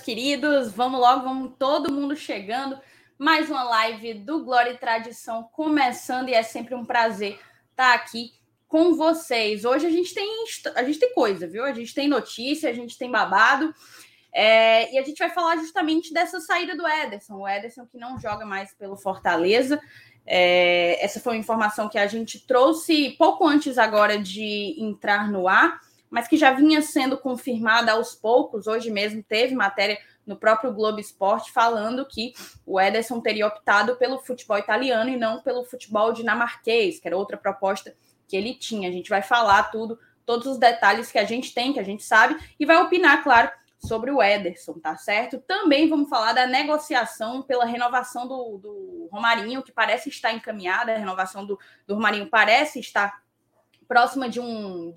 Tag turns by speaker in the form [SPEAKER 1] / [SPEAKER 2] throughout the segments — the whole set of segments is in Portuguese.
[SPEAKER 1] meus queridos. Vamos logo, vamos todo mundo chegando. Mais uma live do Glória e Tradição começando e é sempre um prazer estar aqui com vocês. Hoje a gente tem a gente tem coisa, viu? A gente tem notícia, a gente tem babado. É, e a gente vai falar justamente dessa saída do Ederson. O Ederson que não joga mais pelo Fortaleza. É, essa foi uma informação que a gente trouxe pouco antes agora de entrar no ar mas que já vinha sendo confirmada aos poucos. Hoje mesmo teve matéria no próprio Globo Esporte falando que o Ederson teria optado pelo futebol italiano e não pelo futebol dinamarquês, que era outra proposta que ele tinha. A gente vai falar tudo, todos os detalhes que a gente tem, que a gente sabe, e vai opinar, claro, sobre o Ederson, tá certo? Também vamos falar da negociação pela renovação do, do Romarinho, que parece estar encaminhada, a renovação do, do Romarinho parece estar próxima de um,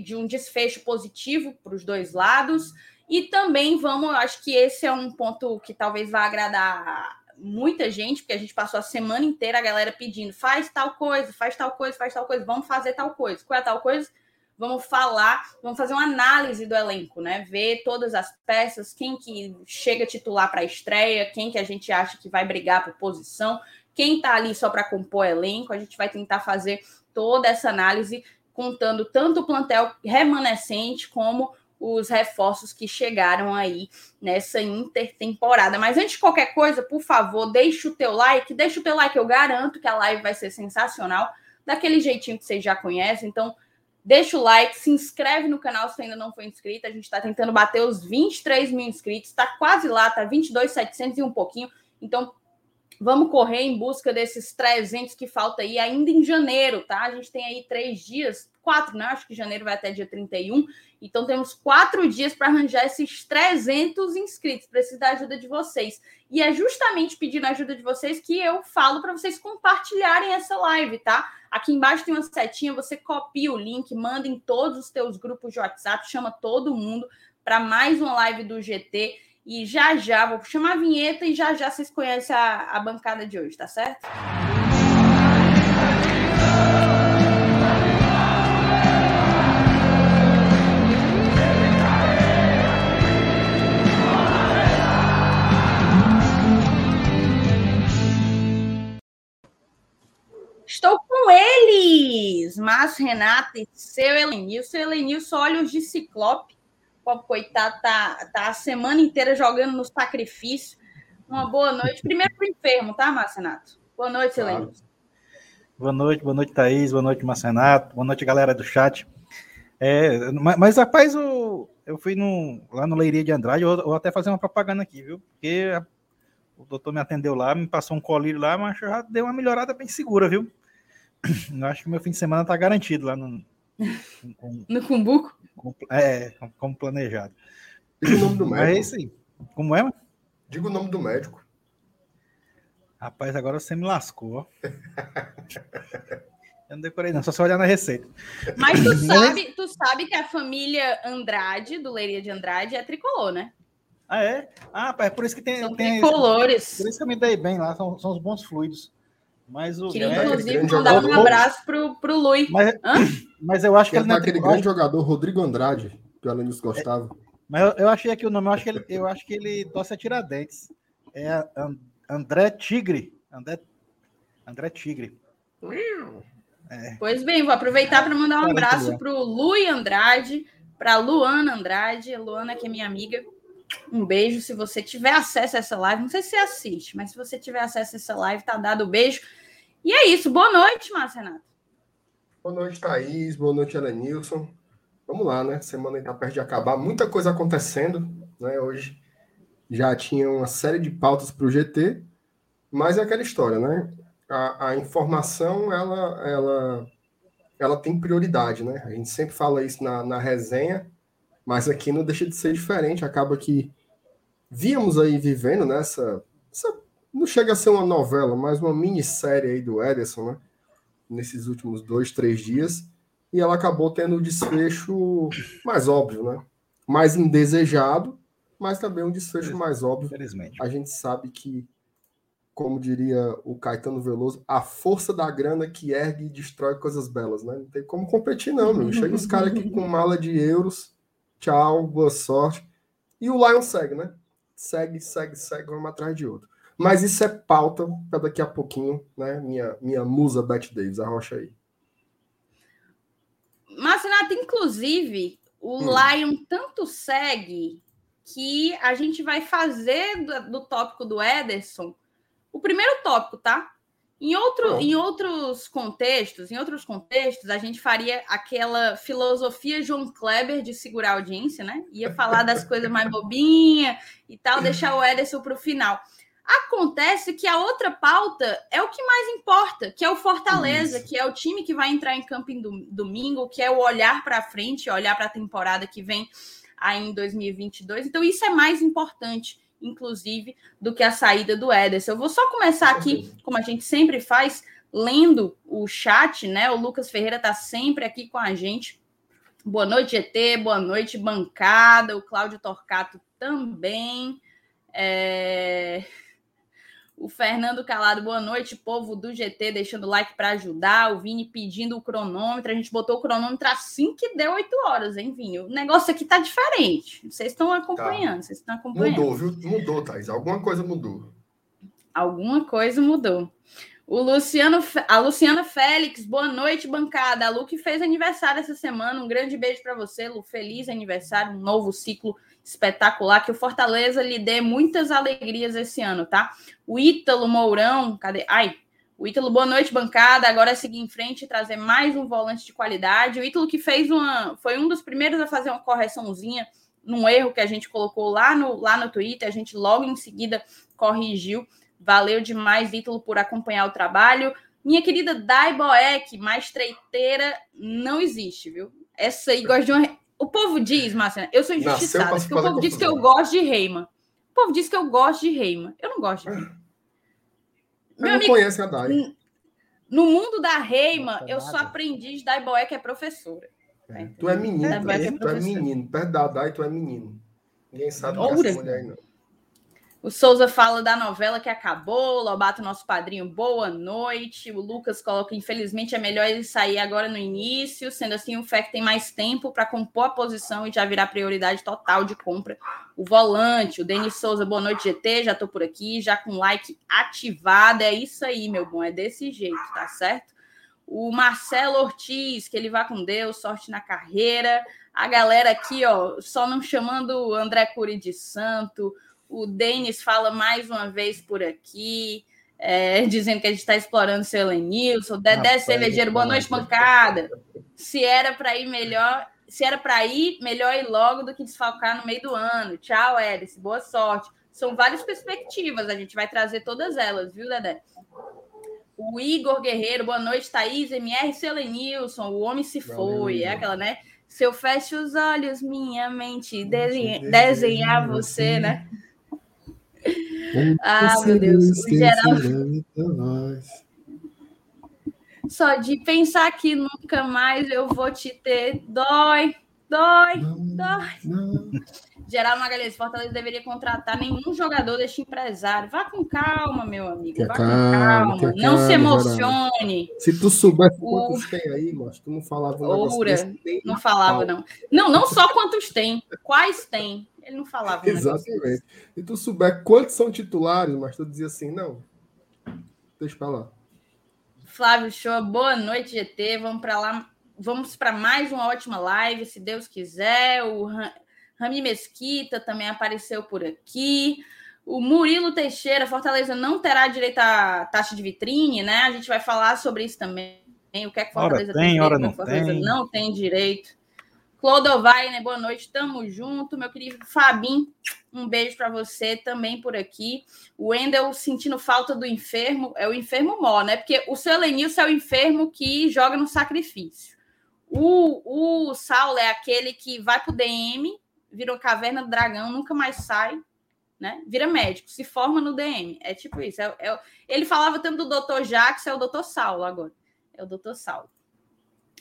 [SPEAKER 1] de um desfecho positivo para os dois lados. E também vamos, acho que esse é um ponto que talvez vá agradar muita gente, porque a gente passou a semana inteira a galera pedindo: faz tal coisa, faz tal coisa, faz tal coisa, vamos fazer tal coisa. Qual é tal coisa? Vamos falar, vamos fazer uma análise do elenco, né? Ver todas as peças, quem que chega titular para a estreia, quem que a gente acha que vai brigar por posição, quem tá ali só para compor elenco. A gente vai tentar fazer toda essa análise, contando tanto o plantel remanescente como os reforços que chegaram aí nessa intertemporada. Mas antes de qualquer coisa, por favor, deixa o teu like, deixa o teu like, eu garanto que a live vai ser sensacional, daquele jeitinho que vocês já conhecem. Então, deixa o like, se inscreve no canal se ainda não foi inscrito. A gente está tentando bater os 23 mil inscritos, está quase lá, tá 22,700 e um pouquinho. Então, Vamos correr em busca desses 300 que falta aí ainda em janeiro, tá? A gente tem aí três dias, quatro, né? Acho que janeiro vai até dia 31. Então temos quatro dias para arranjar esses 300 inscritos. Preciso da ajuda de vocês. E é justamente pedindo a ajuda de vocês que eu falo para vocês compartilharem essa live, tá? Aqui embaixo tem uma setinha, você copia o link, manda em todos os teus grupos de WhatsApp, chama todo mundo para mais uma live do GT. E já já, vou chamar a vinheta e já já vocês conhecem a, a bancada de hoje, tá certo? Estou com eles, Márcio Renato e seu Elenilson. Elenilson, olhos de ciclope pobre coitado tá, tá a semana inteira jogando no sacrifício. Uma boa noite. Primeiro para o enfermo, tá, Marcenato? Boa noite, claro.
[SPEAKER 2] Boa noite, boa noite, Thaís. Boa noite, Marcenato. Boa noite, galera do chat. É, mas, mas, rapaz, eu, eu fui no, lá no Leiria de Andrade, eu vou até fazer uma propaganda aqui, viu? Porque o doutor me atendeu lá, me passou um colírio lá, mas já deu uma melhorada bem segura, viu? Eu acho que meu fim de semana tá garantido lá no,
[SPEAKER 1] com, no Cumbuco?
[SPEAKER 2] Com, é, como planejado.
[SPEAKER 3] Diga o nome do médico.
[SPEAKER 2] É isso aí. Como é, mano?
[SPEAKER 3] Diga o nome do médico.
[SPEAKER 2] Rapaz, agora você me lascou. Eu não decorei, não, só se olhar na receita.
[SPEAKER 1] Mas tu sabe, tu sabe que a família Andrade, do Leiria de Andrade, é tricolor, né?
[SPEAKER 2] Ah, é? Ah, é por isso que tem.
[SPEAKER 1] São
[SPEAKER 2] tem
[SPEAKER 1] tricolores.
[SPEAKER 2] Por isso que eu me dei bem lá, são, são os bons fluidos. Mas o
[SPEAKER 1] Queria, é, inclusive, mandar um abraço pro, pro Lui.
[SPEAKER 2] Mas, mas eu acho que ele
[SPEAKER 3] não é aquele grande jogador, Rodrigo Andrade, que o Alanis gostava.
[SPEAKER 2] Mas eu, eu, achei aqui o nome, eu acho que ele, eu acho que ele torce a Tiradentes. É André Tigre. André, André Tigre.
[SPEAKER 1] É. Pois bem, vou aproveitar para mandar um abraço para o Lui Andrade, para Luana Andrade, Luana que é minha amiga. Um beijo. Se você tiver acesso a essa live, não sei se você assiste, mas se você tiver acesso a essa live, tá dado o um beijo. E é isso. Boa noite, Márcio Renato.
[SPEAKER 3] Boa noite, Thaís. Boa noite, Elenilson. Vamos lá, né? Semana está perto de acabar. Muita coisa acontecendo, né? Hoje já tinha uma série de pautas para o GT, mas é aquela história, né? A, a, informação, ela, ela, ela tem prioridade, né? A gente sempre fala isso na, na resenha, mas aqui não deixa de ser diferente. Acaba que víamos aí vivendo nessa. Essa, não chega a ser uma novela, mas uma minissérie aí do Ederson, né? Nesses últimos dois, três dias. E ela acabou tendo o desfecho mais óbvio, né? Mais indesejado, mas também um desfecho mais óbvio.
[SPEAKER 2] Infelizmente.
[SPEAKER 3] A gente sabe que, como diria o Caetano Veloso, a força da grana que ergue e destrói coisas belas, né? Não tem como competir, não, meu. Chega os caras aqui com mala de euros tchau, boa sorte. E o Lion segue, né? segue, segue, segue, vamos atrás de outro. Mas isso é pauta para daqui a pouquinho, né? Minha, minha musa Beth Davis, arrocha aí.
[SPEAKER 1] Marcinato, inclusive, o hum. Lion tanto segue que a gente vai fazer do, do tópico do Ederson o primeiro tópico, tá? Em, outro, em outros contextos, em outros contextos, a gente faria aquela filosofia João Kleber de segurar a audiência, né? Ia falar das coisas mais bobinhas e tal, deixar o Ederson para o final. Acontece que a outra pauta é o que mais importa, que é o Fortaleza, Isso. que é o time que vai entrar em campo em domingo, que é o olhar para frente, olhar para a temporada que vem aí em 2022. Então, isso é mais importante, inclusive, do que a saída do Ederson. Eu vou só começar aqui, como a gente sempre faz, lendo o chat, né? O Lucas Ferreira está sempre aqui com a gente. Boa noite, GT, boa noite, bancada. O Cláudio Torcato também. É... O Fernando Calado, boa noite, povo do GT, deixando like para ajudar. O Vini pedindo o cronômetro. A gente botou o cronômetro assim que deu 8 horas, hein, Vini? O negócio aqui tá diferente. Vocês estão acompanhando, tá. vocês estão acompanhando.
[SPEAKER 3] Mudou, viu? Mudou, Thais. Alguma coisa mudou.
[SPEAKER 1] Alguma coisa mudou. O Luciano, a Luciana Félix, boa noite, bancada. A Lu que fez aniversário essa semana. Um grande beijo para você, Lu. Feliz aniversário, um novo ciclo espetacular, que o Fortaleza lhe dê muitas alegrias esse ano, tá? O Ítalo Mourão, cadê? Ai, o Ítalo, boa noite, bancada. Agora é seguir em frente e trazer mais um volante de qualidade. O Ítalo que fez uma. Foi um dos primeiros a fazer uma correçãozinha num erro que a gente colocou lá no, lá no Twitter. A gente logo em seguida corrigiu. Valeu demais, Ítalo, por acompanhar o trabalho. Minha querida Dai Boeck, mais treiteira, não existe, viu? Essa aí gosta de uma o povo diz, Márcia, eu sou injustiçada, porque o povo diz que eu gosto de Reima. O povo diz que eu gosto de Reima. Eu não gosto de Reima.
[SPEAKER 3] Eu não amigo, conhece a Dai.
[SPEAKER 1] No mundo da Reima, eu sou aprendiz da Iboé, que é professora.
[SPEAKER 3] É, tu é menino, é tu é menino. Perto da Dai, tu é menino. Ninguém sabe que é essa mulher aí, não.
[SPEAKER 1] O Souza fala da novela que acabou. Lobato, nosso padrinho, boa noite. O Lucas coloca: infelizmente é melhor ele sair agora no início. Sendo assim, o FEC tem mais tempo para compor a posição e já virar prioridade total de compra. O volante, o Denis Souza, boa noite, GT. Já estou por aqui, já com like ativado. É isso aí, meu bom. É desse jeito, tá certo? O Marcelo Ortiz, que ele vá com Deus, sorte na carreira. A galera aqui, ó, só não chamando o André Curi de santo o Denis fala mais uma vez por aqui, é, dizendo que a gente está explorando seu Elenilson. Dedé Cervejeiro, boa noite, pancada. Se era para ir melhor, se era para ir, melhor ir logo do que desfalcar no meio do ano. Tchau, Eris, boa sorte. São várias perspectivas, a gente vai trazer todas elas, viu, Dedé? O Igor Guerreiro, boa noite, Thaís, MR Selenilson, o homem se foi, é aquela, né? Se eu fecho os olhos, minha mente desenhar você, né? Ah, meu Deus. O geral. Só de pensar que nunca mais eu vou te ter, dói, dói, não, dói. Não. Geraldo Magalhães, Fortaleza deveria contratar nenhum jogador deste empresário. Vá com calma, meu amigo. Vá calma, com calma. Não calma, se emocione.
[SPEAKER 3] Se tu soubesse quantos tem aí, mas tu não falava um
[SPEAKER 1] Oura, Não falava, não. Não, não só quantos tem, quais tem. Ele não falava.
[SPEAKER 3] Exatamente. E tu souber quantos são titulares, mas tu dizia assim, não. Deixa pra lá.
[SPEAKER 1] Flávio Show, boa noite, GT. Vamos para lá. Vamos para mais uma ótima live, se Deus quiser. O Rami Mesquita também apareceu por aqui. O Murilo Teixeira, Fortaleza não terá direito à taxa de vitrine, né? A gente vai falar sobre isso também. O que é que Fortaleza
[SPEAKER 2] tem, tem
[SPEAKER 1] hora
[SPEAKER 2] não
[SPEAKER 1] Fortaleza
[SPEAKER 2] tem.
[SPEAKER 1] não tem direito. Clodovai, né? Boa noite, tamo junto. Meu querido Fabim, um beijo para você também por aqui. O Wendel sentindo falta do enfermo, é o enfermo mó, né? Porque o seu Lenilson é o enfermo que joga no sacrifício. O, o Saulo é aquele que vai pro DM, virou caverna do dragão, nunca mais sai, né? Vira médico, se forma no DM. É tipo isso. É, é, ele falava tanto do doutor Jacques, é o doutor Saulo agora. É o doutor Saulo.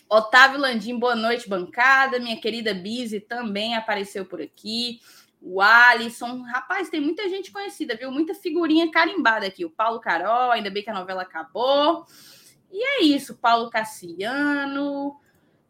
[SPEAKER 1] Otávio Landim, boa noite, bancada. Minha querida Bizi também apareceu por aqui. O Alisson, rapaz, tem muita gente conhecida, viu? Muita figurinha carimbada aqui. O Paulo Carol, ainda bem que a novela acabou. E é isso, Paulo Cassiano.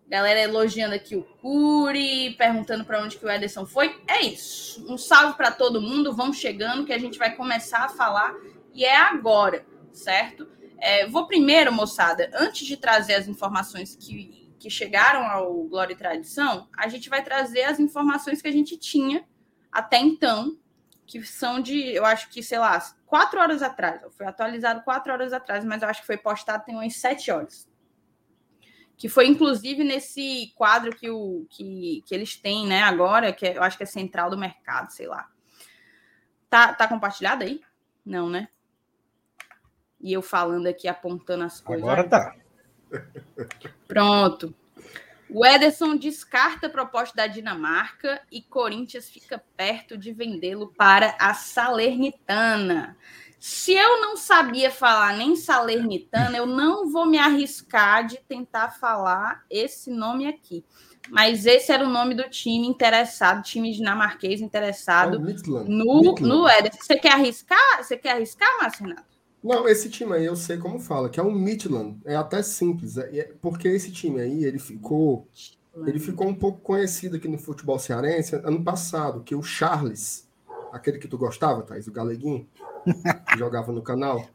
[SPEAKER 1] Galera elogiando aqui o Curi, perguntando para onde que o Ederson foi. É isso. Um salve para todo mundo. Vão chegando que a gente vai começar a falar e é agora, certo? É, vou primeiro, moçada, antes de trazer as informações que, que chegaram ao Glória e Tradição, a gente vai trazer as informações que a gente tinha até então, que são de, eu acho que, sei lá, quatro horas atrás. Foi atualizado quatro horas atrás, mas eu acho que foi postado tem umas sete horas que foi inclusive nesse quadro que, o, que, que eles têm, né, agora, que é, eu acho que é central do mercado, sei lá. Tá, tá compartilhado aí? Não, né? E eu falando aqui, apontando as coisas.
[SPEAKER 2] Agora tá.
[SPEAKER 1] Pronto. O Ederson descarta a proposta da Dinamarca e Corinthians fica perto de vendê-lo para a Salernitana. Se eu não sabia falar nem salernitana, eu não vou me arriscar de tentar falar esse nome aqui. Mas esse era o nome do time interessado, time dinamarquês interessado é no, no Éder. Você quer arriscar? Você quer arriscar, Márcio Renato?
[SPEAKER 3] Não, esse time aí eu sei como fala, que é o Midland. É até simples, é, é, porque esse time aí ele ficou, ele ficou um pouco conhecido aqui no futebol cearense ano passado, que o Charles, aquele que tu gostava, Thaís, o galeguinho, que jogava no canal,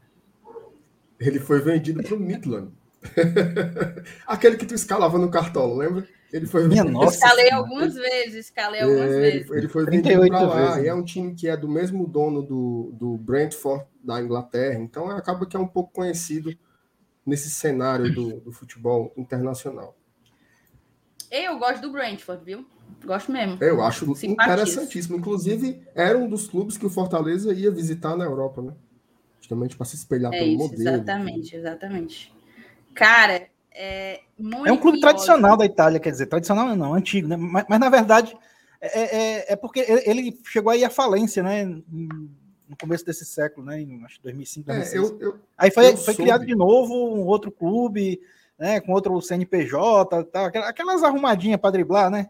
[SPEAKER 3] ele foi vendido para o Midland. Aquele que tu escalava no cartolo, lembra? Ele foi
[SPEAKER 1] Minha nossa, escalei algumas vezes, escalei algumas é, vezes.
[SPEAKER 3] Ele foi vendido para lá. Vezes. E é um time que é do mesmo dono do, do Brentford da Inglaterra. Então acaba que é um pouco conhecido nesse cenário do, do futebol internacional.
[SPEAKER 1] Eu gosto do Brentford, viu? Gosto mesmo.
[SPEAKER 3] Eu acho interessantíssimo. Inclusive, era um dos clubes que o Fortaleza ia visitar na Europa, né? Justamente para se espelhar é pelo isso, modelo.
[SPEAKER 1] Exatamente, exatamente. Cara, é,
[SPEAKER 2] é um clube tradicional da Itália, quer dizer, tradicional não, antigo, né? Mas, mas na verdade é, é, é, porque ele chegou aí à falência, né? No começo desse século, né? Em acho 2005, 2006. É, eu, eu, aí foi, foi criado de novo um outro clube, né? Com outro CNPJ, tá, aquelas arrumadinhas para driblar, né?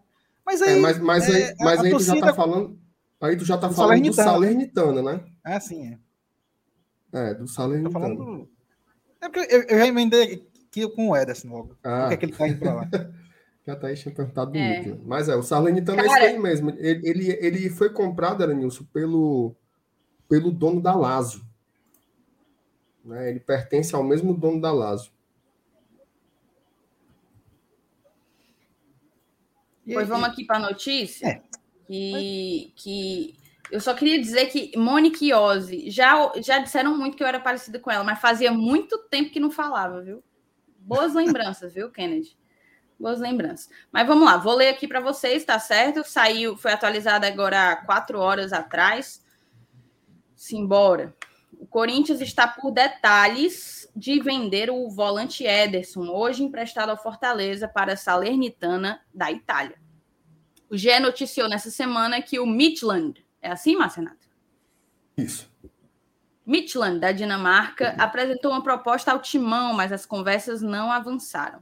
[SPEAKER 3] Mas aí. É, mas, mas, aí, é, mas aí tu já tá falando. Aí tu já tá falando Salernitana. do Salernitana, né?
[SPEAKER 2] Ah, sim,
[SPEAKER 3] é. É, do Salernitana. Do...
[SPEAKER 2] É porque eu, eu já emendei aqui com o Ederson logo. Ah. Por que, é que ele tá indo pra lá?
[SPEAKER 3] já tá aí tinha perguntado do é. Mas é, o Salernitana Cara... é esse aí mesmo. Ele, ele, ele foi comprado, Aranilson, pelo, pelo dono da Lazio. Né? Ele pertence ao mesmo dono da Lazio.
[SPEAKER 1] Pois vamos aqui para a notícia. É. Que, que eu só queria dizer que Monique Ozzy já, já disseram muito que eu era parecida com ela, mas fazia muito tempo que não falava, viu? Boas lembranças, viu, Kennedy? Boas lembranças. Mas vamos lá, vou ler aqui para vocês, tá certo? Saiu, foi atualizada agora há quatro horas atrás. Simbora. O Corinthians está por detalhes de vender o volante Ederson, hoje emprestado ao Fortaleza para a Salernitana da Itália. O GE noticiou nessa semana que o Midland, é assim, Marcenato?
[SPEAKER 3] Isso.
[SPEAKER 1] Midland, da Dinamarca, apresentou uma proposta ao timão, mas as conversas não avançaram.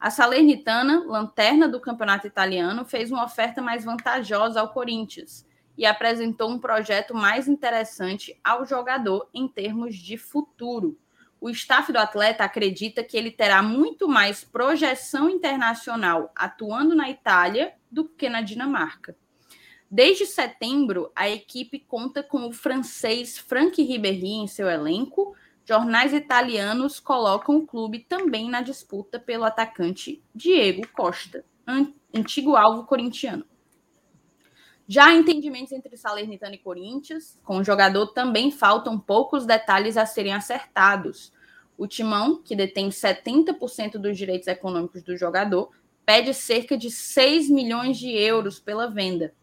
[SPEAKER 1] A Salernitana, lanterna do campeonato italiano, fez uma oferta mais vantajosa ao Corinthians e apresentou um projeto mais interessante ao jogador em termos de futuro. O staff do atleta acredita que ele terá muito mais projeção internacional atuando na Itália do que na Dinamarca. Desde setembro, a equipe conta com o francês Franck Ribéry em seu elenco. Jornais italianos colocam o clube também na disputa pelo atacante Diego Costa, antigo alvo corintiano. Já há entendimentos entre Salernitana e Corinthians, com o jogador também faltam poucos detalhes a serem acertados. O Timão, que detém 70% dos direitos econômicos do jogador, pede cerca de 6 milhões de euros pela venda.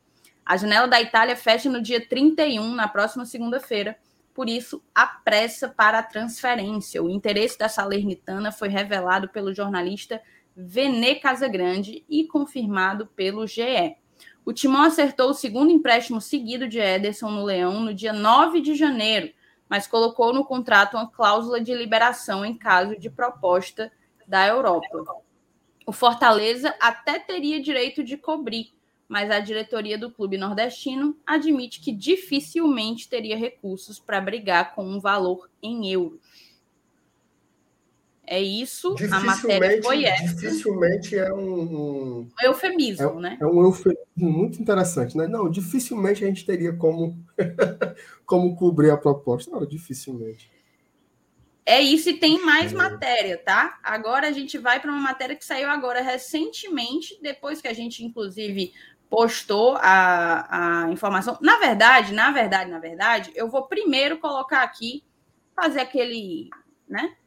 [SPEAKER 1] A janela da Itália fecha no dia 31, na próxima segunda-feira. Por isso, a pressa para a transferência. O interesse da Salernitana foi revelado pelo jornalista Vene Casagrande e confirmado pelo GE. O Timão acertou o segundo empréstimo seguido de Ederson no Leão no dia 9 de janeiro, mas colocou no contrato uma cláusula de liberação em caso de proposta da Europa. O Fortaleza até teria direito de cobrir, mas a diretoria do clube nordestino admite que dificilmente teria recursos para brigar com um valor em euros. É isso, a matéria foi essa.
[SPEAKER 3] Dificilmente é um, um
[SPEAKER 1] eufemismo,
[SPEAKER 3] é,
[SPEAKER 1] né?
[SPEAKER 3] É um eufemismo muito interessante, né? Não, dificilmente a gente teria como, como cobrir a proposta. Não, dificilmente.
[SPEAKER 1] É isso e tem mais é. matéria, tá? Agora a gente vai para uma matéria que saiu agora recentemente, depois que a gente, inclusive, postou a, a informação. Na verdade, na verdade, na verdade, eu vou primeiro colocar aqui, fazer aquele, né?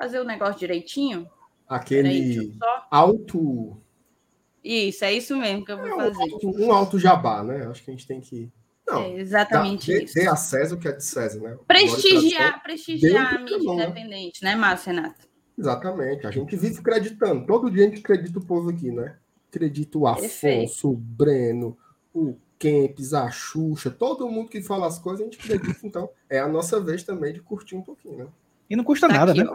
[SPEAKER 1] Fazer o negócio direitinho.
[SPEAKER 3] Aquele alto.
[SPEAKER 1] Isso, é isso mesmo que eu vou é fazer.
[SPEAKER 3] Um alto, um alto jabá, né? Acho que a gente tem que.
[SPEAKER 1] Não, é exatamente
[SPEAKER 3] dá,
[SPEAKER 1] isso.
[SPEAKER 3] Dê a César o que é de César, né?
[SPEAKER 1] Prestigiar, prestigiar a mídia independente, né, Márcio Renato?
[SPEAKER 3] Exatamente. A gente vive acreditando. Todo dia a gente acredita o povo aqui, né? Acredito o Afonso, Perfeito. o Breno, o Kempis, a Xuxa, todo mundo que fala as coisas, a gente acredita. Então, é a nossa vez também de curtir um pouquinho, né?
[SPEAKER 2] E não custa tá nada, aqui, né?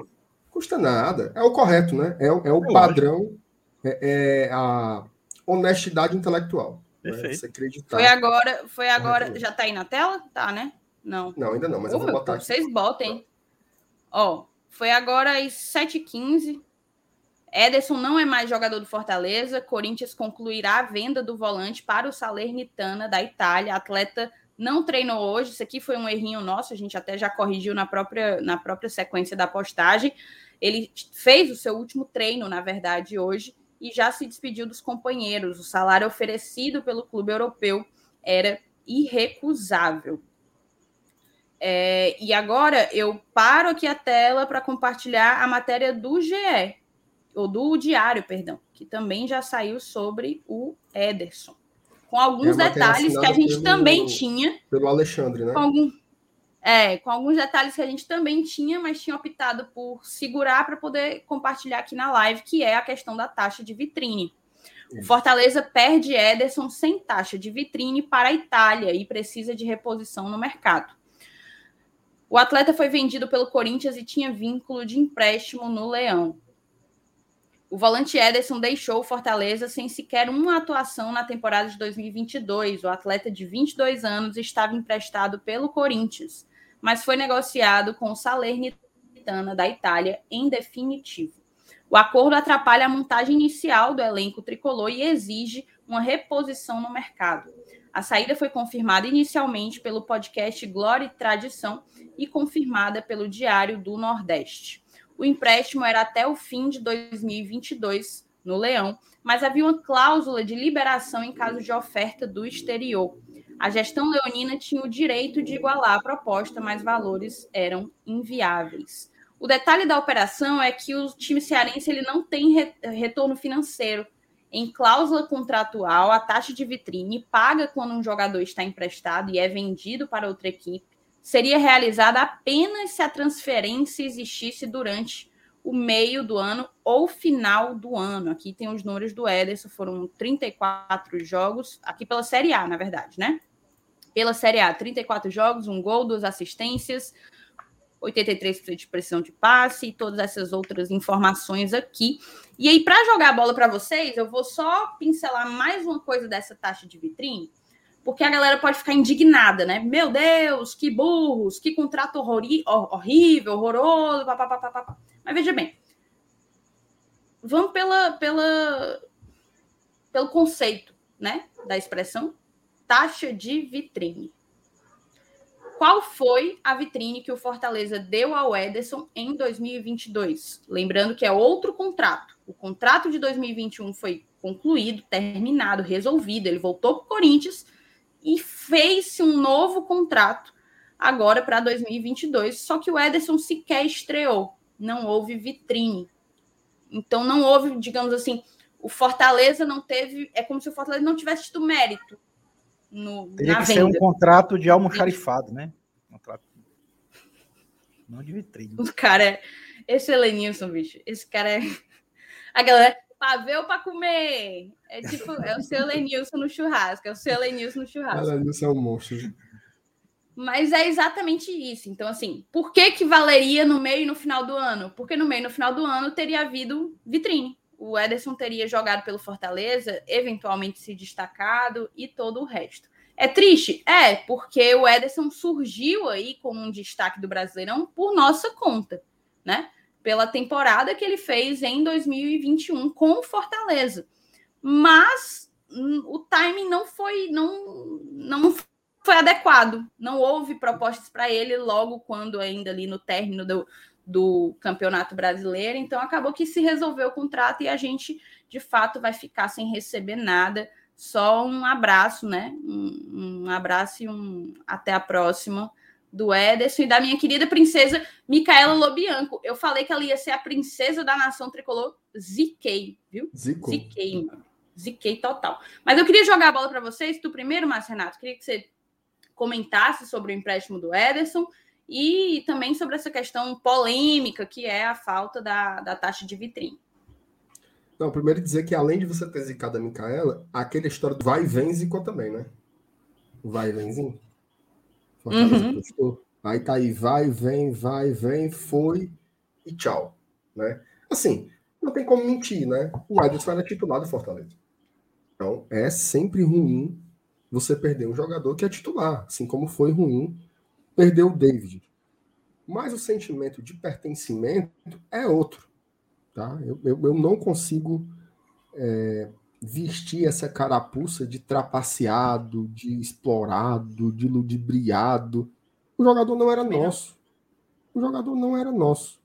[SPEAKER 3] Custa nada. É o correto, né? É, é o é padrão, é, é, a honestidade intelectual.
[SPEAKER 1] Né? Perfeito. Né? Você acreditar. Foi agora, foi agora. Já tá aí na tela? Tá, né? Não.
[SPEAKER 3] Não, ainda não, mas eu vou botar
[SPEAKER 1] Vocês aqui. botem. Ó, foi agora às 7h15. Ederson não é mais jogador do Fortaleza. Corinthians concluirá a venda do volante para o Salernitana da Itália. Atleta não treinou hoje. Isso aqui foi um errinho nosso. A gente até já corrigiu na própria, na própria sequência da postagem. Ele fez o seu último treino, na verdade, hoje e já se despediu dos companheiros. O salário oferecido pelo clube europeu era irrecusável. É, e agora eu paro aqui a tela para compartilhar a matéria do GE, ou do Diário, perdão, que também já saiu sobre o Ederson. Com alguns é detalhes que a gente pelo, também tinha.
[SPEAKER 3] Pelo Alexandre, né?
[SPEAKER 1] Com, algum, é, com alguns detalhes que a gente também tinha, mas tinha optado por segurar para poder compartilhar aqui na live, que é a questão da taxa de vitrine. O Fortaleza perde Ederson sem taxa de vitrine para a Itália e precisa de reposição no mercado. O atleta foi vendido pelo Corinthians e tinha vínculo de empréstimo no Leão. O volante Ederson deixou o Fortaleza sem sequer uma atuação na temporada de 2022. O atleta de 22 anos estava emprestado pelo Corinthians, mas foi negociado com o Salernitana da Itália em definitivo. O acordo atrapalha a montagem inicial do elenco tricolor e exige uma reposição no mercado. A saída foi confirmada inicialmente pelo podcast Glória e Tradição e confirmada pelo Diário do Nordeste. O empréstimo era até o fim de 2022 no Leão, mas havia uma cláusula de liberação em caso de oferta do exterior. A gestão leonina tinha o direito de igualar a proposta, mas valores eram inviáveis. O detalhe da operação é que o time cearense ele não tem retorno financeiro. Em cláusula contratual, a taxa de vitrine paga quando um jogador está emprestado e é vendido para outra equipe seria realizada apenas se a transferência existisse durante o meio do ano ou final do ano. Aqui tem os números do Ederson, foram 34 jogos, aqui pela Série A, na verdade, né? Pela Série A, 34 jogos, um gol, duas assistências, 83% de pressão de passe e todas essas outras informações aqui. E aí, para jogar a bola para vocês, eu vou só pincelar mais uma coisa dessa taxa de vitrine porque a galera pode ficar indignada, né? Meu Deus, que burros, que contrato horrível, horroroso, papapá. Mas veja bem, vamos pela, pela, pelo conceito, né, da expressão taxa de vitrine. Qual foi a vitrine que o Fortaleza deu ao Ederson em 2022? Lembrando que é outro contrato. O contrato de 2021 foi concluído, terminado, resolvido. Ele voltou para o Corinthians e fez-se um novo contrato agora para 2022. Só que o Ederson sequer estreou, não houve vitrine. Então não houve, digamos assim, o Fortaleza não teve, é como se o Fortaleza não tivesse tido mérito no,
[SPEAKER 2] Teria que venda. ser um contrato de almoxarifado, né? Contrato não de vitrine.
[SPEAKER 1] O cara é. Esse Elenilson, bicho. Esse cara é. A galera ver ou para comer? É tipo, é o seu Lenilson no churrasco, é o seu Lenilson no churrasco.
[SPEAKER 3] Lenilson é um monstro.
[SPEAKER 1] Mas é exatamente isso. Então, assim, por que que valeria no meio e no final do ano? Porque no meio e no final do ano teria havido vitrine. O Ederson teria jogado pelo Fortaleza, eventualmente se destacado e todo o resto. É triste? É, porque o Ederson surgiu aí como um destaque do Brasileirão por nossa conta, né? pela temporada que ele fez em 2021 com o Fortaleza. Mas hum, o timing não foi não não foi adequado. Não houve propostas para ele logo quando ainda ali no término do, do Campeonato Brasileiro. Então acabou que se resolveu o contrato e a gente de fato vai ficar sem receber nada. Só um abraço, né? Um, um abraço e um até a próxima do Ederson e da minha querida princesa Micaela Lobianco. Eu falei que ela ia ser a princesa da nação tricolor. Ziquei, viu?
[SPEAKER 3] Zico.
[SPEAKER 1] Ziquei, mano. Ziquei total. Mas eu queria jogar a bola para vocês. Tu primeiro, Márcio Renato, queria que você comentasse sobre o empréstimo do Ederson e também sobre essa questão polêmica que é a falta da, da taxa de vitrine.
[SPEAKER 3] Não, primeiro dizer que além de você ter zicado a Micaela, aquela história do vai e vem zicou também, né? Vai e vemzinho. Uhum. Aí tá aí, vai, vem, vai, vem, foi e tchau, né? Assim, não tem como mentir, né? O Ederson era titular do Fortaleza. Então, é sempre ruim você perder um jogador que é titular, assim como foi ruim perder o David. Mas o sentimento de pertencimento é outro. Tá? Eu, eu, eu não consigo é, vestir essa carapuça de trapaceado, de explorado, de ludibriado. O jogador não era nosso. O jogador não era nosso.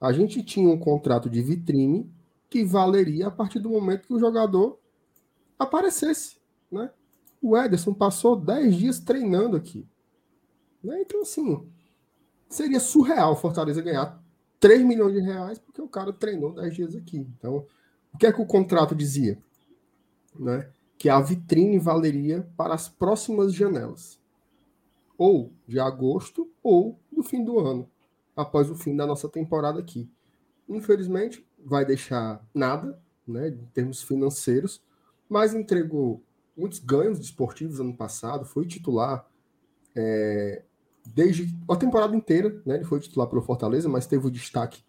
[SPEAKER 3] A gente tinha um contrato de vitrine que valeria a partir do momento que o jogador aparecesse. Né? O Ederson passou 10 dias treinando aqui. Né? Então, assim, seria surreal o Fortaleza ganhar 3 milhões de reais porque o cara treinou 10 dias aqui. Então, o que é que o contrato dizia? Né? Que a vitrine valeria para as próximas janelas. Ou de agosto ou do fim do ano, após o fim da nossa temporada aqui. Infelizmente, vai deixar nada, né, em termos financeiros, mas entregou muitos ganhos esportivos ano passado, foi titular é, desde a temporada inteira, né? Ele foi titular pelo Fortaleza, mas teve um destaque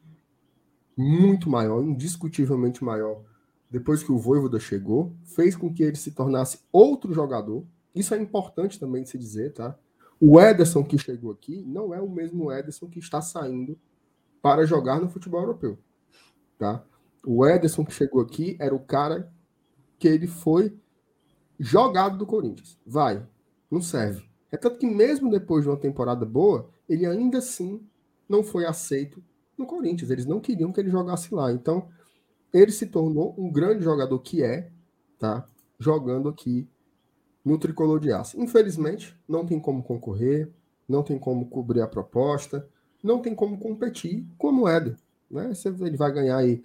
[SPEAKER 3] muito maior, indiscutivelmente maior, depois que o Voivoda chegou, fez com que ele se tornasse outro jogador. Isso é importante também de se dizer, tá? O Ederson que chegou aqui não é o mesmo Ederson que está saindo para jogar no futebol europeu, tá? O Ederson que chegou aqui era o cara que ele foi jogado do Corinthians. Vai, não serve. É tanto que mesmo depois de uma temporada boa, ele ainda assim não foi aceito no Corinthians. Eles não queriam que ele jogasse lá. Então, ele se tornou um grande jogador que é, tá? Jogando aqui no tricolor de aço. Infelizmente, não tem como concorrer, não tem como cobrir a proposta, não tem como competir como o Éder. Né? Ele vai ganhar aí.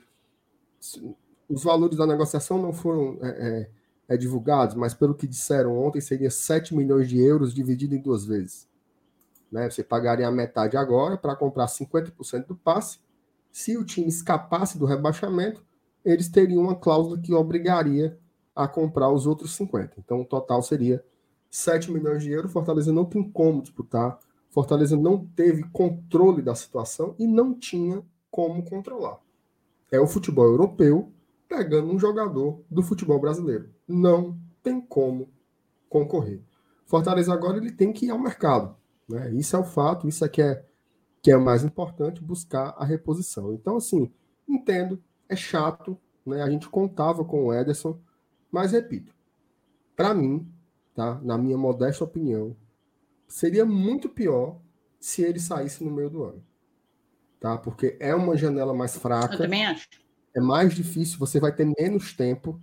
[SPEAKER 3] Os valores da negociação não foram é, é, é, divulgados, mas pelo que disseram ontem, seria 7 milhões de euros dividido em duas vezes. Né? Você pagaria a metade agora para comprar 50% do passe. Se o time escapasse do rebaixamento, eles teriam uma cláusula que obrigaria a comprar os outros 50. Então, o total seria 7 milhões de euros. Fortaleza não tem como disputar. Fortaleza não teve controle da situação e não tinha como controlar. É o futebol europeu pegando um jogador do futebol brasileiro. Não tem como concorrer. Fortaleza agora ele tem que ir ao mercado. Né? Isso é o fato, isso é que é, que é mais importante, buscar a reposição. Então, assim, entendo, é chato, né? a gente contava com o Ederson, mas repito, para mim, tá? na minha modesta opinião, seria muito pior se ele saísse no meio do ano. Tá? Porque é uma janela mais fraca. Eu
[SPEAKER 1] também acho
[SPEAKER 3] é mais difícil, você vai ter menos tempo,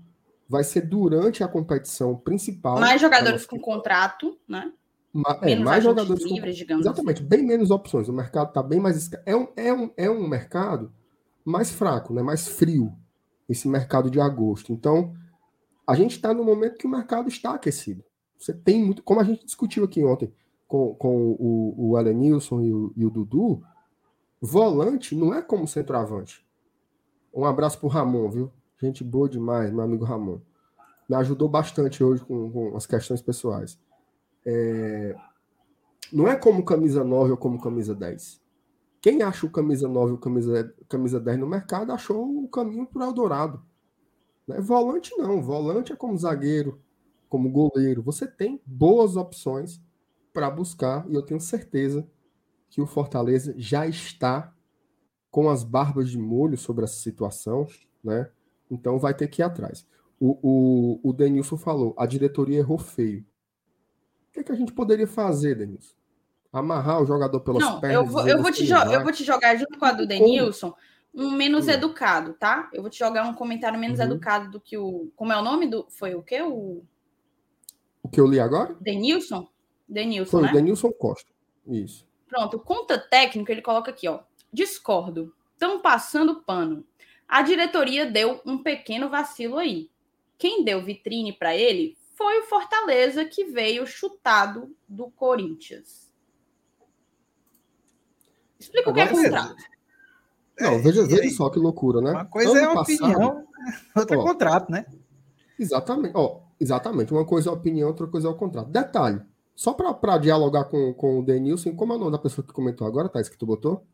[SPEAKER 3] vai ser durante a competição principal.
[SPEAKER 1] Mais jogadores com contrato, né?
[SPEAKER 3] Ma é, mais jogadores livres, com... digamos Exatamente, assim. bem menos opções. O mercado está bem mais. É um, é, um, é um mercado mais fraco, né? mais frio, esse mercado de agosto. Então, a gente está no momento que o mercado está aquecido. Você tem muito. Como a gente discutiu aqui ontem com, com o, o Elenilson e o, e o Dudu, volante não é como centroavante. Um abraço pro Ramon, viu? Gente boa demais, meu amigo Ramon. Me ajudou bastante hoje com, com as questões pessoais. É... Não é como camisa 9 ou como camisa 10. Quem acha o camisa 9 ou camisa, camisa 10 no mercado achou o caminho para o Eldorado. Né? Volante não. Volante é como zagueiro, como goleiro. Você tem boas opções para buscar e eu tenho certeza que o Fortaleza já está com as barbas de molho sobre essa situação, né? Então vai ter que ir atrás. O, o, o Denilson falou, a diretoria errou feio. O que, é que a gente poderia fazer, Denilson? Amarrar o jogador pelas
[SPEAKER 1] Não,
[SPEAKER 3] pernas.
[SPEAKER 1] Eu vou, eu, vou te eu vou te jogar junto com a do Denilson um menos hum. educado, tá? Eu vou te jogar um comentário menos uhum. educado do que o. Como é o nome do. Foi o quê? O,
[SPEAKER 3] o que eu li agora?
[SPEAKER 1] Denilson? Denilson.
[SPEAKER 3] Foi
[SPEAKER 1] né?
[SPEAKER 3] o Denilson Costa. Isso.
[SPEAKER 1] Pronto, conta técnico, ele coloca aqui, ó. Discordo. Estão passando pano. A diretoria deu um pequeno vacilo aí. Quem deu vitrine para ele foi o Fortaleza que veio chutado do Corinthians. Explica Agora, o que é contrato.
[SPEAKER 3] Não, veja, veja só que loucura, né?
[SPEAKER 2] Uma coisa ano é a opinião, outra ó, é contrato, né?
[SPEAKER 3] Exatamente. Ó, exatamente. Uma coisa é a opinião, outra coisa é o contrato. Detalhe. Só para dialogar com, com o Denilson, como é o nome da pessoa que comentou agora, Thais, que tu botou?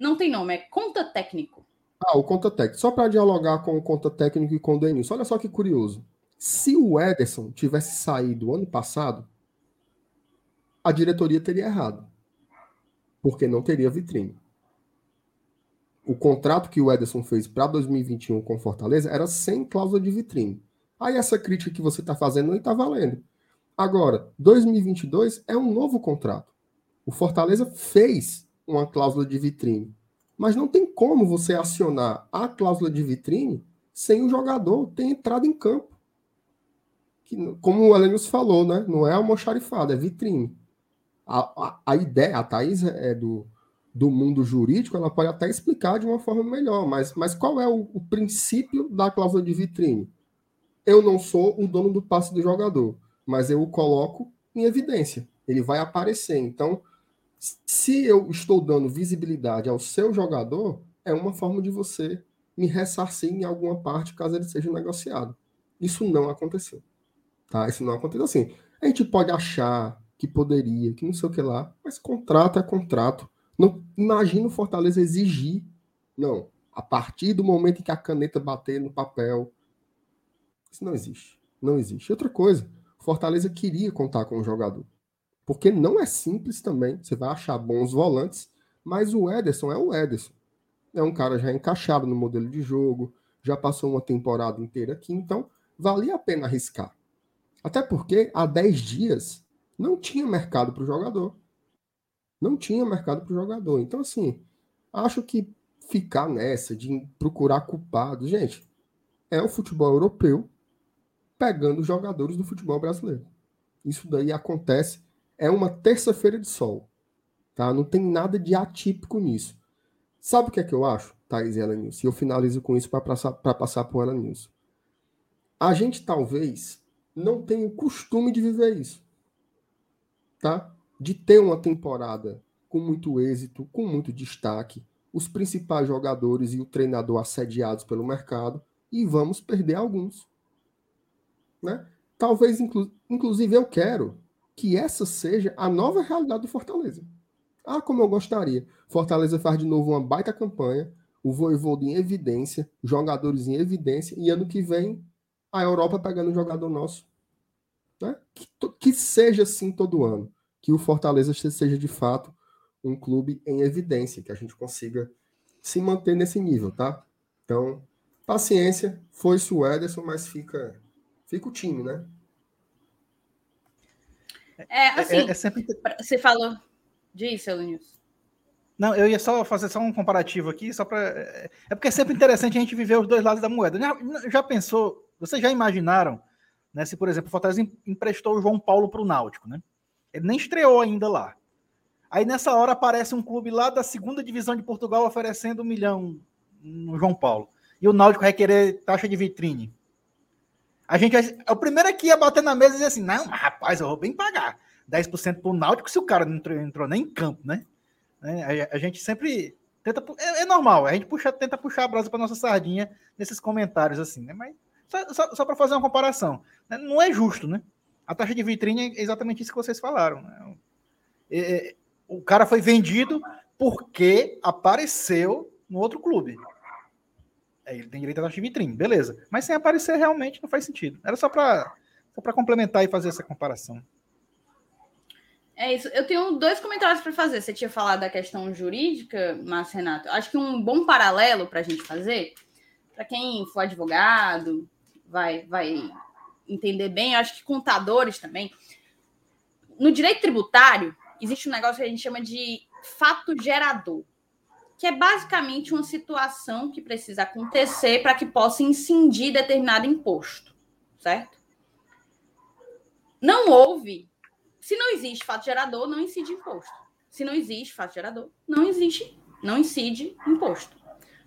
[SPEAKER 1] Não tem nome, é conta técnico.
[SPEAKER 3] Ah, o conta técnico. Só para dialogar com o conta técnico e com o Denilson. Olha só que curioso. Se o Ederson tivesse saído ano passado, a diretoria teria errado. Porque não teria vitrine. O contrato que o Ederson fez para 2021 com Fortaleza era sem cláusula de vitrine. Aí essa crítica que você está fazendo não está valendo. Agora, 2022 é um novo contrato. O Fortaleza fez uma cláusula de vitrine. Mas não tem como você acionar a cláusula de vitrine sem o jogador ter entrado em campo. Que, como o Elenius falou, né? Não é almoxarifado, é vitrine. A, a, a, ideia, a Thaís é do, do mundo jurídico, ela pode até explicar de uma forma melhor, mas, mas qual é o, o princípio da cláusula de vitrine? Eu não sou o dono do passe do jogador, mas eu o coloco em evidência. Ele vai aparecer. Então, se eu estou dando visibilidade ao seu jogador, é uma forma de você me ressarcir em alguma parte caso ele seja negociado. Isso não aconteceu. Tá? Isso não aconteceu assim. A gente pode achar que poderia, que não sei o que lá, mas contrato é contrato. Não imagina o Fortaleza exigir. Não. A partir do momento em que a caneta bater no papel. Isso não existe. Não existe. Outra coisa, Fortaleza queria contar com o jogador. Porque não é simples também. Você vai achar bons volantes, mas o Ederson é o Ederson. É um cara já encaixado no modelo de jogo, já passou uma temporada inteira aqui, então valia a pena arriscar. Até porque há 10 dias não tinha mercado para o jogador. Não tinha mercado para o jogador. Então, assim, acho que ficar nessa de procurar culpado, gente, é o futebol europeu pegando os jogadores do futebol brasileiro. Isso daí acontece é uma terça-feira de sol. Tá? Não tem nada de atípico nisso. Sabe o que é que eu acho, Thais e Ela? E eu finalizo com isso para passar, passar para o Ela News. A gente talvez não tenha o costume de viver isso. Tá? De ter uma temporada com muito êxito, com muito destaque, os principais jogadores e o treinador assediados pelo mercado, e vamos perder alguns. Né? Talvez, inclu inclusive, eu quero que essa seja a nova realidade do Fortaleza. Ah, como eu gostaria. Fortaleza faz de novo uma baita campanha, o Voivodo em evidência, jogadores em evidência, e ano que vem a Europa pegando um jogador nosso. Né? Que, que seja assim todo ano. Que o Fortaleza seja de fato um clube em evidência, que a gente consiga se manter nesse nível, tá? Então, paciência, foi-se o Ederson, mas fica, fica o time, né?
[SPEAKER 1] É, é, assim, é, é sempre... você falou disso, Elunius.
[SPEAKER 2] Não, eu ia só fazer só um comparativo aqui, só para. É, é porque é sempre interessante a gente viver os dois lados da moeda. Já, já pensou, vocês já imaginaram, né? Se, por exemplo, o Fortaleza emprestou o João Paulo para o Náutico, né? Ele nem estreou ainda lá. Aí nessa hora aparece um clube lá da segunda divisão de Portugal oferecendo um milhão no João Paulo. E o Náutico vai querer taxa de vitrine. A gente é o primeiro aqui ia bater na mesa e dizer assim: não, rapaz, eu vou bem pagar 10% para o Náutico se o cara não entrou, entrou, nem em campo, né? É, a, a, gente sempre tenta. É, é, normal, a gente puxa, tenta puxar a brasa para nossa sardinha nesses comentários, assim, né? Mas só, só, só para fazer uma comparação, né? não é justo, né? A taxa de vitrine é exatamente isso que vocês falaram. Né? É, é o cara foi vendido porque apareceu no outro clube. É, ele tem direito a taxa de vitrine, beleza. Mas sem aparecer realmente não faz sentido. Era só para só complementar e fazer essa comparação.
[SPEAKER 1] É isso. Eu tenho dois comentários para fazer. Você tinha falado da questão jurídica, mas Renato, acho que um bom paralelo para a gente fazer, para quem for advogado, vai, vai entender bem, acho que contadores também. No direito tributário, existe um negócio que a gente chama de fato gerador, que é basicamente uma situação que precisa acontecer para que possa incidir determinado imposto, certo? Não houve se não existe fato gerador, não incide imposto. Se não existe fato gerador, não existe, não incide imposto.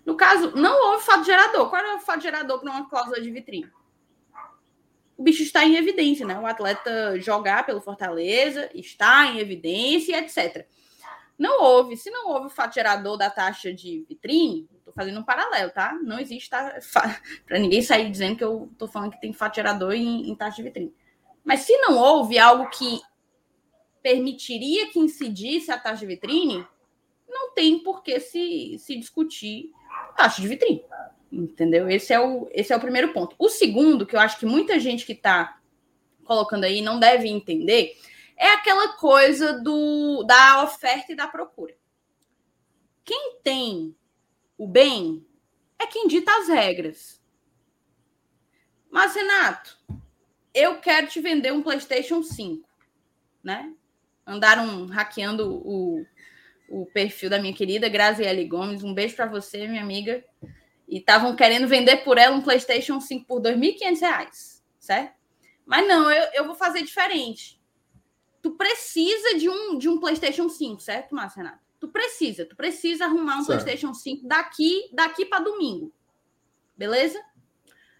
[SPEAKER 1] No caso, não houve fato gerador. Qual é o fato gerador para uma cláusula de vitrine? O bicho está em evidência, né? O atleta jogar pelo Fortaleza está em evidência, etc. Não houve. Se não houve o fato gerador da taxa de vitrine, estou fazendo um paralelo, tá? Não existe tá? para ninguém sair dizendo que eu estou falando que tem fato gerador em, em taxa de vitrine. Mas se não houve algo que permitiria que incidisse a taxa de vitrine, não tem por que se, se discutir taxa de vitrine. Entendeu? Esse é, o, esse é o primeiro ponto. O segundo, que eu acho que muita gente que está colocando aí não deve entender, é aquela coisa do, da oferta e da procura. Quem tem o bem é quem dita as regras. Mas, Renato, eu quero te vender um PlayStation 5, né? andaram hackeando o, o perfil da minha querida Graziele Gomes. Um beijo para você, minha amiga. E estavam querendo vender por ela um PlayStation 5 por R$ 2.500, certo? Mas não, eu, eu vou fazer diferente. Tu precisa de um, de um PlayStation 5, certo, Márcio Renato? Tu precisa, tu precisa arrumar um certo. PlayStation 5 daqui, daqui para domingo. Beleza?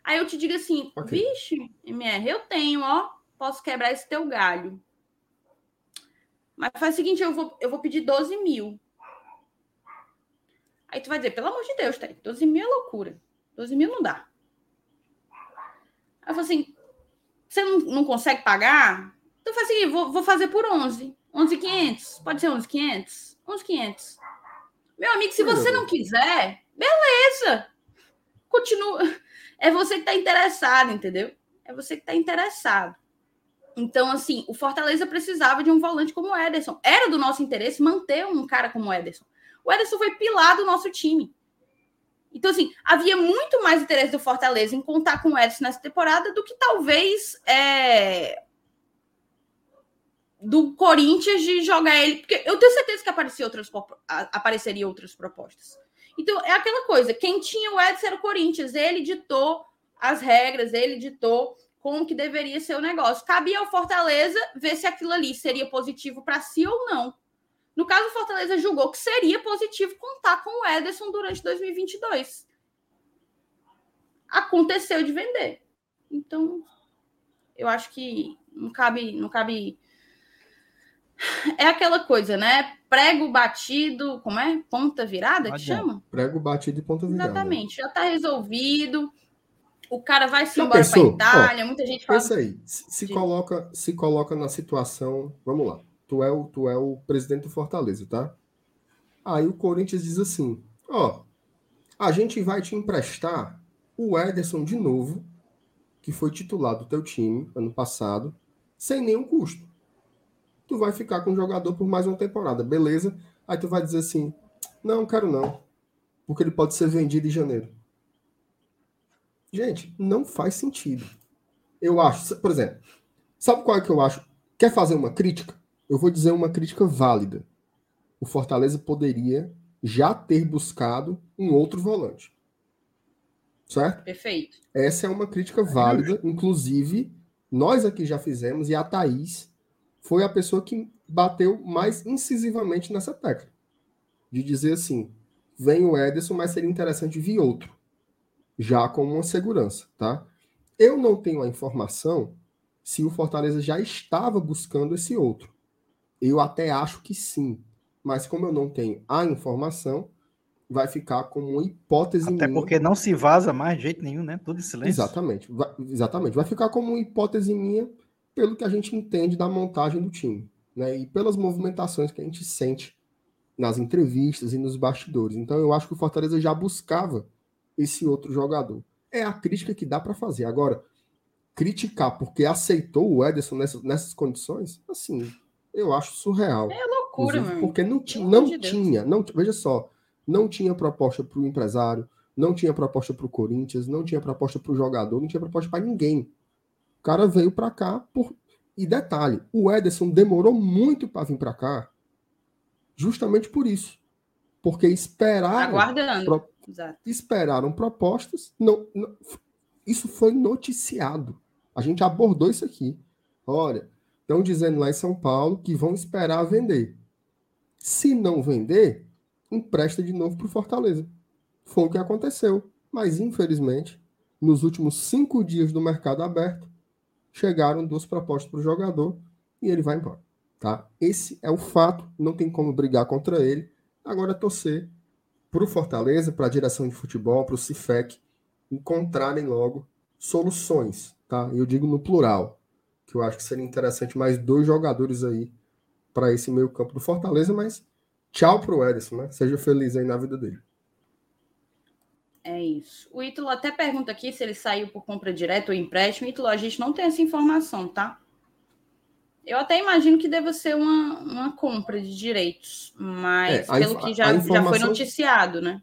[SPEAKER 1] Aí eu te digo assim, okay. vixe, MR, eu tenho, ó, posso quebrar esse teu galho. Mas faz o seguinte, eu vou, eu vou pedir 12 mil. Aí tu vai dizer, pelo amor de Deus, tá? 12 mil é loucura. 12 mil não dá. Aí eu falo assim, você não, não consegue pagar? Então faz o seguinte, vou, vou fazer por 11. 11,500. Pode ser 11,500? 11,500. Meu amigo, se você não quiser, beleza. Continua. É você que está interessado, entendeu? É você que está interessado. Então, assim, o Fortaleza precisava de um volante como o Ederson. Era do nosso interesse manter um cara como o Ederson. O Ederson foi pilar do nosso time. Então, assim, havia muito mais interesse do Fortaleza em contar com o Ederson nessa temporada do que talvez é, do Corinthians de jogar ele. Porque eu tenho certeza que aparecia outras, apareceria outras propostas. Então, é aquela coisa: quem tinha o Edson era o Corinthians. Ele ditou as regras, ele ditou como que deveria ser o negócio. Cabia ao Fortaleza ver se aquilo ali seria positivo para si ou não. No caso, o Fortaleza julgou que seria positivo contar com o Ederson durante 2022. Aconteceu de vender. Então, eu acho que não cabe, não cabe. É aquela coisa, né? Prego batido, como é? Ponta virada que chama?
[SPEAKER 3] Prego batido e ponta virada.
[SPEAKER 1] Exatamente, já está resolvido o cara vai se embora para Itália, muita gente fala.
[SPEAKER 3] Pensa aí, se, coloca, se coloca na situação, vamos lá. Tu é o, tu é o presidente do Fortaleza, tá? Aí o Corinthians diz assim: ó, a gente vai te emprestar o Ederson de novo, que foi titular do teu time ano passado, sem nenhum custo. Tu vai ficar com o jogador por mais uma temporada, beleza? Aí tu vai dizer assim: não, quero não, porque ele pode ser vendido em janeiro. Gente, não faz sentido. Eu acho, por exemplo, sabe qual é que eu acho? Quer fazer uma crítica? Eu vou dizer uma crítica válida. O Fortaleza poderia já ter buscado um outro volante. Certo?
[SPEAKER 1] Perfeito.
[SPEAKER 3] Essa é uma crítica válida, inclusive nós aqui já fizemos e a Thaís foi a pessoa que bateu mais incisivamente nessa tecla. De dizer assim: vem o Ederson, mas seria interessante vir outro já como uma segurança, tá? Eu não tenho a informação se o Fortaleza já estava buscando esse outro. Eu até acho que sim, mas como eu não tenho a informação, vai ficar como uma hipótese
[SPEAKER 2] Até minha. porque não se vaza mais de jeito nenhum, né? Tudo em silêncio.
[SPEAKER 3] Exatamente, vai, exatamente. Vai ficar como uma hipótese minha pelo que a gente entende da montagem do time, né? E pelas movimentações que a gente sente nas entrevistas e nos bastidores. Então eu acho que o Fortaleza já buscava esse outro jogador. É a crítica que dá para fazer. Agora, criticar porque aceitou o Ederson nessas, nessas condições, assim, eu acho surreal.
[SPEAKER 1] É loucura, mano.
[SPEAKER 3] Porque não, ti, não de tinha, não, veja só, não tinha proposta para o empresário, não tinha proposta para o Corinthians, não tinha proposta para o jogador, não tinha proposta para ninguém. O cara veio para cá por. E detalhe, o Ederson demorou muito para vir para cá, justamente por isso. Porque esperaram.
[SPEAKER 1] Aguardando. Pro,
[SPEAKER 3] esperaram propostas. Não, não, isso foi noticiado. A gente abordou isso aqui. Olha, estão dizendo lá em São Paulo que vão esperar vender. Se não vender, empresta de novo para o Fortaleza. Foi o que aconteceu. Mas, infelizmente, nos últimos cinco dias do mercado aberto, chegaram duas propostas para o jogador e ele vai embora. Tá? Esse é o fato, não tem como brigar contra ele. Agora torcer para o Fortaleza, para a direção de futebol, para o CIFEC, encontrarem logo soluções. Tá? Eu digo no plural que eu acho que seria interessante mais dois jogadores aí para esse meio campo do Fortaleza, mas tchau pro Ederson, né? Seja feliz aí na vida dele.
[SPEAKER 1] É isso. O Ítalo até pergunta aqui se ele saiu por compra direta ou empréstimo. Ítalo, a gente não tem essa informação, tá? Eu até imagino que deva ser uma, uma compra de direitos, mas é, pelo que já, já foi noticiado, né?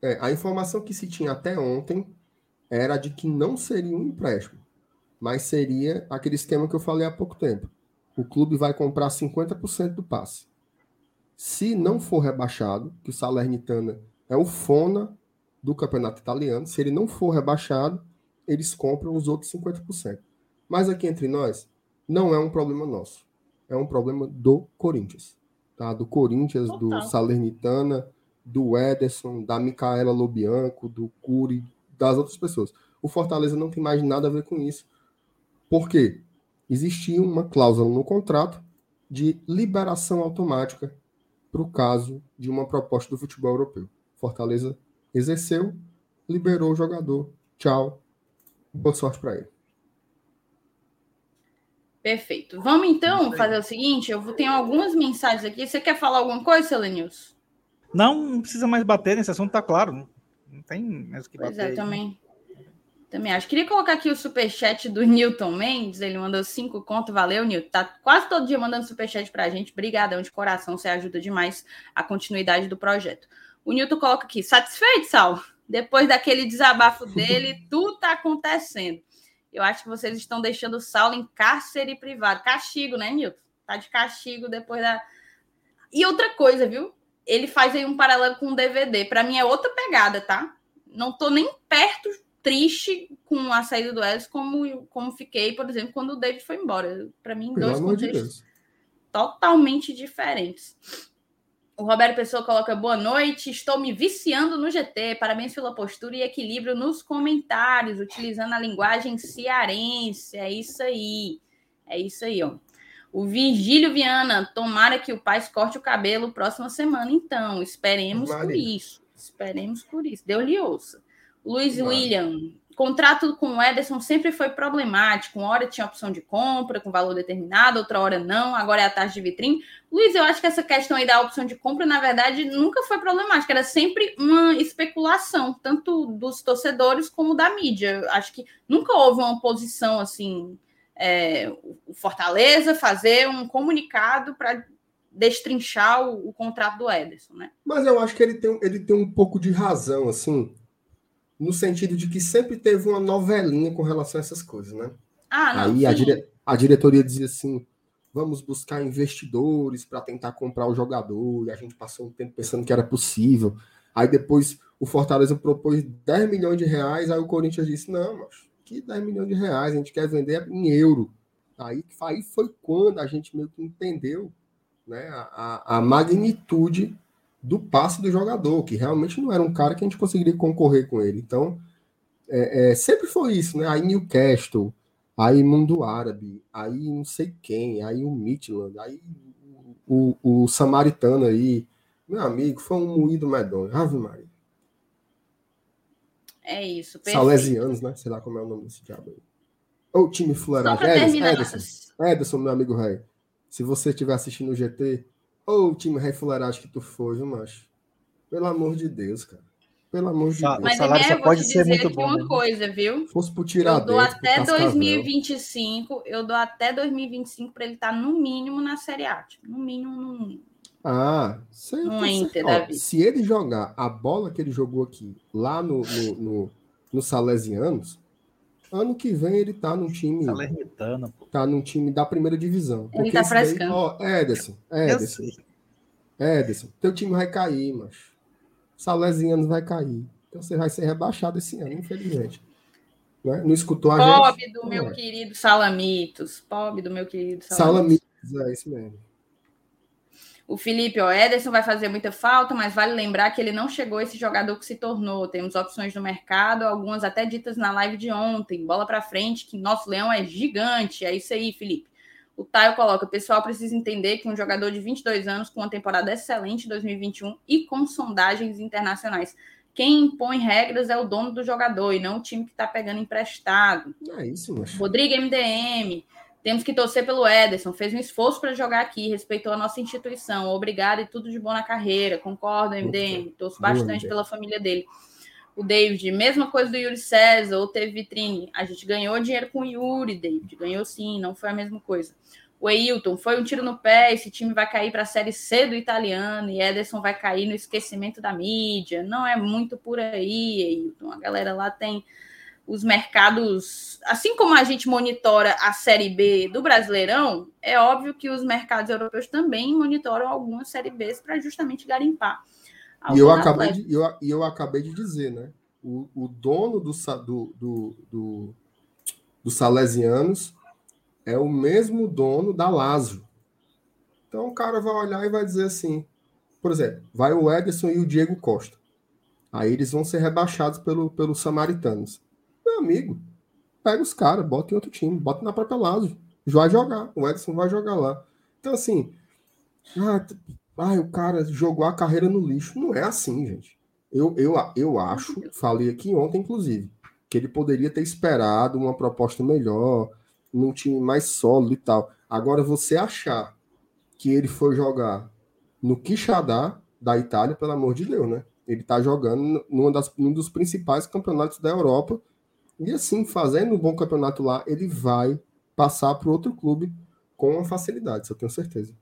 [SPEAKER 3] É, a informação que se tinha até ontem era de que não seria um empréstimo mas seria aquele esquema que eu falei há pouco tempo. O clube vai comprar 50% do passe. Se não for rebaixado, que o Salernitana é o Fona do campeonato italiano, se ele não for rebaixado, eles compram os outros 50%. Mas aqui entre nós, não é um problema nosso. É um problema do Corinthians. Tá? Do Corinthians, Total. do Salernitana, do Ederson, da Micaela Lobianco, do Curi, das outras pessoas. O Fortaleza não tem mais nada a ver com isso. Porque existia uma cláusula no contrato de liberação automática para o caso de uma proposta do futebol europeu. Fortaleza exerceu, liberou o jogador. Tchau. Boa sorte para ele.
[SPEAKER 1] Perfeito. Vamos então fazer o seguinte: eu tenho algumas mensagens aqui. Você quer falar alguma coisa, Selenius?
[SPEAKER 2] Não, não precisa mais bater nesse assunto, tá claro. Não tem mais o que
[SPEAKER 1] pois
[SPEAKER 2] bater.
[SPEAKER 1] Pois é, também. Também acho. Queria colocar aqui o superchat do Newton Mendes. Ele mandou cinco conto. Valeu, Newton. Tá quase todo dia mandando superchat pra gente. Obrigadão de coração. Você ajuda demais a continuidade do projeto. O Newton coloca aqui. Satisfeito, Sal? Depois daquele desabafo dele, tudo tá acontecendo. Eu acho que vocês estão deixando o Saulo em cárcere privado. Castigo, né, Newton? Tá de castigo depois da. E outra coisa, viu? Ele faz aí um paralelo com o DVD. Para mim é outra pegada, tá? Não tô nem perto triste com a saída do Ellis como, como fiquei, por exemplo, quando o David foi embora. Para mim, Pelo dois contextos de totalmente diferentes. O Roberto Pessoa coloca boa noite, estou me viciando no GT. Parabéns pela postura e equilíbrio nos comentários, utilizando a linguagem cearense. É isso aí. É isso aí, ó. O Virgílio Viana, tomara que o pai corte o cabelo próxima semana, então. Esperemos por isso. Esperemos por isso. Deus-lhe ouça. Luiz William, contrato com o Ederson sempre foi problemático. Uma hora tinha opção de compra com valor determinado, outra hora não, agora é a taxa de vitrine. Luiz, eu acho que essa questão aí da opção de compra, na verdade, nunca foi problemática, era sempre uma especulação, tanto dos torcedores como da mídia. Acho que nunca houve uma posição assim. É, o Fortaleza fazer um comunicado para destrinchar o, o, contrato do Ederson, né?
[SPEAKER 3] Mas eu acho que ele tem, ele tem um pouco de razão, assim no sentido de que sempre teve uma novelinha com relação a essas coisas, né?
[SPEAKER 1] Ah, não,
[SPEAKER 3] Aí a, dire... a, diretoria dizia assim: vamos buscar investidores para tentar comprar o jogador, e a gente passou um tempo pensando que era possível. Aí depois o Fortaleza propôs 10 milhões de reais, aí o Corinthians disse: não, mas que 10 milhões de reais, a gente quer vender em euro. Aí, aí foi quando a gente meio que entendeu né, a, a magnitude do passe do jogador, que realmente não era um cara que a gente conseguiria concorrer com ele. Então, é, é, sempre foi isso, né? Aí Newcastle, aí Mundo Árabe, aí não sei quem, aí o Midland, aí o, o, o Samaritano aí. Meu amigo, foi um moído medonho. Ave Maria.
[SPEAKER 1] É isso.
[SPEAKER 3] Perfeito. Salesianos, né? Sei lá como é o nome desse diabo aí. Ou time fuleiragem. Ederson, Ederson, meu amigo rei. Se você estiver assistindo o GT, Ô, oh, time rei fuleiragem que tu foi, viu, macho? Pelo amor de Deus, cara. Pelo amor de Deus.
[SPEAKER 1] Mas
[SPEAKER 2] O salário só
[SPEAKER 1] eu vou
[SPEAKER 2] pode
[SPEAKER 1] te
[SPEAKER 2] ser
[SPEAKER 1] dizer
[SPEAKER 2] muito
[SPEAKER 1] aqui
[SPEAKER 2] bom,
[SPEAKER 1] uma
[SPEAKER 2] né?
[SPEAKER 1] coisa, viu?
[SPEAKER 3] Fosse pro
[SPEAKER 1] Eu
[SPEAKER 3] Tiradentes,
[SPEAKER 1] dou até
[SPEAKER 3] Cascavel.
[SPEAKER 1] 2025, eu dou até 2025 para ele estar no mínimo na Série A. tipo, no mínimo, no mínimo.
[SPEAKER 3] Ah, sei,
[SPEAKER 1] No
[SPEAKER 3] eu tô
[SPEAKER 1] Inter
[SPEAKER 3] Ó, se ele jogar a bola que ele jogou aqui lá no, no, no, no Salesianos, ano que vem ele tá num time,
[SPEAKER 2] Salernitana, pô.
[SPEAKER 3] tá num time da primeira divisão.
[SPEAKER 1] Ele tá frescando.
[SPEAKER 3] Ó, Ederson, Ederson. Ederson, teu time vai cair, macho. Salesianos vai cair. Então você vai ser rebaixado esse ano, infelizmente. Né? Não escutou a gente?
[SPEAKER 1] Pobre do meu
[SPEAKER 3] É.
[SPEAKER 1] querido Salamitos. Pobre do meu querido Salamitos.
[SPEAKER 3] Salamitos, é isso mesmo.
[SPEAKER 1] O Felipe, ó, Ederson vai fazer muita falta, mas vale lembrar que ele não chegou esse jogador que se tornou. Temos opções no mercado, algumas até ditas na live de ontem. Bola para frente, que nosso leão é gigante. É isso aí, Felipe. O Taio coloca: o pessoal precisa entender que um jogador de 22 anos, com uma temporada excelente em 2021 e com sondagens internacionais. Quem impõe regras é o dono do jogador e não o time que está pegando emprestado.
[SPEAKER 3] É isso, macho.
[SPEAKER 1] Rodrigo MDM. Temos que torcer pelo Ederson. Fez um esforço para jogar aqui, respeitou a nossa instituição. Obrigado e tudo de bom na carreira. Concordo, MDM. Torço bastante pela família dele. O David, mesma coisa do Yuri César, ou teve vitrine. A gente ganhou dinheiro com o Yuri, David. Ganhou sim, não foi a mesma coisa. O Eilton, foi um tiro no pé. Esse time vai cair para a Série C do italiano e Ederson vai cair no esquecimento da mídia. Não é muito por aí, Eilton. A galera lá tem os mercados, assim como a gente monitora a Série B do Brasileirão, é óbvio que os mercados europeus também monitoram algumas Série Bs para justamente garimpar.
[SPEAKER 3] E eu acabei,
[SPEAKER 1] atletas.
[SPEAKER 3] de, eu, eu acabei de dizer, né? O, o dono do, do, do, do, do Salesianos é o mesmo dono da Lazio. Então o cara vai olhar e vai dizer assim, por exemplo, vai o Ederson e o Diego Costa. Aí eles vão ser rebaixados pelo, pelos Samaritanos. Amigo, pega os caras, bota em outro time, bota na própria Lazio. Vai jogar, o Ederson vai jogar lá. Então assim, ah, ah, o cara jogou a carreira no lixo. Não é assim, gente. Eu, eu, eu acho, falei aqui ontem, inclusive, que ele poderia ter esperado uma proposta melhor, num time mais sólido e tal. Agora, você achar que ele foi jogar no Quixadá da Itália, pelo amor de Deus, né? Ele tá jogando numa das, num dos principais campeonatos da Europa. E assim, fazendo um bom campeonato lá, ele vai passar para outro clube com facilidade, isso eu tenho certeza.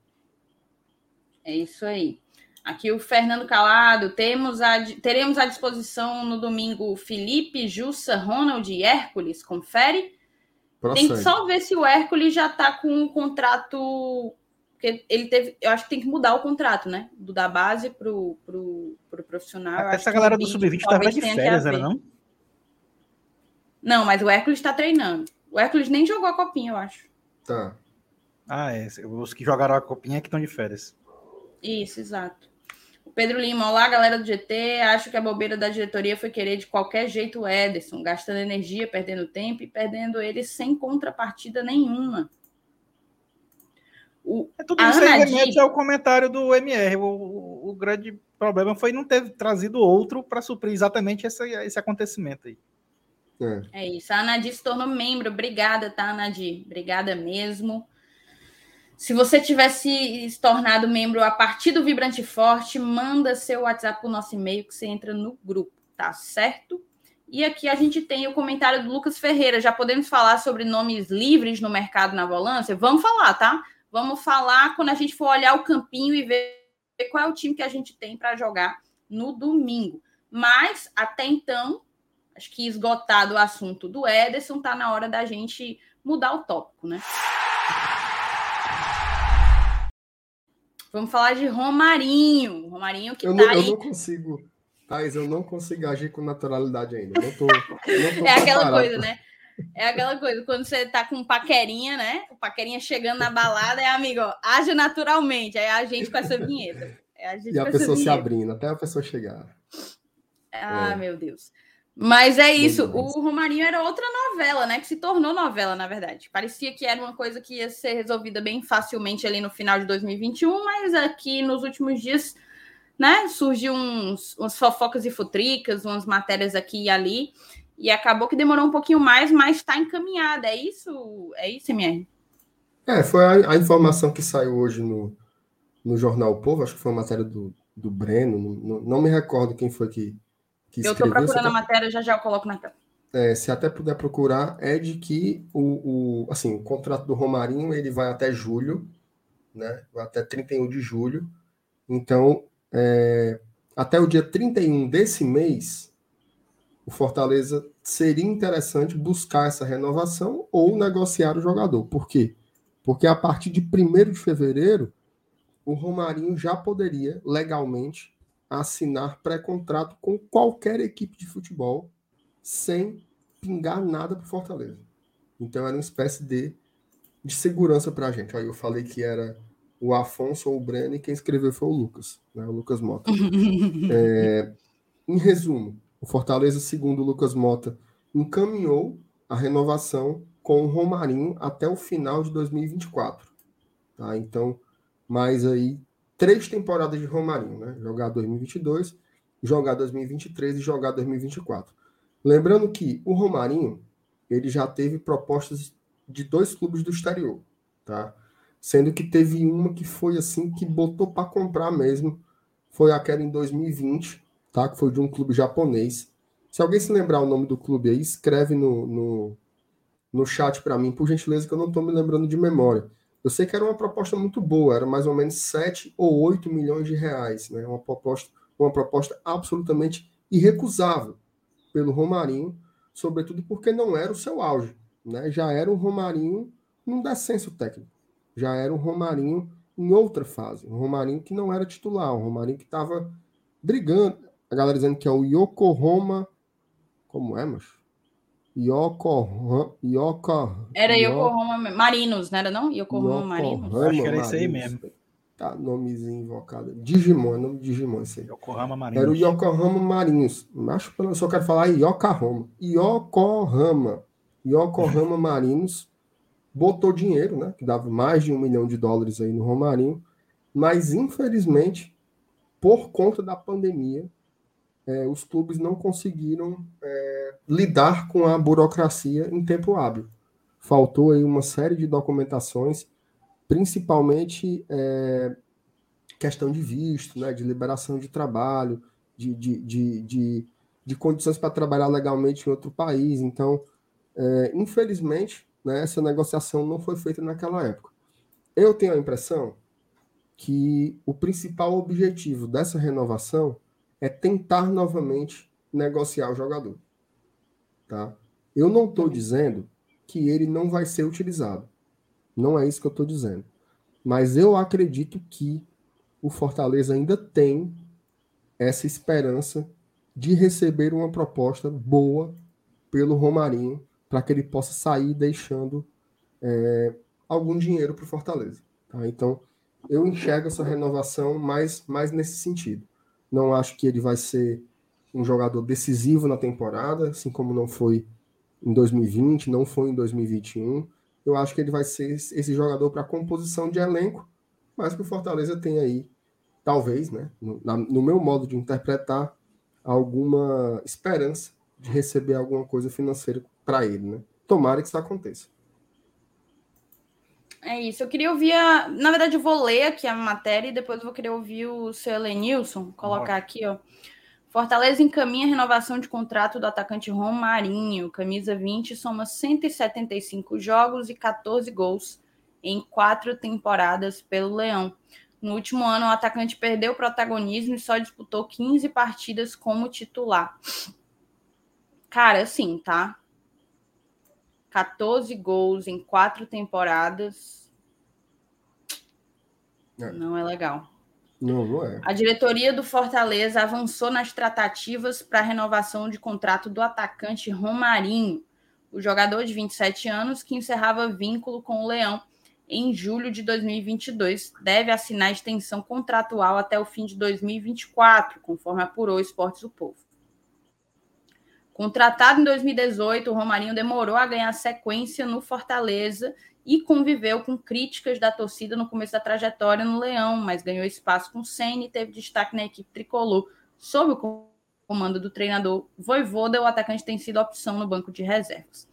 [SPEAKER 1] É isso aí. Aqui o Fernando Calado, temos a, teremos à disposição no domingo Felipe, Jussa, Ronald e Hércules. Confere. Tem que só ver se o Hércules já tá com o contrato. Porque ele teve. Eu acho que tem que mudar o contrato, né? Do da base pro, pro, pro profissional.
[SPEAKER 2] Essa galera do
[SPEAKER 1] vídeo
[SPEAKER 2] Sub-20 tava
[SPEAKER 1] talvez
[SPEAKER 2] de férias, era não?
[SPEAKER 1] Não, mas o Hércules tá treinando. O Hércules nem jogou a copinha, eu acho.
[SPEAKER 3] Tá.
[SPEAKER 2] Ah, é. Os que jogaram a copinha é que estão de férias.
[SPEAKER 1] Isso, exato. O Pedro Lima, olá, galera do GT. Acho que a bobeira da diretoria foi querer de qualquer jeito o Ederson, gastando energia, perdendo tempo e perdendo ele sem contrapartida nenhuma. O,
[SPEAKER 2] É tudo
[SPEAKER 1] A
[SPEAKER 2] isso aí remete ao comentário do MR. O, o- o grande problema foi não ter trazido outro para suprir exatamente esse, esse acontecimento aí.
[SPEAKER 3] É.
[SPEAKER 1] É isso. A Anadir se tornou membro. Obrigada, tá, Anadir? Obrigada mesmo. Se você tivesse se tornado membro a partir do Vibrante Forte, manda seu WhatsApp para o nosso e-mail que você entra no grupo, tá certo? E aqui a gente tem o comentário do Lucas Ferreira. Já podemos falar sobre nomes livres no mercado na volância? Vamos falar, tá? Vamos falar quando a gente for olhar o campinho e ver qual é o time que a gente tem para jogar no domingo. Mas, até então, acho que esgotado o assunto do Ederson, tá na hora da gente mudar o tópico, né? Vamos falar de Romarinho. Romarinho que
[SPEAKER 3] Eu
[SPEAKER 1] tá
[SPEAKER 3] não, eu
[SPEAKER 1] aí.
[SPEAKER 3] não consigo. Thais, eu não consigo agir com naturalidade ainda. Eu Não tô, eu não tô
[SPEAKER 1] É aquela coisa, né? É aquela coisa, quando você tá com paquerinha, né? O paquerinha chegando na balada, é amigo, ó, age naturalmente. Aí a gente com essa vinheta. É a gente
[SPEAKER 3] E a pessoa se abrindo, até a pessoa chegar.
[SPEAKER 1] Ah,
[SPEAKER 3] É.
[SPEAKER 1] meu Deus. Mas é isso. O Romarinho era outra novela, né? Que se tornou novela, na verdade. Parecia que era uma coisa que ia ser resolvida bem facilmente ali no final de 2021, mas aqui nos últimos dias, né? Surgiu uns, umas fofocas e futricas, umas matérias aqui e ali. E acabou que demorou um pouquinho mais, mas está encaminhada. É isso? É isso, MR?
[SPEAKER 3] É, foi a, a informação que saiu hoje no, no Jornal o Povo, acho que foi uma matéria do, do Breno, não, não- não me recordo quem foi que,
[SPEAKER 1] eu estou procurando a matéria, já já eu coloco na tela.
[SPEAKER 3] É, se até puder procurar, é de que o, o, assim, o contrato do Romarinho ele vai até julho, né? Vai até 31 de julho. Então, é, até o dia 31 desse mês, o Fortaleza seria interessante buscar essa renovação ou negociar o jogador. Por quê? Porque a partir de 1 de fevereiro, o Romarinho já poderia legalmente assinar pré-contrato com qualquer equipe de futebol sem pingar nada para Fortaleza. Então era uma espécie de, de segurança para a gente. Aí eu falei que era o Afonso ou o Breno e quem escreveu foi o Lucas, né? o Lucas Mota. é, em resumo, o Fortaleza, segundo o Lucas Mota, encaminhou a renovação com o Romarinho até o final de 2024. Tá? Então, mais aí três temporadas de Romarinho, né? Jogar 2022, jogar 2023 e jogar 2024. Lembrando que o Romarinho, ele já teve propostas de dois clubes do exterior, tá? Sendo que teve uma que foi assim que botou para comprar mesmo, foi aquela em 2020, tá? Que foi de um clube japonês. Se alguém se lembrar o nome do clube aí, escreve no, no, no chat para mim, por gentileza, que eu não estou me lembrando de memória. Eu sei que era uma proposta muito boa, era mais ou menos 7 ou 8 milhões de reais, né? Uma proposta, uma proposta absolutamente irrecusável pelo Romarinho, sobretudo porque não era o seu auge, né? Já era um Romarinho num descenso técnico. Já era um Romarinho em outra fase, um Romarinho que não era titular, um Romarinho que estava brigando, a galera dizendo que é o Yokohama. Como é, macho? Yokohama. Yoko,
[SPEAKER 1] era Yokohama Marinos, não era não? Yokohama, Yokohama Marinos.
[SPEAKER 2] Acho que era isso aí mesmo.
[SPEAKER 3] Tá, nomezinho invocado. Digimon, é nome de Digimon isso aí.
[SPEAKER 2] Yokohama Marinos.
[SPEAKER 3] Era o Yokohama Marinos. Acho que eu só quero falar Yokohama. Yokohama. Yokohama Marinos botou dinheiro, né? Que dava mais de um milhão de dólares aí no Romarinho. Mas, infelizmente, por conta da pandemia, é, os clubes não conseguiram é, lidar com a burocracia em tempo hábil. Faltou aí uma série de documentações, principalmente é, questão de visto, né, de liberação de trabalho, de, de, de, de, de condições para trabalhar legalmente em outro país. Então, é, infelizmente, né, essa negociação não foi feita naquela época. Eu tenho a impressão que o principal objetivo dessa renovação é tentar novamente negociar o jogador. Tá? Eu não estou dizendo que ele não vai ser utilizado. Não é isso que eu estou dizendo. Mas eu acredito que o Fortaleza ainda tem essa esperança de receber uma proposta boa pelo Romarinho para que ele possa sair deixando é, algum dinheiro para o Fortaleza. Tá? Então, eu enxergo essa renovação mais, mais nesse sentido. Não acho que ele vai ser um jogador decisivo na temporada, assim como não foi em 2020, não foi em 2021. Eu acho que ele vai ser esse jogador para composição de elenco, mas que o Fortaleza tem aí, talvez, né, no, na, no meu modo de interpretar, alguma esperança de receber alguma coisa financeira para ele, né? Tomara que isso aconteça.
[SPEAKER 1] É isso. Eu queria ouvir a. Na verdade, eu vou ler aqui a matéria e depois eu vou querer ouvir o seu Elenilson, colocar aqui, ó. Fortaleza encaminha a renovação de contrato do atacante Romarinho, camisa 20, soma 175 jogos e 14 gols em quatro temporadas pelo Leão. No último ano, o atacante perdeu protagonismo e só disputou 15 partidas como titular. Cara, assim, tá? 14 gols em quatro temporadas. É. Não é legal.
[SPEAKER 3] Não, não é.
[SPEAKER 1] A diretoria do Fortaleza avançou nas tratativas para a renovação de contrato do atacante Romarinho, o jogador de 27 anos que encerrava vínculo com o Leão em julho de 2022, deve assinar extensão contratual até o fim de 2024, conforme apurou o Esportes do Povo. Contratado em 2018, o Romarinho demorou a ganhar sequência no Fortaleza e conviveu com críticas da torcida no começo da trajetória no Leão, mas ganhou espaço com o Senna e teve destaque na equipe tricolor. Sob o comando do treinador Voivoda, o atacante tem sido opção no banco de reservas.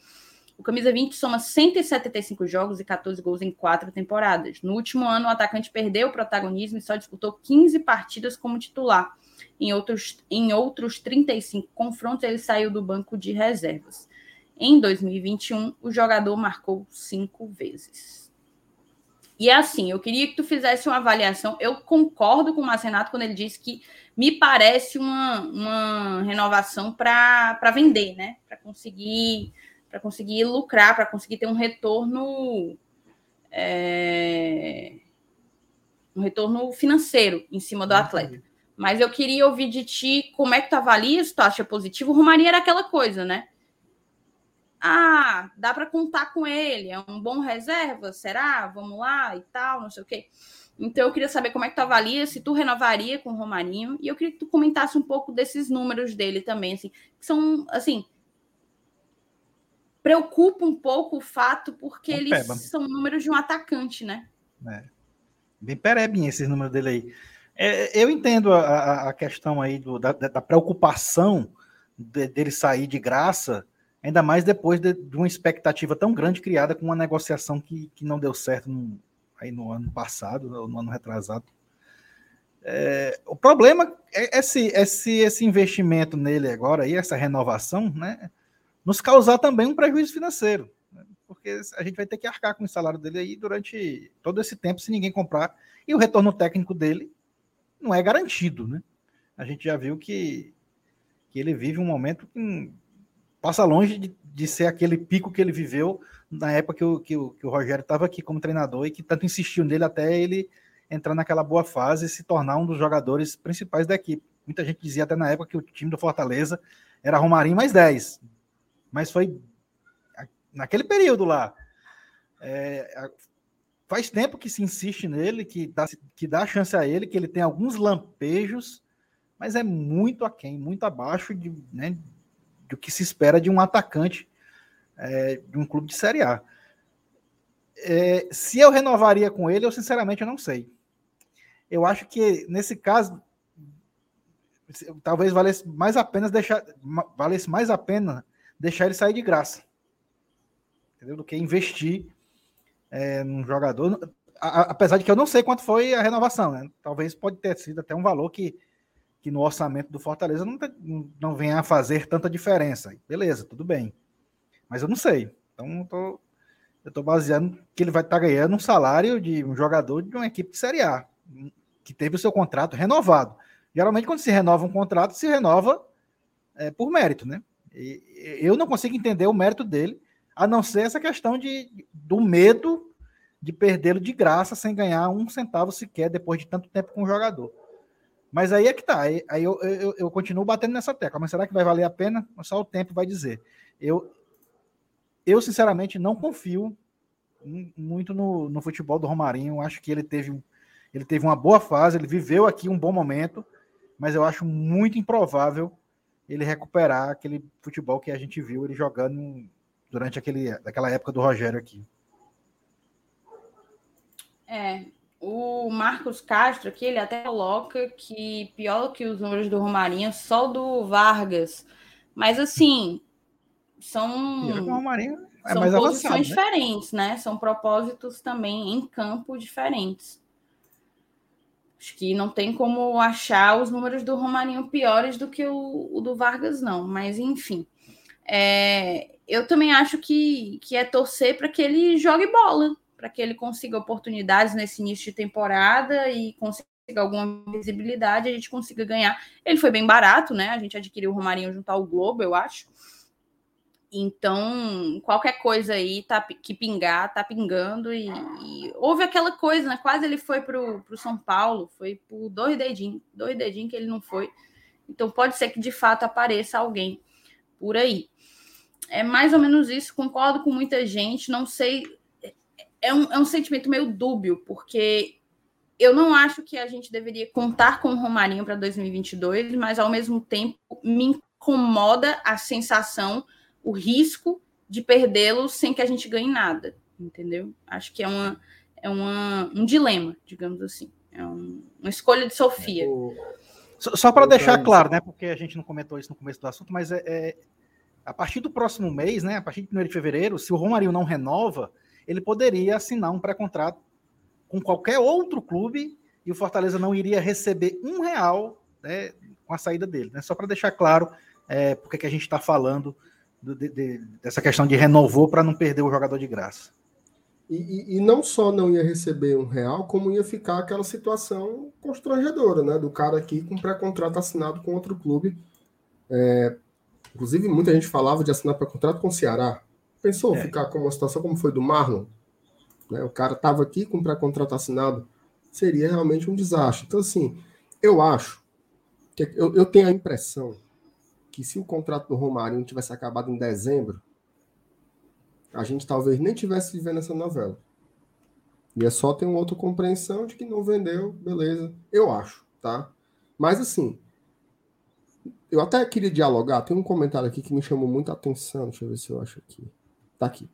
[SPEAKER 1] O camisa 20 soma 175 jogos e 14 gols em quatro temporadas. No último ano, o atacante perdeu o protagonismo e só disputou 15 partidas como titular. Em outros, em outros 35 confrontos, ele saiu do banco de reservas. Em 2021, o jogador marcou cinco vezes. E é assim, eu queria que tu fizesse uma avaliação. Eu concordo com o Marcenato quando ele disse que me parece uma, uma renovação para vender, né? Para conseguir para conseguir lucrar, para conseguir ter um retorno é, um retorno financeiro em cima do atleta. Mas eu queria ouvir de ti como é que tu avalia, se tu acha positivo. O Romaria era aquela coisa, né? Ah, dá para contar com ele, é um bom reserva, será? Vamos lá e tal, não sei o quê. Então eu queria saber como é que tu avalia, se tu renovaria com o Romarinho, e eu queria que tu comentasse um pouco desses números dele também, assim, que são, assim, preocupa um pouco o fato, porque eles peba. são números de um atacante, né?
[SPEAKER 2] É. Bem esses números dele aí. É, eu entendo a, a, questão aí do, da, da preocupação de, dele sair de graça, ainda mais depois de, de, uma expectativa tão grande criada com uma negociação que, que não deu certo no, aí no ano passado, no ano retrasado. É, o problema é esse, esse, esse investimento nele agora, aí, essa renovação, né? nos causar também um prejuízo financeiro, né? porque a gente vai ter que arcar com o salário dele aí durante todo esse tempo se ninguém comprar, e o retorno técnico dele não é garantido, né? A gente já viu que, que ele vive um momento que passa longe de, de ser aquele pico que ele viveu na época que o, que o, que o Rogério estava aqui como treinador e que tanto insistiu nele até ele entrar naquela boa fase e se tornar um dos jogadores principais da equipe. Muita gente dizia até na época que o time do Fortaleza era Romarinho mais 10 mas foi naquele período lá. É, faz tempo que se insiste nele, que dá, que dá chance a ele, que ele tem alguns lampejos, mas é muito aquém, muito abaixo de, né, do que se espera de um atacante é, de um clube de Série A. É, se eu renovaria com ele, eu sinceramente não sei. Eu acho que nesse caso talvez valesse mais a pena deixar valesse mais a pena deixar ele sair de graça. Entendeu? Do que investir é, num jogador. A, apesar de que eu não sei quanto foi a renovação, né? Talvez pode ter sido até um valor que, que no orçamento do Fortaleza não, não venha a fazer tanta diferença. Beleza, tudo bem. Mas eu não sei. Então eu tô, eu tô baseando que ele vai estar tá ganhando um salário de um jogador de uma equipe de Série A, que teve o seu contrato renovado. Geralmente, quando se renova um contrato, se renova é, por mérito, né? eu não consigo entender o mérito dele, a não ser essa questão de, do medo de perdê-lo de graça sem ganhar um centavo sequer depois de tanto tempo com o jogador. Mas aí é que tá. Aí, aí eu, eu, eu, continuo batendo nessa tecla. Mas será que vai valer a pena? Só o tempo vai dizer. Eu, eu sinceramente, não confio muito no, no futebol do Romarinho. Acho que ele teve, ele teve uma boa fase, ele viveu aqui um bom momento, mas eu acho muito improvável ele recuperar aquele futebol que a gente viu ele jogando durante aquele, aquela época do Rogério aqui.
[SPEAKER 1] É, o Marcos Castro aqui, ele até coloca que pior que os números do Romarinho, só do Vargas. Mas assim, são, é são posições avançado, né? diferentes, né? São propósitos também em campo diferentes. Acho que não tem como achar os números do Romarinho piores do que o, o do Vargas, não. Mas, enfim. É, eu também acho que, que é torcer para que ele jogue bola, para que ele consiga oportunidades nesse início de temporada e consiga alguma visibilidade, a gente consiga ganhar. Ele foi bem barato, né? A gente adquiriu o Romarinho junto ao Globo, eu acho. Então, qualquer coisa aí tá, que pingar, tá pingando. E, e houve aquela coisa, né? Quase ele foi para o São Paulo, foi por dois dedinhos, dois dedinhos que ele não foi. Então, pode ser que de fato apareça alguém por aí. É mais ou menos isso, concordo com muita gente. Não sei, é um, é um sentimento meio dúbio, porque eu não acho que a gente deveria contar com o Romarinho para 2022, mas ao mesmo tempo me incomoda a sensação o risco de perdê-lo sem que a gente ganhe nada, entendeu? Acho que é, uma, é uma, um dilema, digamos assim. É um, uma escolha de Sofia.
[SPEAKER 2] Só, só para deixar claro, né? Porque a gente não comentou isso no começo do assunto, mas é, é a partir do próximo mês, né, a partir de 1 de fevereiro, se o Romarinho não renova, ele poderia assinar um pré-contrato com qualquer outro clube e o Fortaleza não iria receber um real né, com a saída dele. Né? Só para deixar claro é, porque que a gente está falando do, de, de, dessa questão de renovou para não perder o jogador de graça.
[SPEAKER 3] E, e, e, não só não ia receber um real, como ia ficar aquela situação constrangedora, né? Do cara aqui com pré-contrato assinado com outro clube. É, inclusive, muita gente falava de assinar pré-contrato com o Ceará. Pensou é. ficar com uma situação como foi do Marlon? Né? O cara estava aqui com pré-contrato assinado. Seria realmente um desastre. Então, assim, eu acho, que eu, eu tenho a impressão que se o contrato do Romarinho tivesse acabado em dezembro, a gente talvez nem tivesse vivendo essa novela. E é só ter uma outra compreensão de que não vendeu, beleza. Eu acho, tá? Mas assim, eu até queria dialogar. Tem um comentário aqui que me chamou muita atenção. Deixa eu ver se eu acho aqui. Tá aqui.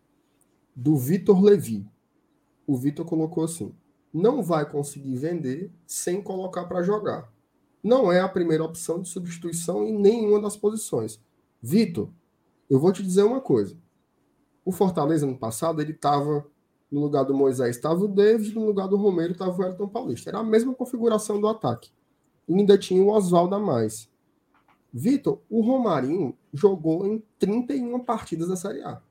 [SPEAKER 3] Do Vitor Levi. O Vitor colocou assim: não vai conseguir vender sem colocar para jogar não é a primeira opção de substituição em nenhuma das posições. Vitor, eu vou te dizer uma coisa. O Fortaleza no passado, ele estava no lugar do Moisés, estava o David, no lugar do Romero estava o Elton Paulista. Era a mesma configuração do ataque. E ainda tinha o Oswaldo a mais. Vitor, o Romarinho jogou em 31 partidas da Série A.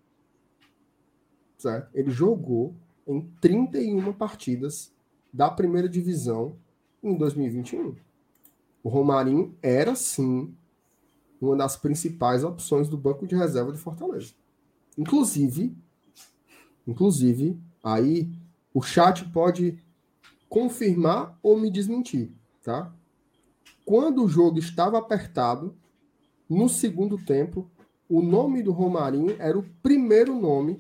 [SPEAKER 3] Certo? Ele jogou em 31 partidas da primeira divisão em 2021 o Romarinho era sim uma das principais opções do banco de reserva de Fortaleza. Inclusive, inclusive, aí o chat pode confirmar ou me desmentir, tá? Quando o jogo estava apertado, no segundo tempo, o nome do Romarinho era o primeiro nome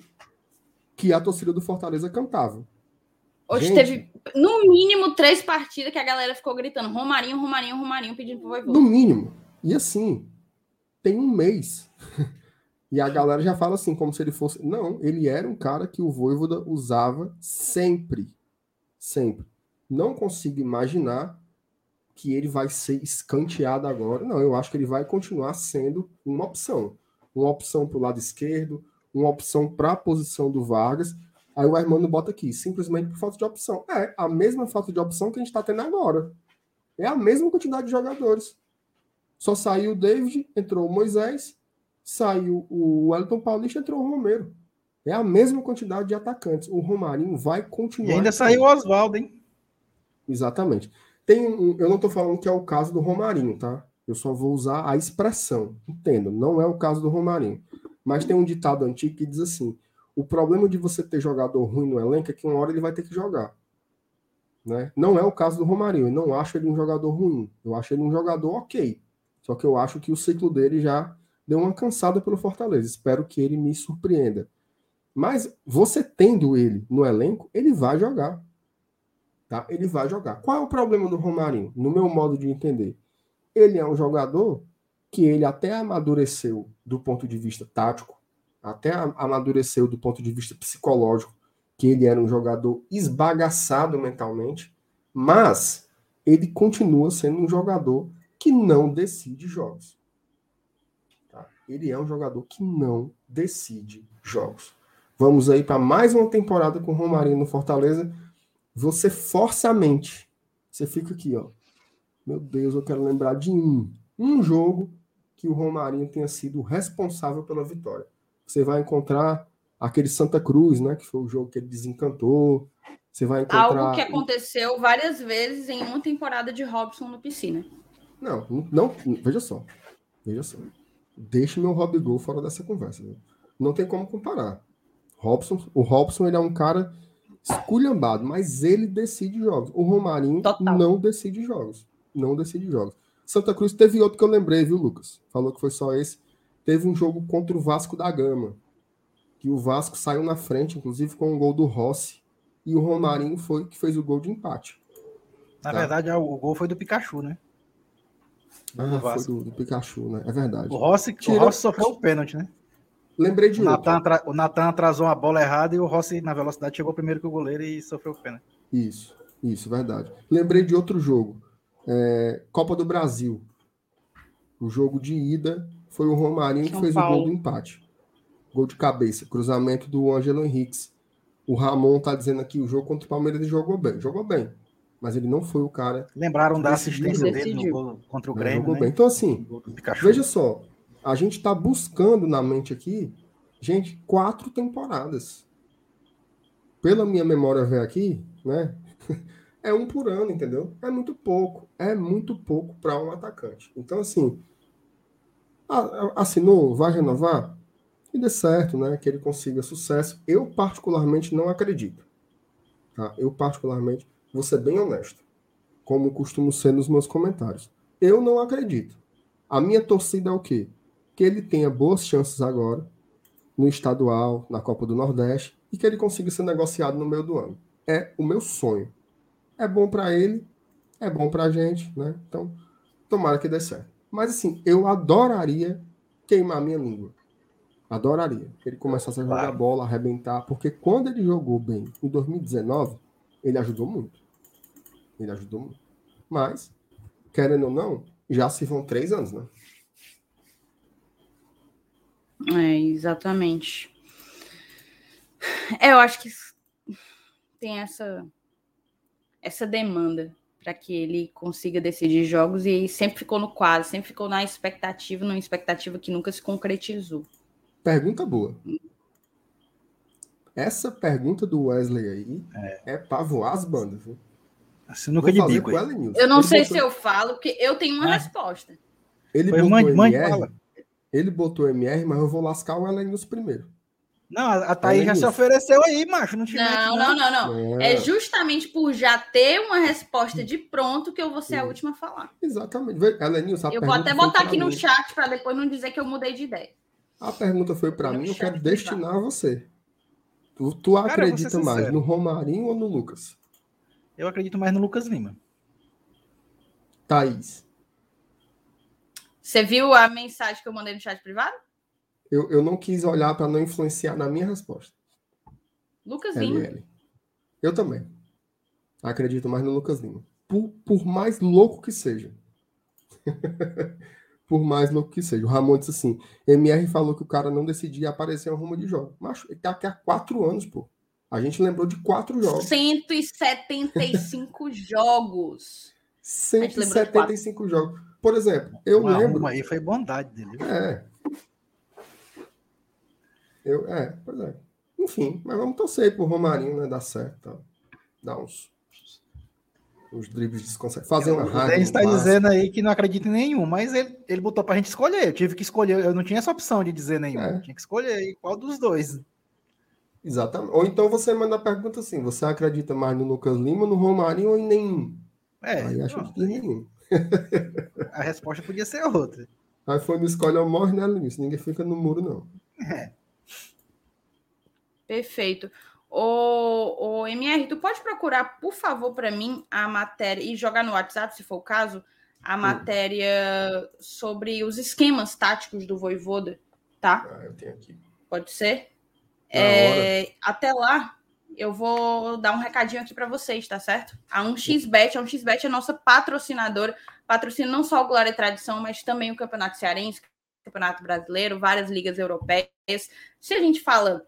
[SPEAKER 3] que a torcida do Fortaleza cantava.
[SPEAKER 1] Hoje Gente, teve, no mínimo, três partidas que a galera ficou gritando Romarinho, Romarinho, Romarinho, pedindo pro Voivoda.
[SPEAKER 3] No mínimo. E assim, tem um mês. e a galera já fala assim, como se ele fosse... Não, ele era um cara que o Voivoda usava sempre. Sempre. Não consigo imaginar que ele vai ser escanteado agora. Não, eu acho que ele vai continuar sendo uma opção. Uma opção para o lado esquerdo, uma opção para a posição do Vargas Aí o Armando bota aqui, simplesmente por falta de opção. É, a mesma falta de opção que a gente está tendo agora. É a mesma quantidade de jogadores. Só saiu o David, entrou o Moisés, saiu o Wellington Paulista, entrou o Romero. É a mesma quantidade de atacantes. O Romarinho vai continuar.
[SPEAKER 2] E ainda saiu o Oswaldo, hein?
[SPEAKER 3] Exatamente. Tem eu não estou falando que é o caso do Romarinho, tá? Eu só vou usar a expressão. Entendo, não é o caso do Romarinho. Mas tem um ditado antigo que diz assim: o problema de você ter jogador ruim no elenco é que uma hora ele vai ter que jogar. Né? Não é o caso do Romarinho. Eu não acho ele um jogador ruim. Eu acho ele um jogador ok. Só que eu acho que o ciclo dele já deu uma cansada pelo Fortaleza. Espero que ele me surpreenda. Mas você tendo ele no elenco, ele vai jogar. Tá? Ele vai jogar. Qual é o problema do Romarinho? No meu modo de entender, ele é um jogador que ele até amadureceu do ponto de vista tático, até amadureceu do ponto de vista psicológico, que ele era um jogador esbagaçado mentalmente, mas ele continua sendo um jogador que não decide jogos. Tá? Ele é um jogador que não decide jogos. Vamos aí para mais uma temporada com o Romarinho no Fortaleza. Você força a mente. Você fica aqui, ó. Meu Deus, eu quero lembrar de um. Um jogo que o Romarinho tenha sido responsável pela vitória você vai encontrar aquele Santa Cruz, né? Que foi o jogo que ele desencantou. Você vai encontrar.
[SPEAKER 1] Algo que aconteceu várias vezes em uma temporada de Robson no piscina.
[SPEAKER 3] Não, não, veja só. Veja só. Deixe meu Rob Gol fora dessa conversa. Viu? Não tem como comparar. Robson, o Robson ele é um cara esculhambado, mas ele decide jogos. O Romarinho Total. não decide jogos. Não decide jogos. Santa Cruz teve outro que eu lembrei, viu, Lucas? Falou que foi só esse teve um jogo contra o Vasco da Gama, que o Vasco saiu na frente, inclusive com um gol do Rossi, e o Romarinho foi que fez o gol de empate.
[SPEAKER 2] Na tá? verdade, o gol foi do Pikachu, né?
[SPEAKER 3] Do ah, Vasco. foi do, do, Pikachu, né? É verdade.
[SPEAKER 2] O Rossi, Tira... o Rossi sofreu o pênalti, né?
[SPEAKER 3] Lembrei de
[SPEAKER 2] o Natan, o Natan atrasou a bola errada e o Rossi, na velocidade, chegou primeiro que o goleiro e sofreu o pênalti.
[SPEAKER 3] Isso, isso, verdade. Lembrei de outro jogo. É, Copa do Brasil. O jogo de ida foi o Romarinho que fez Paulo. o gol do empate. Gol de cabeça, cruzamento do Ângelo Henriques. O Ramon tá dizendo aqui, o jogo contra o Palmeiras ele jogou bem. Jogou bem. Mas ele não foi o cara.
[SPEAKER 2] Lembraram da assistência dele no gol contra o Grêmio. Jogou né?
[SPEAKER 3] bem. Então, assim, veja só. A gente está buscando na mente aqui, gente, quatro temporadas. Pela minha memória ver aqui, né? É um por ano, entendeu? É muito pouco. É muito pouco para um atacante. Então, assim, assinou, vai renovar? E dê certo, né? Que ele consiga sucesso. Eu, particularmente, não acredito. Tá? Eu, particularmente, vou ser bem honesto, como costumo ser nos meus comentários. Eu não acredito. A minha torcida é o quê? Que ele tenha boas chances agora, no estadual, na Copa do Nordeste, e que ele consiga ser negociado no meio do ano. É o meu sonho. É bom para ele, é bom para a gente, né? Então, tomara que dê certo. Mas assim, eu adoraria queimar minha língua. Adoraria que ele começasse a jogar claro. bola, arrebentar, porque quando ele jogou bem em 2019, ele ajudou muito. Ele ajudou muito. Mas, querendo ou não, já se vão três anos, né?
[SPEAKER 1] É, exatamente. É, eu acho que tem essa essa demanda para que ele consiga decidir jogos e sempre ficou no quase, sempre ficou na expectativa, numa expectativa que nunca se concretizou.
[SPEAKER 3] Pergunta boa. Essa pergunta do Wesley aí é, é para voar as bandas. Viu?
[SPEAKER 2] Assim, nunca de bico.
[SPEAKER 1] Eu não ele sei botou... se eu falo, porque eu tenho uma é. resposta.
[SPEAKER 3] Ele Foi botou mãe, mãe fala. Ele botou MR, mas eu vou lascar o Ellen primeiro.
[SPEAKER 2] Não, a Thaís já se ofereceu aí, macho. Não,
[SPEAKER 1] não, não, não, não, É. é justamente por já ter uma resposta de pronto que eu vou ser a última a falar.
[SPEAKER 3] Exatamente. Elenilson,
[SPEAKER 1] eu vou até botar aqui no chat para depois não dizer que eu mudei de ideia.
[SPEAKER 3] A pergunta foi para mim, eu quero destinar a você. Tu, tu Cara, acredita mais no Romarinho ou no Lucas?
[SPEAKER 2] Eu acredito mais no Lucas Lima.
[SPEAKER 3] Thaís.
[SPEAKER 1] Você viu a mensagem que eu mandei no chat privado?
[SPEAKER 3] Eu, eu não quis olhar para não influenciar na minha resposta.
[SPEAKER 1] Lucas Lima. LL.
[SPEAKER 3] Eu também. Acredito mais no Lucas Lima. Por, por mais louco que seja. por mais louco que seja. O Ramon disse assim: MR falou que o cara não decidia aparecer em rumo de jogo. Mas ele tá aqui há quatro anos, pô. A gente lembrou de quatro jogos.
[SPEAKER 1] 175 jogos.
[SPEAKER 3] 175 jogos. Por exemplo, eu Uma lembro.
[SPEAKER 2] aí foi bondade dele.
[SPEAKER 3] É. Eu, é, pois é. Enfim, mas vamos torcer pro Romarinho, né? Dar certo. Tá? Dar uns, uns dribles desconcertados. Fazer uma raiva.
[SPEAKER 2] Ele está dizendo aí que não acredita em nenhum, mas ele, ele botou pra gente escolher. Eu tive que escolher. Eu não tinha essa opção de dizer nenhum. É. tinha que escolher aí qual dos dois.
[SPEAKER 3] Exatamente. Ou então você manda a pergunta assim: você acredita mais no Lucas Lima, no Romarinho ou em nenhum?
[SPEAKER 2] É.
[SPEAKER 3] Aí acho que nenhum.
[SPEAKER 2] A resposta podia ser outra.
[SPEAKER 3] Aí foi no escolhe ou morre, né, Luiz? Ninguém fica no muro, não. É.
[SPEAKER 1] Perfeito. O, o MR, tu pode procurar, por favor, para mim, a matéria e jogar no WhatsApp, se for o caso, a Sim. matéria sobre os esquemas táticos do Voivoda, tá?
[SPEAKER 3] Ah, eu tenho aqui.
[SPEAKER 1] Pode ser? É, até lá, eu vou dar um recadinho aqui para vocês, tá certo? A 1xBet, a 1xBet é nossa patrocinadora, patrocina não só o Glória e Tradição, mas também o Campeonato Cearense, Campeonato Brasileiro, várias ligas europeias. Se a gente fala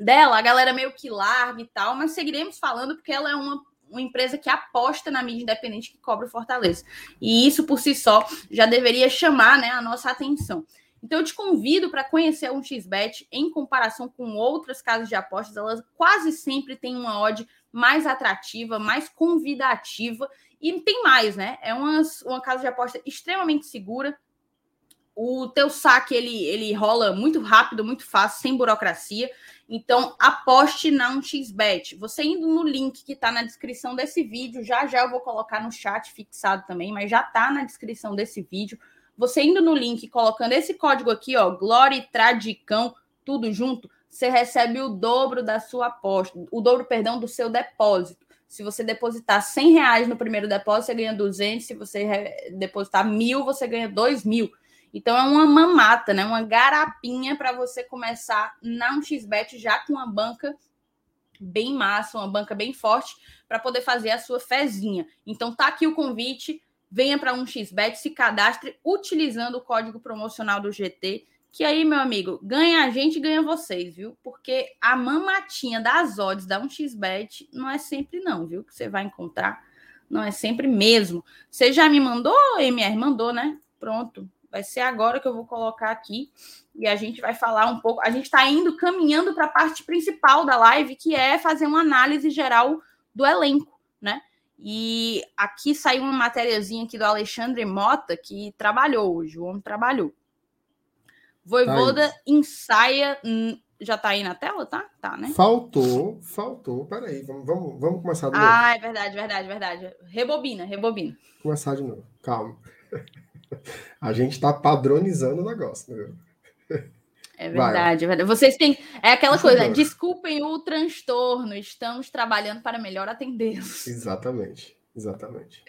[SPEAKER 1] dela, a galera meio que larga e tal, mas seguiremos falando porque ela é uma, uma empresa que aposta na mídia independente que cobra o Fortaleza. E isso por si só já deveria chamar né, a nossa atenção. Então eu te convido para conhecer um xbet em comparação com outras casas de apostas, elas quase sempre têm uma odd mais atrativa, mais convidativa e tem mais, né? É uma, uma casa de aposta extremamente segura, o teu saque ele, ele rola muito rápido, muito fácil, sem burocracia. Então, aposte na 1xBet. Você indo no link que está na descrição desse vídeo, já já eu vou colocar no chat fixado também, mas já está na descrição desse vídeo. Você indo no link, colocando esse código aqui, ó, Glória Tradicão, tudo junto, você recebe o dobro da sua aposta, o dobro, perdão, do seu depósito. Se você depositar 100 reais no primeiro depósito, você ganha 200. Se você depositar mil, você ganha 2 mil. Então é uma mamata, né? Uma garapinha para você começar na 1xBet já com uma banca bem massa, uma banca bem forte para poder fazer a sua fezinha. Então tá aqui o convite. Venha para um xbet, se cadastre utilizando o código promocional do GT, que aí, meu amigo, ganha a gente ganha vocês, viu? Porque a mamatinha das odds da 1xbet não é sempre não, viu? Que você vai encontrar, não é sempre mesmo. Você já me mandou, MR? Mandou, né? Pronto. Vai ser agora que eu vou colocar aqui e a gente vai falar um pouco. A gente está indo caminhando para a parte principal da live, que é fazer uma análise geral do elenco? E aqui saiu uma matériazinha aqui do Alexandre Mota, que trabalhou hoje, o homem trabalhou. Voivoda tá ensaia. Hum, já tá aí na tela, tá? Tá, né?
[SPEAKER 3] Faltou, faltou. Peraí, vamos, vamos, vamos começar
[SPEAKER 1] de novo. Ah, é verdade, verdade, verdade. Rebobina, rebobina.
[SPEAKER 3] Começar de novo, calma. A gente tá padronizando o negócio,
[SPEAKER 1] né? É verdade, é verdade. Vocês têm. É aquela coisa, desculpem o transtorno, estamos trabalhando para melhor atendê-los.
[SPEAKER 3] Exatamente, exatamente.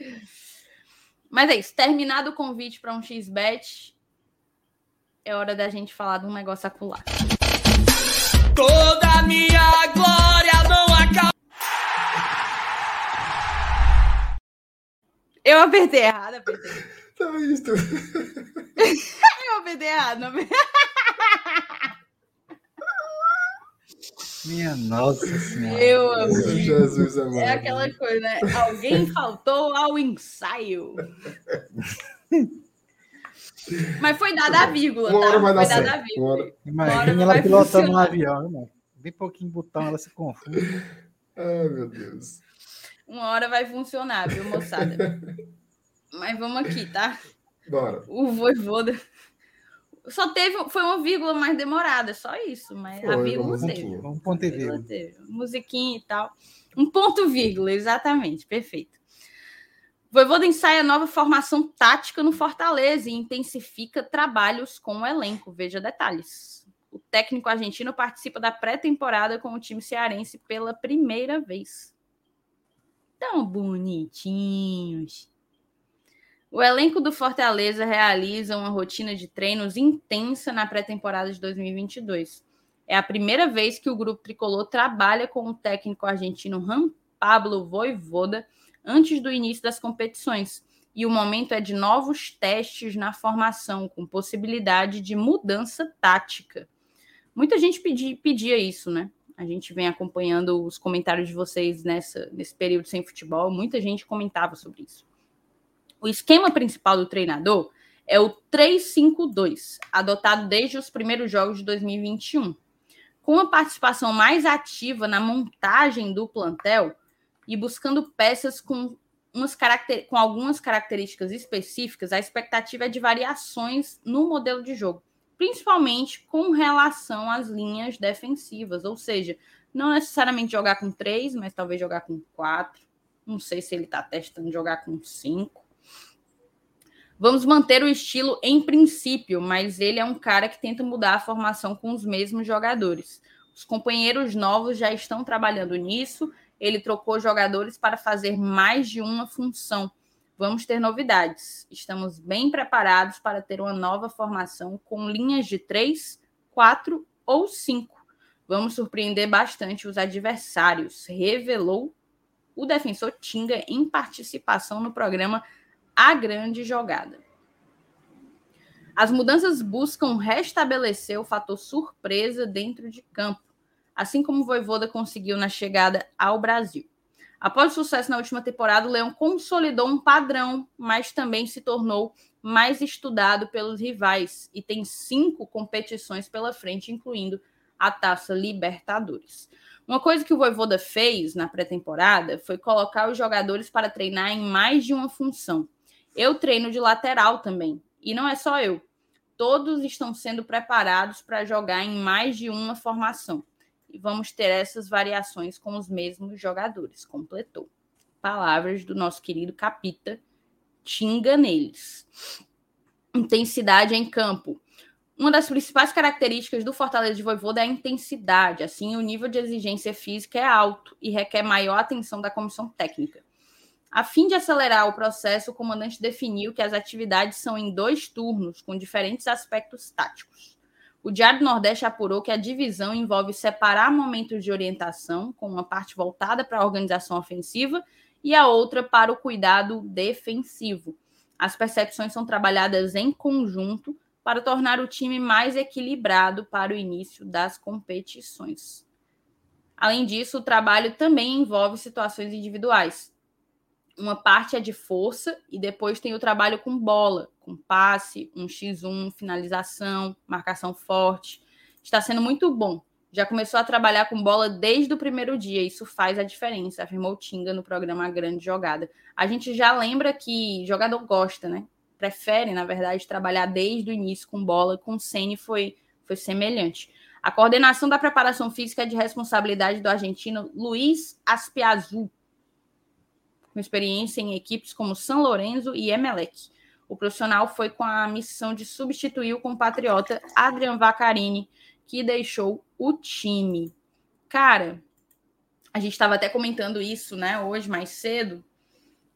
[SPEAKER 1] Mas é isso. Terminado o convite para um XBET, é hora da gente falar de um negócio acular. Toda minha glória não acaba. Eu apertei errado, apertei. Tá isso. Eu apertei errado, não apertei.
[SPEAKER 2] Minha nossa senhora.
[SPEAKER 1] Meu amigo. Jesus amado. É aquela coisa, né? Alguém faltou ao ensaio. Mas foi dada a vírgula,
[SPEAKER 3] Uma hora
[SPEAKER 1] tá?
[SPEAKER 3] vai
[SPEAKER 1] dar
[SPEAKER 3] foi dada a vírgula.
[SPEAKER 2] Imagina ela pilotando um avião, né? Bem pouquinho botão, ela se confunde.
[SPEAKER 3] Ai, meu Deus.
[SPEAKER 1] Uma hora vai funcionar, viu, moçada? Mas vamos aqui, tá?
[SPEAKER 3] Bora.
[SPEAKER 1] O voivoda. Só teve. Foi uma vírgula mais demorada, só isso. Mas foi, a vírgula um teve.
[SPEAKER 2] Um ponto e vírgula.
[SPEAKER 1] Musiquinha e tal. Um ponto vírgula, exatamente. Perfeito. Voivoda ensaia nova formação tática no Fortaleza e intensifica trabalhos com o elenco. Veja detalhes. O técnico argentino participa da pré-temporada com o time cearense pela primeira vez. Tão bonitinhos. O elenco do Fortaleza realiza uma rotina de treinos intensa na pré-temporada de 2022. É a primeira vez que o grupo tricolor trabalha com o técnico argentino Ram Pablo Voivoda antes do início das competições. E o momento é de novos testes na formação, com possibilidade de mudança tática. Muita gente pedia, pedia isso, né? A gente vem acompanhando os comentários de vocês nessa, nesse período sem futebol, muita gente comentava sobre isso. O esquema principal do treinador é o 3-5-2, adotado desde os primeiros jogos de 2021. Com a participação mais ativa na montagem do plantel, e buscando peças com, caracter... com algumas características específicas, a expectativa é de variações no modelo de jogo, principalmente com relação às linhas defensivas, ou seja, não necessariamente jogar com três, mas talvez jogar com quatro. Não sei se ele está testando jogar com cinco. Vamos manter o estilo em princípio, mas ele é um cara que tenta mudar a formação com os mesmos jogadores. Os companheiros novos já estão trabalhando nisso ele trocou jogadores para fazer mais de uma função. Vamos ter novidades. Estamos bem preparados para ter uma nova formação com linhas de três, quatro ou cinco. Vamos surpreender bastante os adversários, revelou o defensor Tinga em participação no programa A Grande Jogada. As mudanças buscam restabelecer o fator surpresa dentro de campo assim como o Voivoda conseguiu na chegada ao Brasil. Após o sucesso na última temporada, o Leão consolidou um padrão, mas também se tornou mais estudado pelos rivais e tem cinco competições pela frente, incluindo a Taça Libertadores. Uma coisa que o Voivoda fez na pré-temporada foi colocar os jogadores para treinar em mais de uma função. Eu treino de lateral também, e não é só eu. Todos estão sendo preparados para jogar em mais de uma formação e vamos ter essas variações com os mesmos jogadores, completou. Palavras do nosso querido Capita, tinga neles. Intensidade em campo. Uma das principais características do Fortaleza de Voivoda é a intensidade. Assim, o nível de exigência física é alto e requer maior atenção da comissão técnica. A fim de acelerar o processo, o comandante definiu que as atividades são em dois turnos, com diferentes aspectos táticos. O Diário do Nordeste apurou que a divisão envolve separar momentos de orientação, com uma parte voltada para a organização ofensiva e a outra para o cuidado defensivo. As percepções são trabalhadas em conjunto para tornar o time mais equilibrado para o início das competições. Além disso, o trabalho também envolve situações individuais. Uma parte é de força e depois tem o trabalho com bola, com passe, um x1, finalização, marcação forte. Está sendo muito bom. Já começou a trabalhar com bola desde o primeiro dia. Isso faz a diferença, afirmou Tinga no programa Grande Jogada. A gente já lembra que jogador gosta, né? Prefere, na verdade, trabalhar desde o início com bola. Com Sene foi, foi semelhante. A coordenação da preparação física é de responsabilidade do argentino Luiz Aspiazu, com experiência em equipes como São Lourenço e Emelec. O profissional foi com a missão de substituir o compatriota Adrian Vaccarini, que deixou o time. Cara, a gente estava até comentando isso, né, hoje mais cedo.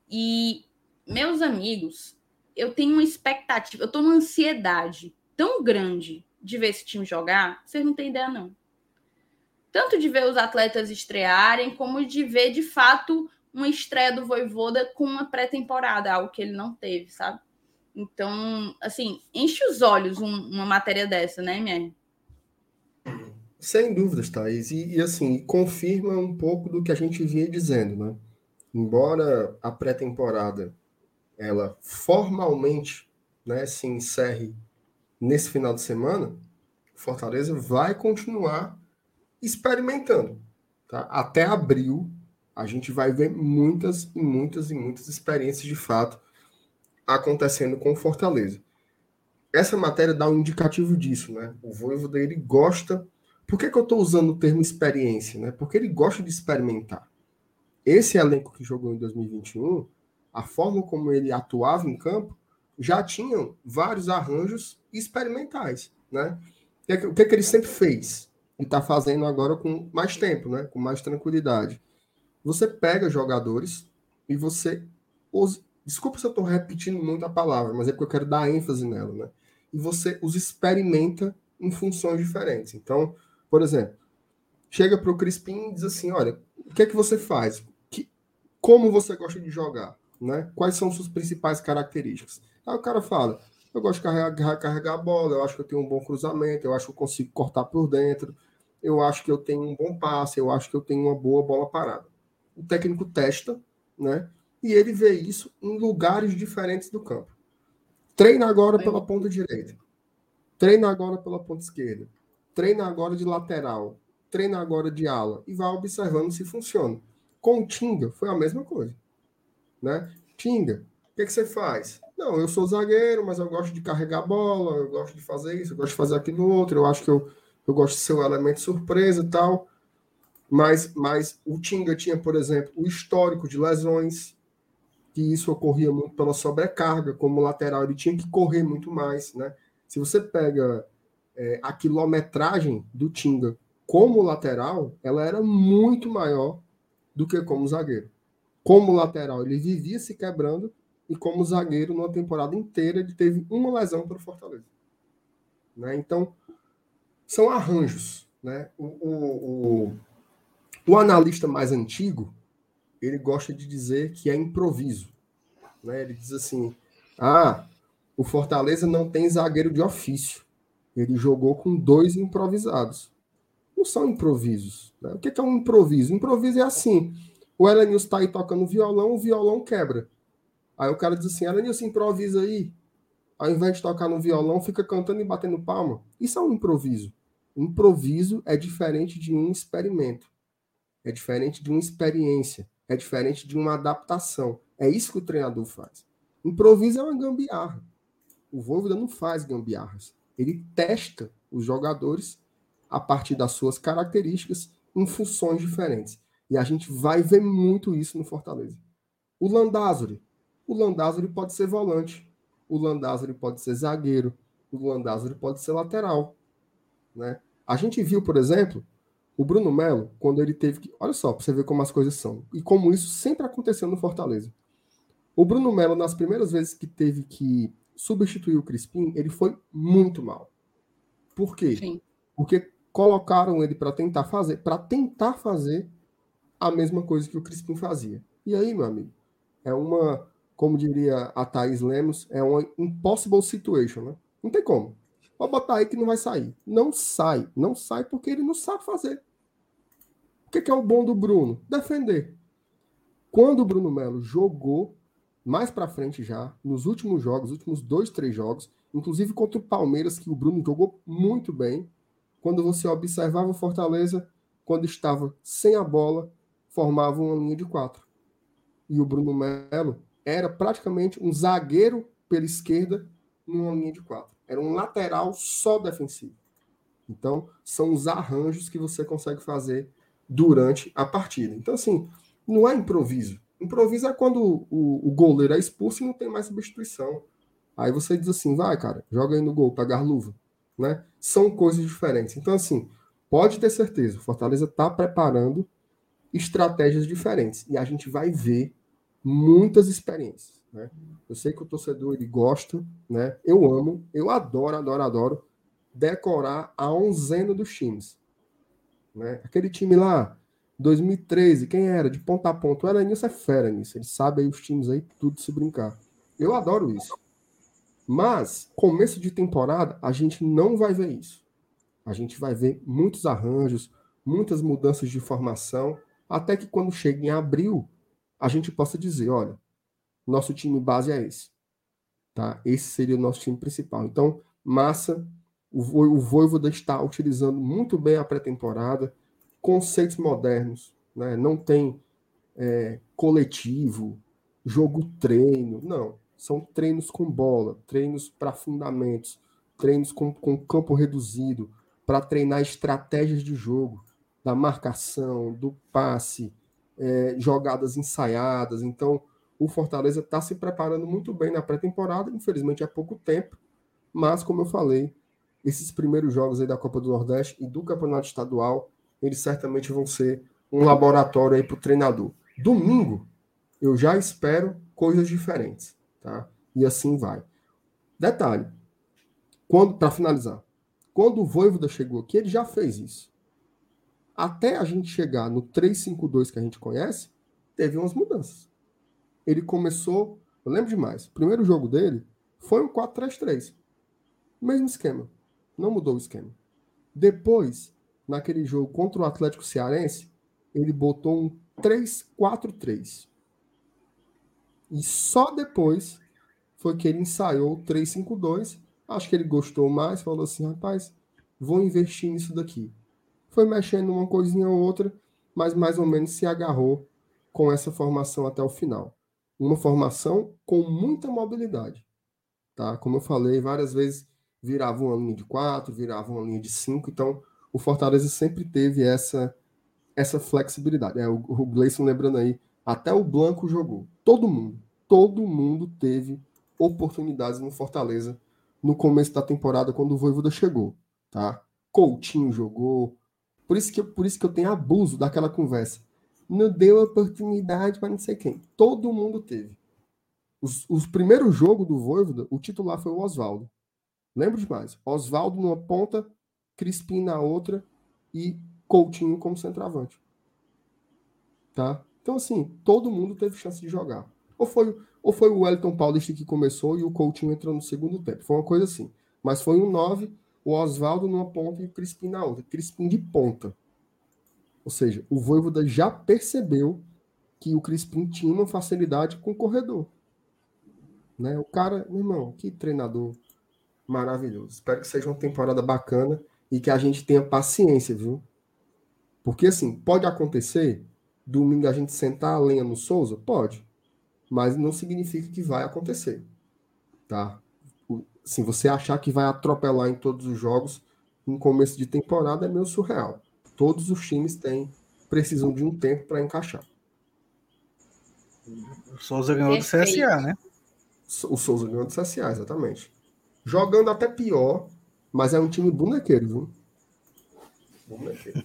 [SPEAKER 1] E meus amigos, eu tenho uma expectativa, eu tô numa ansiedade tão grande de ver esse time jogar, vocês não têm ideia, não. Tanto de ver os atletas estrearem, como de ver, de fato, uma estreia do Voivoda com uma pré-temporada, algo que ele não teve, sabe? Então, assim, enche os olhos um, uma matéria dessa, né, minha?
[SPEAKER 3] Sem dúvidas, Thaís. E, e, assim, confirma um pouco do que a gente vinha dizendo, né? Embora a pré-temporada ela formalmente né, se encerre nesse final de semana, Fortaleza vai continuar experimentando. Tá? Até abril, a gente vai ver muitas e muitas e muitas experiências de fato acontecendo com Fortaleza. Essa matéria dá um indicativo disso, né? O Voivoda, ele gosta... Por que, que eu estou usando o termo experiência? Né? Porque ele gosta de experimentar. Esse elenco que jogou em 2021, a forma como ele atuava em campo, já tinham vários arranjos experimentais, né? O que, que, que ele sempre fez? E está fazendo agora com mais tempo, né? Com mais tranquilidade. Você pega jogadores e você os... Desculpa se eu estou repetindo muito a palavra, mas é porque eu quero dar ênfase nela, né? E você os experimenta em funções diferentes. Então, por exemplo, chega para o Crispim e diz assim: olha, o que é que você faz? Que, como você gosta de jogar? Né? Quais são suas principais características? Aí o cara fala: eu gosto de carregar, carregar a bola, eu acho que eu tenho um bom cruzamento, eu acho que eu consigo cortar por dentro, eu acho que eu tenho um bom passe, eu acho que eu tenho uma boa bola parada. O técnico testa, né? E ele vê isso em lugares diferentes do campo. Treina agora pela ponta direita. Treina agora pela ponta esquerda. Treina agora de lateral. Treina agora de ala. E vai observando se funciona. Com o Tinga foi a mesma coisa. Né? Tinga, o que, que você faz? Não, eu sou zagueiro, mas eu gosto de carregar a bola, eu gosto de fazer isso, eu gosto de fazer aquilo outro, eu acho que eu, eu gosto de ser um elemento surpresa e tal. Mas, mas o Tinga tinha, por exemplo, o histórico de lesões, que isso ocorria muito pela sobrecarga, como lateral ele tinha que correr muito mais, né? Se você pega é, a quilometragem do Tinga como lateral, ela era muito maior do que como zagueiro. Como lateral, ele vivia se quebrando e como zagueiro, numa temporada inteira, ele teve uma lesão para o Fortaleza. Né? Então, são arranjos. Né? O, o, o, o, analista mais antigo, ele gosta de dizer que é improviso. Né? Ele diz assim, ah, o Fortaleza não tem zagueiro de ofício. Ele jogou com dois improvisados. Não são improvisos. Né? O que é um improviso? Improviso é assim, o Elenilson está aí tocando violão, o violão quebra. Aí o cara diz assim: Aranilson, improvisa aí. Ao invés de tocar no violão, fica cantando e batendo palma. Isso é um improviso. Improviso é diferente de um experimento. É diferente de uma experiência. É diferente de uma adaptação. É isso que o treinador faz. Improviso é uma gambiarra. O Voivoda não faz gambiarras. Ele testa os jogadores a partir das suas características em funções diferentes. E a gente vai ver muito isso no Fortaleza. O Landázuri o Landázuri pode ser volante, o Landázuri pode ser zagueiro, o Landázuri pode ser lateral. Né? A gente viu, por exemplo, o Bruno Melo, quando ele teve que. Olha só, para você ver como as coisas são. E como isso sempre aconteceu no Fortaleza. O Bruno Melo, nas primeiras vezes que teve que substituir o Crispim, ele foi muito mal. Por quê? Sim. Porque colocaram ele para tentar fazer, para tentar fazer a mesma coisa que o Crispim fazia. E aí, meu amigo, é uma como diria a Thaís Lemos, é uma impossible situation, né? Não tem como. Pode botar aí que não vai sair. Não sai. Não sai porque ele não sabe fazer. O que é o bom do Bruno? Defender. Quando o Bruno Melo jogou mais para frente já, nos últimos jogos, últimos dois, três jogos, inclusive contra o Palmeiras, que o Bruno jogou muito bem, quando você observava o Fortaleza, quando estava sem a bola, formava uma linha de quatro. E o Bruno Melo era praticamente um zagueiro pela esquerda numa linha de quatro. Era um lateral só defensivo. Então, são os arranjos que você consegue fazer durante a partida. Então, assim, não é improviso. Improviso é quando o, o goleiro é expulso e não tem mais substituição. Aí você diz assim, vai, cara, joga aí no gol, pegar luva. Né? São coisas diferentes. Então, assim, pode ter certeza, o Fortaleza está preparando estratégias diferentes. E a gente vai ver muitas experiências. Né? Eu sei que o torcedor ele gosta, né? Eu amo, eu adoro, adoro, adoro decorar a onzena dos times. Né? Aquele time lá, 2013, quem era? De ponta a ponta. O Elenilson é fera nisso. Ele sabe aí os times aí, tudo se brincar. Eu adoro isso. Mas, começo de temporada, a gente não vai ver isso. A gente vai ver muitos arranjos, muitas mudanças de formação, até que quando chega em abril, a gente possa dizer, olha, nosso time base é esse. Tá? Esse seria o nosso time principal. Então, massa, o, Voivoda está utilizando muito bem a pré-temporada, conceitos modernos, né? não tem é, coletivo, jogo treino, não. São treinos com bola, treinos para fundamentos, treinos com, com campo reduzido, para treinar estratégias de jogo, da marcação, do passe, é, jogadas ensaiadas. Então, o Fortaleza está se preparando muito bem na pré-temporada, infelizmente é pouco tempo, mas como eu falei, esses primeiros jogos aí da Copa do Nordeste e do Campeonato Estadual eles certamente vão ser um laboratório aí para o treinador. Domingo, eu já espero coisas diferentes, tá? E assim vai. Detalhe, quando para finalizar, quando o Voivoda chegou aqui, ele já fez isso. Até a gente chegar no 352 que a gente conhece, teve umas mudanças. Ele começou, eu lembro demais, o primeiro jogo dele foi um 4-3-3. Mesmo esquema. Não mudou o esquema. Depois, naquele jogo contra o Atlético Cearense, ele botou um 3-4-3. E só depois foi que ele ensaiou o 3-5-2. Acho que ele gostou mais, falou assim: rapaz, vou investir nisso daqui. Foi mexendo uma coisinha ou outra, mas mais ou menos se agarrou com essa formação até o final. Uma formação com muita mobilidade. Tá? Como eu falei, várias vezes virava uma linha de 4, virava uma linha de 5, então o Fortaleza sempre teve essa essa flexibilidade. É, o, o Gleison lembrando aí, até o Blanco jogou. Todo mundo, todo mundo teve oportunidades no Fortaleza no começo da temporada quando o Voivoda chegou, tá? Coutinho jogou. Por isso que por isso que eu tenho abuso daquela conversa. Não deu oportunidade para não sei quem. Todo mundo teve. Os, os primeiros jogos do Voivoda, o titular foi o Oswaldo. Lembro demais. Oswaldo numa ponta, Crispim na outra e Coutinho como centroavante. Tá? Então, assim, todo mundo teve chance de jogar. Ou foi, ou foi o Wellington Paulista que começou e o Coutinho entrou no segundo tempo. Foi uma coisa assim. Mas foi um 9, o Oswaldo numa ponta e o Crispim na outra. Crispim de ponta. Ou seja, o Voivoda já percebeu que o Crispim tinha uma facilidade com o corredor. Né? O cara, meu irmão, que treinador maravilhoso. Espero que seja uma temporada bacana e que a gente tenha paciência, viu? Porque assim, pode acontecer domingo a gente sentar a lenha no Souza? Pode. Mas não significa que vai acontecer. Tá? Se você achar que vai atropelar em todos os jogos no começo de temporada é meio surreal. Todos os times têm precisam de um tempo para encaixar.
[SPEAKER 2] O Souza ganhou do CSA, né?
[SPEAKER 3] O Souza ganhou do CSA, exatamente. Jogando até pior mas é um time bonequeiro, viu? Bonequeiro.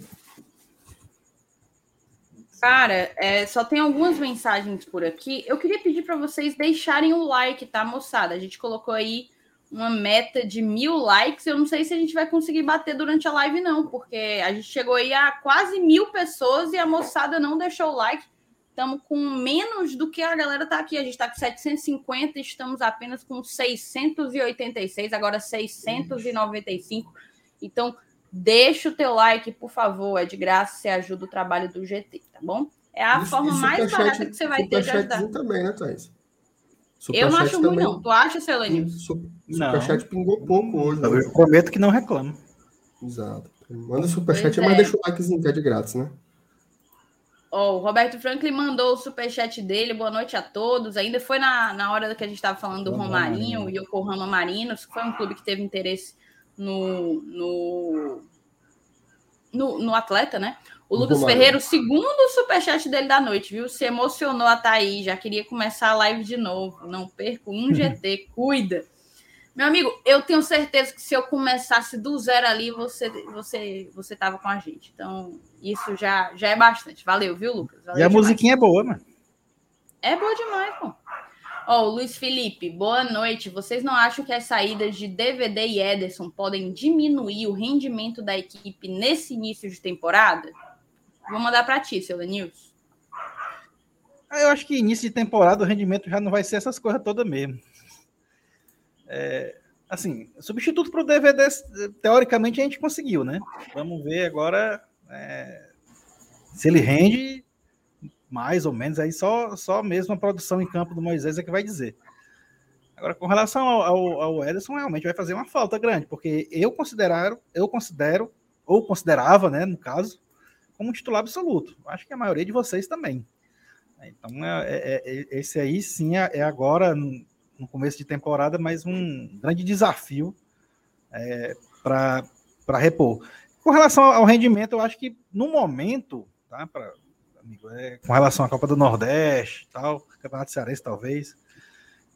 [SPEAKER 1] Cara, é, só tem algumas mensagens por aqui. Eu queria pedir para vocês deixarem o like, tá, moçada? A gente colocou aí uma meta de mil likes. Eu não sei se a gente vai conseguir bater durante a live, não, porque a gente chegou aí a quase mil pessoas e a moçada não deixou o like. Estamos com menos do que a galera tá aqui. A gente está com 750, estamos apenas com 686, agora 695. Então, deixa o teu like, por favor. É de graça, você ajuda o trabalho do GT, tá bom? É a forma mais barata que você vai ter de ajudar.
[SPEAKER 3] também, né, Thaís?
[SPEAKER 1] eu não acho ruim, não. Tu acha, Celanil?
[SPEAKER 3] Superchat pingou pouco hoje.
[SPEAKER 2] Eu, né? prometo que não reclamo.
[SPEAKER 3] Exato. Manda superchat, mas é. deixa o likezinho que é de grátis, né?
[SPEAKER 1] O Roberto Franklin mandou o superchat dele. Boa noite a todos. Ainda foi na, na hora que a gente estava falando do Romarinho e Yokohama Marinos, que foi um clube que teve interesse no, no, no, no atleta, né? O Lucas Romarinho. Ferreira, o segundo superchat dele da noite, viu? Se emocionou a Thaís, já queria começar a live de novo. Não perco um GT, cuida. Meu amigo, eu tenho certeza que se eu começasse do zero ali, você você você tava com a gente. Então, isso já, já é bastante. Valeu, viu, Lucas? Valeu
[SPEAKER 2] e a demais. musiquinha é boa, mano.
[SPEAKER 1] É boa demais, pô. Ó, oh, Luiz Felipe, boa noite. Vocês não acham que as saídas de DVD e Ederson podem diminuir o rendimento da equipe nesse início de temporada? Vou mandar para ti, seu Lenils.
[SPEAKER 2] Ah, eu acho que início de temporada o rendimento já não vai ser essas coisas todas mesmo. É, assim, substituto para o DVD, teoricamente a gente conseguiu, né? Vamos ver agora é, se ele rende mais ou menos, aí só, só mesmo a produção em campo do Moisés é que vai dizer. Agora, com relação ao, ao, ao Ederson, realmente vai fazer uma falta grande, porque eu considero, eu considero, ou considerava, né, no caso, como titular absoluto. Acho que a maioria de vocês também. Então, é, é, é esse aí sim é, é agora, no começo de temporada, mas um grande desafio é, para repor. Com relação ao rendimento, eu acho que no momento, tá, pra, amigo, é, com relação à Copa do Nordeste, tal, Campeonato Cearense, talvez,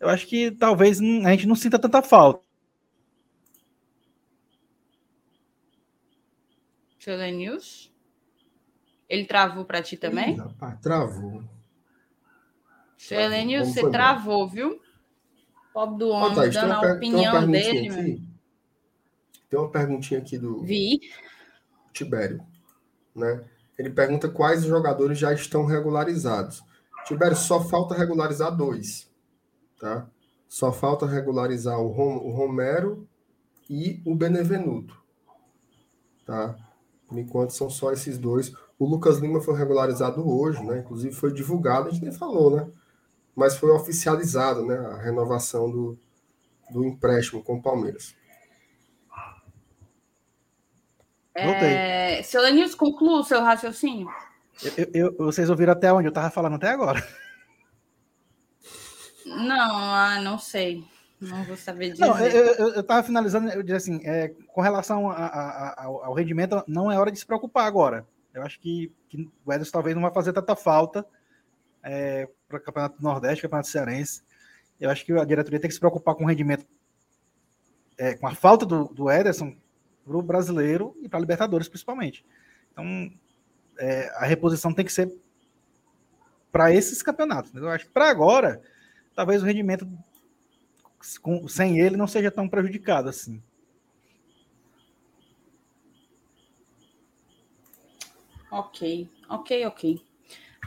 [SPEAKER 2] eu acho que talvez a gente não sinta tanta falta.
[SPEAKER 1] Seu News? Ele travou para ti também? Ih,
[SPEAKER 3] rapaz, travou.
[SPEAKER 1] Seu News, você travou, viu? Pobre do homem, oh, tá, dando a opinião dele. Aqui.
[SPEAKER 3] Tem uma perguntinha aqui do
[SPEAKER 1] Vi.
[SPEAKER 3] Tibério. Né? Ele pergunta quais jogadores já estão regularizados. Tibério, só falta regularizar dois. Tá? Só falta regularizar o, Rom, o Romero e o Benevenuto. Tá? Por enquanto são só esses dois. O Lucas Lima foi regularizado hoje, né? Inclusive foi divulgado, a gente nem falou, né? mas foi oficializado né, a renovação do, do empréstimo com o Palmeiras.
[SPEAKER 1] É, seu Lenilson, conclua o seu raciocínio.
[SPEAKER 2] Eu, eu, vocês ouviram até onde eu estava falando até agora?
[SPEAKER 1] Não, ah, não sei. Não vou saber.
[SPEAKER 2] Não, eu estava finalizando, eu disse assim, é, com relação a, a, a, ao, rendimento, não é hora de se preocupar agora. Eu acho que, que o Ederson talvez não vai fazer tanta falta é, para o Campeonato Nordeste, Campeonato Cearense. Eu acho que a diretoria tem que se preocupar com o rendimento, é, com a falta do, do Ederson para o brasileiro e para a Libertadores, principalmente. Então, é, a reposição tem que ser para esses campeonatos. Eu acho que para agora, talvez o rendimento com, sem ele não seja tão prejudicado assim.
[SPEAKER 1] Ok, ok, ok.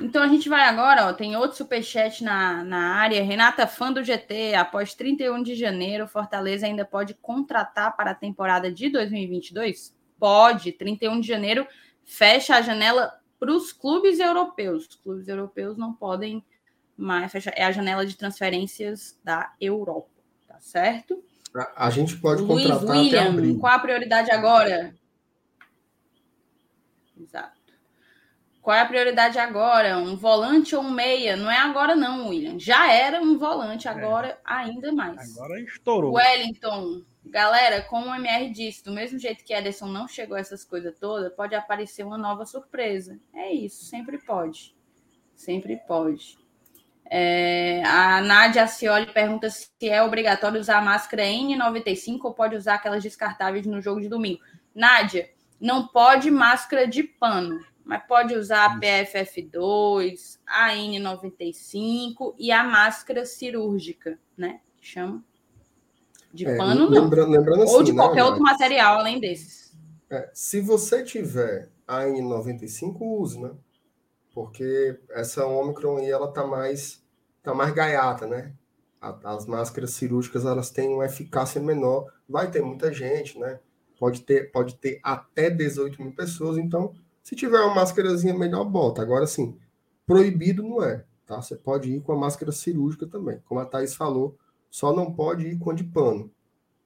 [SPEAKER 1] Então a gente vai agora, ó, tem outro superchat na, na área. Renata, fã do GT, após 31 de janeiro, Fortaleza ainda pode contratar para a temporada de 2022? Pode, 31 de janeiro fecha a janela para os clubes europeus. Os clubes europeus não podem mais fechar, é a janela de transferências da Europa, tá certo?
[SPEAKER 3] A, a gente pode Luiz contratar William, até abril.
[SPEAKER 1] Qual a prioridade agora? Exato. Qual é a prioridade agora? Um volante ou um meia? Não é agora, não, William. Já era um volante, é. agora é. ainda mais.
[SPEAKER 2] Agora estourou.
[SPEAKER 1] Wellington, galera, como o MR disse, do mesmo jeito que Ederson não chegou a essas coisas todas, pode aparecer uma nova surpresa. É isso, sempre pode. Sempre pode. É, a Nádia Cioli pergunta se é obrigatório usar a máscara N95 ou pode usar aquelas descartáveis no jogo de domingo. Nádia, não pode máscara de pano mas pode usar a PFF2, a N95 e a máscara cirúrgica, né? Que chama. De é, pano, não.
[SPEAKER 3] Lembrando,
[SPEAKER 1] assim, Ou de né, qualquer né, outro material além desses.
[SPEAKER 3] É, se você tiver a N95, use, né? Porque essa Omicron aí, ela tá mais, tá mais gaiata, né? As máscaras cirúrgicas, elas têm uma eficácia menor. Vai ter muita gente, né? Pode ter, pode ter até 18 mil pessoas. Então, se tiver uma máscarazinha melhor, bota. Agora, sim, proibido não é, tá? Você pode ir com a máscara cirúrgica também. Como a Thaís falou, só não pode ir com a de pano.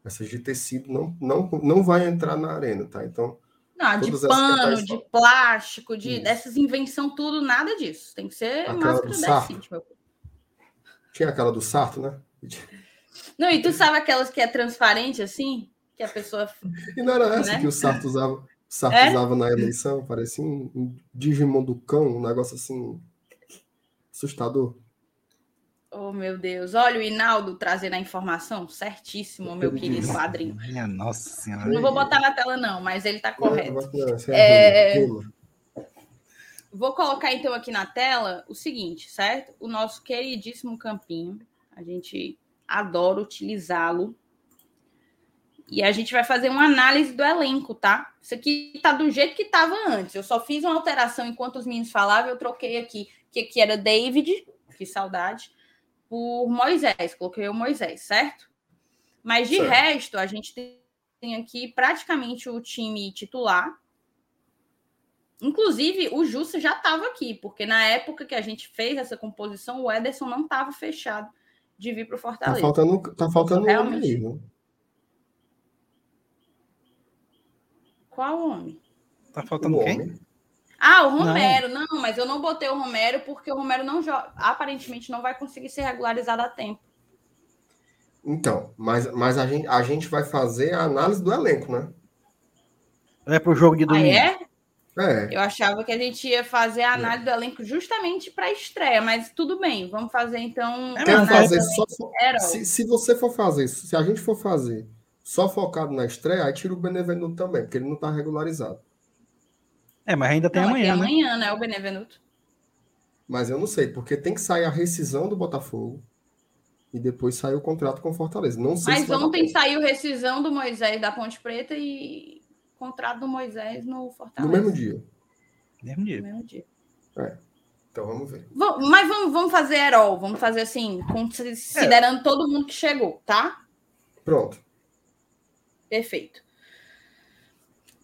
[SPEAKER 3] Essas de tecido não, não, não vai entrar na arena, tá? Então,
[SPEAKER 1] não, de pano, de plástico, de Isso. dessas invenção tudo, nada disso. Tem que ser aquela máscara decente, meu
[SPEAKER 3] Tinha aquela do Sarto, né?
[SPEAKER 1] Não, e tu sabe aquelas que é transparente assim? Que a pessoa.
[SPEAKER 3] E não era essa né? que o Sarto usava, Sarto é? na eleição? Parecia um, um Digimon do cão, um negócio assim assustador.
[SPEAKER 1] Oh, meu Deus. Olha o Hinaldo trazendo a informação certíssimo, meu querido padrinho.
[SPEAKER 2] Minha nossa senhora.
[SPEAKER 1] Não vou botar na tela, não, mas ele está correto. É, é... Vou colocar então aqui na tela o seguinte, certo? O nosso queridíssimo campinho. A gente adora utilizá-lo. E a gente vai fazer uma análise do elenco, tá? Isso aqui tá do jeito que estava antes. Eu só fiz uma alteração enquanto os meninos falavam, eu troquei aqui, que aqui era David, que saudade por Moisés, coloquei o Moisés, certo? Mas de certo. resto, a gente tem aqui praticamente o time titular. Inclusive, o Jussa já estava aqui, porque na época que a gente fez essa composição, o Ederson não estava fechado de vir para o Fortaleza.
[SPEAKER 3] Tá faltando, tá faltando realmente. Aí, né?
[SPEAKER 1] Qual homem?
[SPEAKER 2] Tá faltando o quem? Homem.
[SPEAKER 1] Ah, o Romero. Não. não. mas eu não botei o Romero porque o Romero não joga, aparentemente não vai conseguir ser regularizado a tempo.
[SPEAKER 3] Então, mas, mas a, gente, a gente vai fazer a análise do elenco, né?
[SPEAKER 2] É pro jogo de domingo.
[SPEAKER 1] Ah, é? É. Eu achava que a gente ia fazer a análise é. do elenco justamente para estreia, mas tudo bem, vamos fazer então.
[SPEAKER 3] É, fazer só, se, se você for fazer, se a gente for fazer só focado na estreia, aí tira o Benevenuto também, porque ele não está regularizado.
[SPEAKER 2] É, mas ainda tem não, amanhã. Tem
[SPEAKER 1] né? amanhã, né? O Benevenuto.
[SPEAKER 3] Mas eu não sei, porque tem que sair a rescisão do Botafogo e depois sair o contrato com o Fortaleza. Não sei
[SPEAKER 1] Mas se ontem saiu rescisão do Moisés da Ponte Preta e contrato do Moisés no Fortaleza.
[SPEAKER 3] No mesmo dia.
[SPEAKER 2] Mesmo dia.
[SPEAKER 1] No mesmo dia.
[SPEAKER 3] É. Então vamos ver.
[SPEAKER 1] mas vamos, vamos fazer Herol, vamos fazer assim, considerando é. todo mundo que chegou, tá?
[SPEAKER 3] Pronto.
[SPEAKER 1] Perfeito.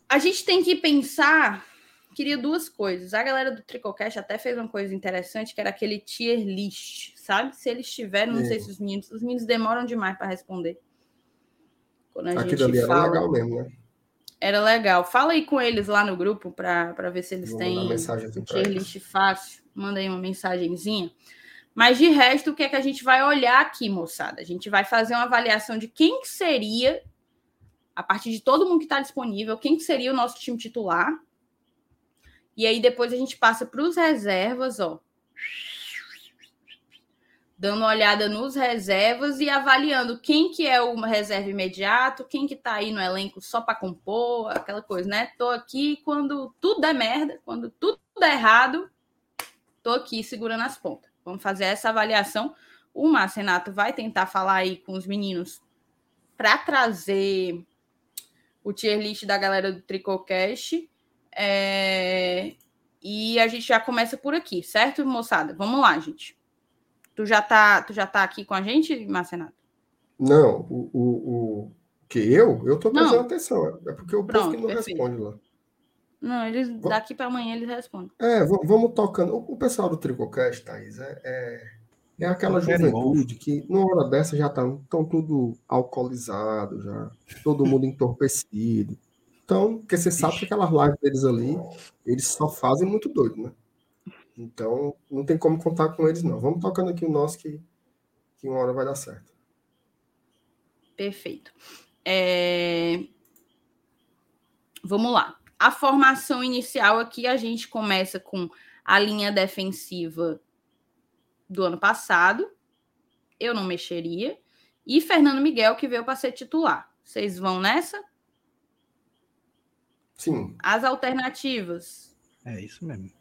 [SPEAKER 1] A gente tem que pensar queria duas coisas. A galera do Tricocast até fez uma coisa interessante, que era aquele tier list, sabe? Se eles tiverem, não é. sei se os meninos, os meninos demoram demais para responder.
[SPEAKER 3] Quando a Aquilo ali fala, era legal mesmo, né?
[SPEAKER 1] Era legal. Fala aí com eles lá no grupo para ver se eles Vou têm um tier list fácil. Manda aí uma mensagenzinha. Mas de resto, o que é que a gente vai olhar aqui, moçada? A gente vai fazer uma avaliação de quem que seria, a partir de todo mundo que está disponível, quem que seria o nosso time titular, e aí depois a gente passa para os reservas, ó. Dando uma olhada nos reservas e avaliando quem que é o reserva imediato, quem que tá aí no elenco só para compor, aquela coisa, né? Tô aqui quando tudo é merda, quando tudo é errado, tô aqui segurando as pontas. Vamos fazer essa avaliação. O Márcio Renato vai tentar falar aí com os meninos para trazer o tier list da galera do Tricocast é... E a gente já começa por aqui, certo, moçada? Vamos lá, gente. Tu já tá, tu já tá aqui com a gente, Marcenato?
[SPEAKER 3] Não, o, o, o que eu? Eu tô prestando não. atenção. É porque o Pronto, povo que não perfeito. responde lá.
[SPEAKER 1] Não, eles daqui para amanhã eles respondem.
[SPEAKER 3] É, vamos tocando. O pessoal do Tricocast, Thaís, é, é, é aquela juventude que, numa hora dessa, já estão tá, tudo alcoolizado, já todo mundo entorpecido. Então, porque você sabe que aquelas lives deles ali, eles só fazem muito doido, né? Então, não tem como contar com eles, não. Vamos tocando aqui o nosso que, que uma hora vai dar certo.
[SPEAKER 1] Perfeito. É... Vamos lá. A formação inicial aqui, a gente começa com a linha defensiva do ano passado. Eu não mexeria. E Fernando Miguel, que veio para ser titular. Vocês vão nessa?
[SPEAKER 3] Sim.
[SPEAKER 1] As alternativas.
[SPEAKER 2] É isso mesmo.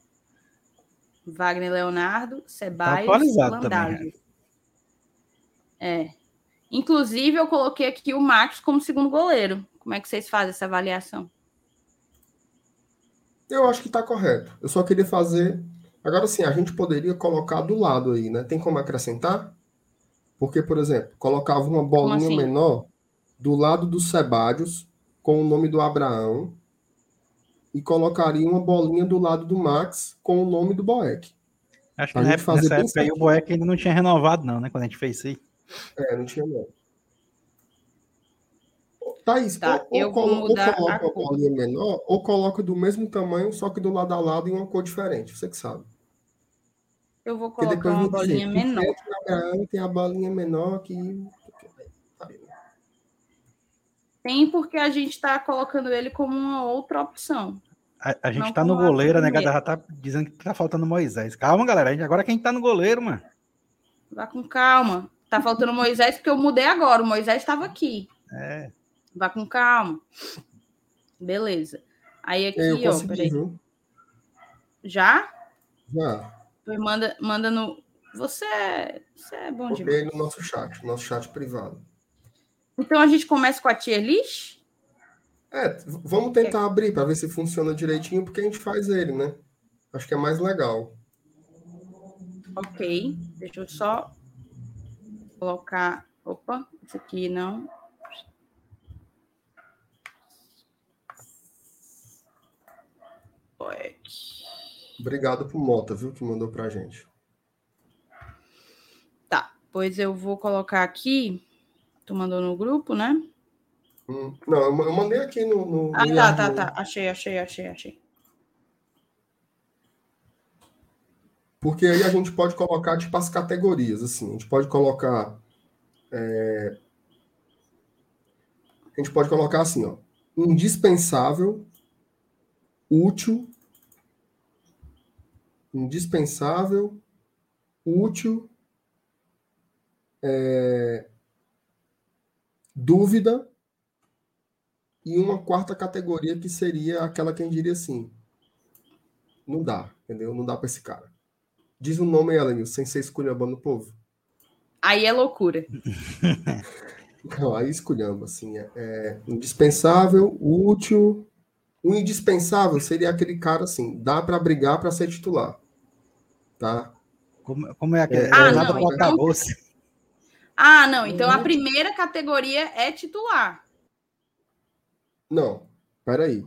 [SPEAKER 1] Wagner Leonardo, Ceballos, tá Landázio. É. Inclusive, eu coloquei aqui o Marcos como segundo goleiro. Como é que vocês fazem essa avaliação?
[SPEAKER 3] Eu acho que está correto. Eu só queria fazer Agora sim, a gente poderia colocar do lado aí, né? Tem como acrescentar? Porque, por exemplo, colocava uma bolinha
[SPEAKER 1] assim?
[SPEAKER 3] menor do lado do Sebadios com o nome do Abraão e colocaria uma bolinha do lado do Max com o nome do Boeck.
[SPEAKER 2] Acho que na época,
[SPEAKER 3] fazer
[SPEAKER 2] nessa época aí o. Boeck ainda não tinha renovado, não, né? Quando a gente fez isso aí.
[SPEAKER 3] É, não tinha não. Thaís,
[SPEAKER 1] Tá,
[SPEAKER 3] ou, ou
[SPEAKER 1] eu
[SPEAKER 3] colo- ou coloca
[SPEAKER 1] a
[SPEAKER 3] bolinha menor, ou coloca do mesmo tamanho, só que do lado a lado em uma cor diferente. Você que sabe.
[SPEAKER 1] Eu vou colocar
[SPEAKER 3] depois
[SPEAKER 1] uma
[SPEAKER 3] dizer
[SPEAKER 1] bolinha
[SPEAKER 3] que
[SPEAKER 1] menor.
[SPEAKER 3] frente ao Abraão tem a bolinha menor que.
[SPEAKER 1] Tem porque a gente está colocando ele como uma outra opção.
[SPEAKER 2] A, a gente
[SPEAKER 1] Não
[SPEAKER 2] tá no
[SPEAKER 1] a
[SPEAKER 2] goleiro, a
[SPEAKER 1] primeira.
[SPEAKER 2] negada já tá dizendo que tá faltando Moisés. Calma, galera. a Agora quem tá no goleiro, mano?
[SPEAKER 1] Vá com calma. Tá faltando Moisés porque eu mudei agora. O Moisés estava aqui.
[SPEAKER 2] É.
[SPEAKER 1] Vá com calma. Beleza. Aí aqui,
[SPEAKER 3] Eu
[SPEAKER 1] ó, peraí.
[SPEAKER 3] viu?
[SPEAKER 1] Já?
[SPEAKER 3] Já.
[SPEAKER 1] Pois manda, manda no. Você é, você é bom demais.
[SPEAKER 3] Botei no nosso chat, nosso chat privado.
[SPEAKER 1] Então a gente começa com a tier list?
[SPEAKER 3] É, vamos tentar abrir para ver se funciona direitinho, porque a gente faz ele, né? Acho que é mais legal.
[SPEAKER 1] Ok. Deixa eu só colocar. Opa, esse aqui não.
[SPEAKER 3] Obrigado pro Mota, viu, que mandou pra gente.
[SPEAKER 1] Tá, pois eu vou colocar aqui. Tu mandou no grupo, né?
[SPEAKER 3] Hum, Não, eu ma- eu mandei aqui no. no
[SPEAKER 1] Ah,
[SPEAKER 3] no
[SPEAKER 1] tá, tá, tá. Achei, achei, achei, achei.
[SPEAKER 3] Porque aí a gente pode colocar, tipo, as categorias, assim. A gente pode colocar. é, A gente pode colocar assim, ó. Indispensável, útil, indispensável, útil, é, dúvida e uma quarta categoria que seria aquela que a gente diria assim. Não dá, entendeu? Não dá para esse cara. Diz o nome, Ellen, sem ser esculhambando o povo.
[SPEAKER 1] Aí é loucura.
[SPEAKER 3] Não, aí esculhamba, assim. É, é indispensável, útil. O indispensável seria aquele cara assim, dá para brigar para ser titular. Tá?
[SPEAKER 2] Como, como é aquele?
[SPEAKER 3] É,
[SPEAKER 1] Ah,
[SPEAKER 2] é nada
[SPEAKER 1] não, então-
[SPEAKER 2] acabou-se.
[SPEAKER 1] Ah, não. Então a
[SPEAKER 3] Uhum.
[SPEAKER 1] primeira categoria é titular.
[SPEAKER 3] Não, peraí.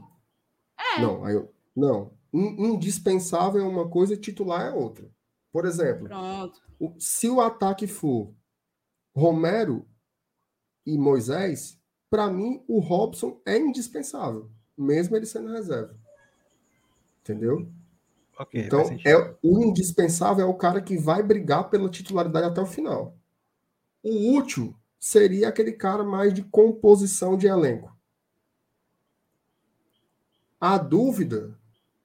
[SPEAKER 1] É.
[SPEAKER 3] Não, aí eu- não. In- Indispensável é uma coisa, titular é outra. Por exemplo,
[SPEAKER 1] Pronto.
[SPEAKER 3] o- se o ataque for Romero e Moisés, para mim o Robson é indispensável, mesmo ele sendo reserva. Entendeu?
[SPEAKER 2] Ok,
[SPEAKER 3] Então, é, o indispensável é o cara que vai brigar pela titularidade até o final. O útil seria aquele cara mais de composição de elenco. A dúvida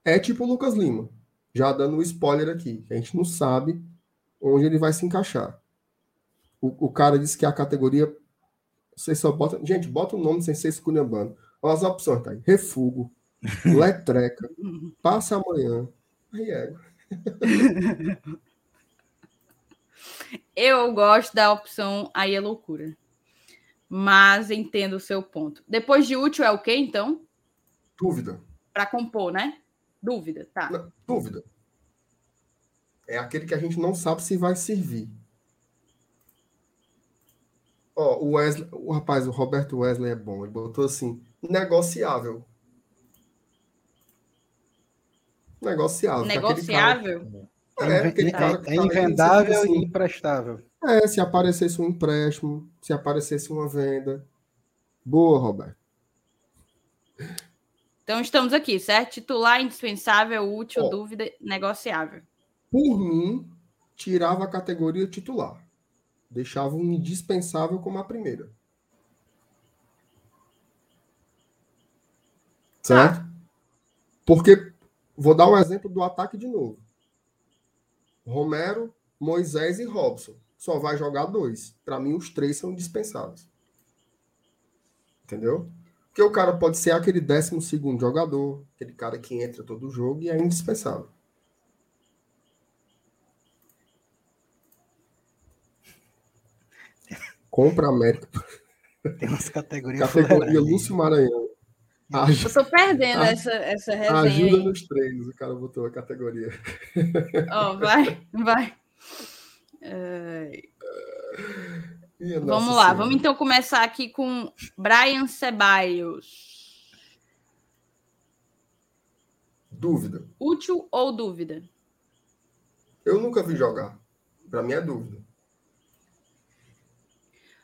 [SPEAKER 3] é tipo o Lucas Lima. Já dando um spoiler aqui. A gente não sabe onde ele vai se encaixar. O, o cara disse que a categoria. Você só bota. Gente, bota o nome sem ser esculhambando. Olha as opções, tá aí. Refugo, letreca, passa amanhã. Aí é.
[SPEAKER 1] Eu gosto da opção aí é loucura. Mas entendo o seu ponto. Depois de útil é o quê, então?
[SPEAKER 3] Dúvida.
[SPEAKER 1] Para compor, né? Dúvida, tá.
[SPEAKER 3] Não, dúvida. É aquele que a gente não sabe se vai servir. Ó, o Wesley, o rapaz, o Roberto Wesley é bom. Ele botou assim, negociável. Negociável. aquele cara-
[SPEAKER 1] Negociável?
[SPEAKER 3] é, aquele
[SPEAKER 2] É,
[SPEAKER 3] cara que
[SPEAKER 2] é
[SPEAKER 3] tá aí,
[SPEAKER 2] invendável
[SPEAKER 3] assim,
[SPEAKER 2] e imprestável.
[SPEAKER 3] É, se aparecesse um empréstimo, se aparecesse uma venda. Boa, Roberto.
[SPEAKER 1] Então estamos aqui, certo? Titular, indispensável, útil,
[SPEAKER 3] Ó.
[SPEAKER 1] dúvida, negociável.
[SPEAKER 3] Por mim, tirava a categoria titular. Deixava um indispensável como a primeira. Certo? Porque, vou dar um exemplo do ataque de novo. Romero, Moisés e Robson. Só vai jogar dois. Para mim, os três são indispensáveis. Entendeu? Porque o cara pode ser aquele décimo segundo jogador, aquele cara que entra todo jogo e é indispensável. Compra América.
[SPEAKER 2] Tem umas categorias
[SPEAKER 3] Categoria. Lúcio Maranhão.
[SPEAKER 1] Eu tô perdendo essa, essa resenha.
[SPEAKER 3] Ajuda
[SPEAKER 1] aí.
[SPEAKER 3] nos treinos, o cara botou a categoria.
[SPEAKER 1] Ó, vai, vai. Ai.
[SPEAKER 3] Minha
[SPEAKER 1] Vamos lá,
[SPEAKER 3] Senhora.
[SPEAKER 1] vamos então começar aqui com Brian Ceballos.
[SPEAKER 3] Dúvida.
[SPEAKER 1] Útil ou dúvida?
[SPEAKER 3] Eu nunca vi jogar. Pra mim é dúvida.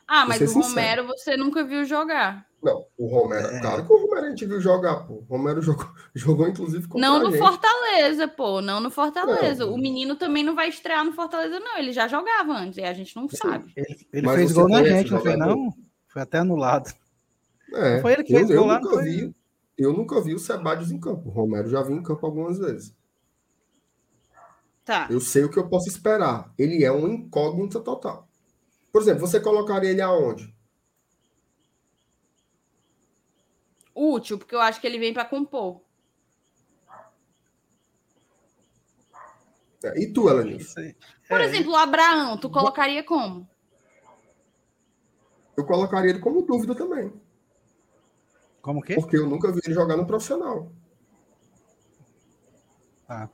[SPEAKER 1] Ah, mas o
[SPEAKER 3] sincero.
[SPEAKER 1] Romero você nunca viu jogar.
[SPEAKER 3] Não, o Romero.
[SPEAKER 2] É.
[SPEAKER 3] Claro que o Romero a gente viu jogar, pô. O Romero jogou, jogou inclusive contra
[SPEAKER 1] Não
[SPEAKER 3] a
[SPEAKER 1] no
[SPEAKER 3] gente.
[SPEAKER 1] Fortaleza, pô. Não no Fortaleza.
[SPEAKER 3] Não.
[SPEAKER 1] O menino também não vai estrear no Fortaleza, não. Ele já jogava antes e a gente não sabe.
[SPEAKER 2] Ele, ele fez gol na gente,
[SPEAKER 3] o
[SPEAKER 2] não foi não? Foi até anulado.
[SPEAKER 3] É,
[SPEAKER 2] Foi ele que
[SPEAKER 3] eu,
[SPEAKER 2] fez
[SPEAKER 3] eu
[SPEAKER 2] gol lá,
[SPEAKER 3] nunca
[SPEAKER 2] foi?
[SPEAKER 3] vi. Eu nunca vi o Sebadios em campo. O Romero já vi em campo algumas vezes.
[SPEAKER 1] Tá.
[SPEAKER 3] Eu sei o que eu posso esperar. Ele é uma incógnita total. Por exemplo, você colocaria ele aonde?
[SPEAKER 1] Útil, porque eu acho que ele vem pra compor.
[SPEAKER 3] É, E tu,
[SPEAKER 2] aí.
[SPEAKER 1] Por
[SPEAKER 2] É,
[SPEAKER 1] exemplo, o Abraão, tu colocaria como?
[SPEAKER 3] Eu colocaria ele como dúvida também.
[SPEAKER 2] Como que?
[SPEAKER 3] Porque eu nunca vi ele jogar no profissional.
[SPEAKER 2] Ah.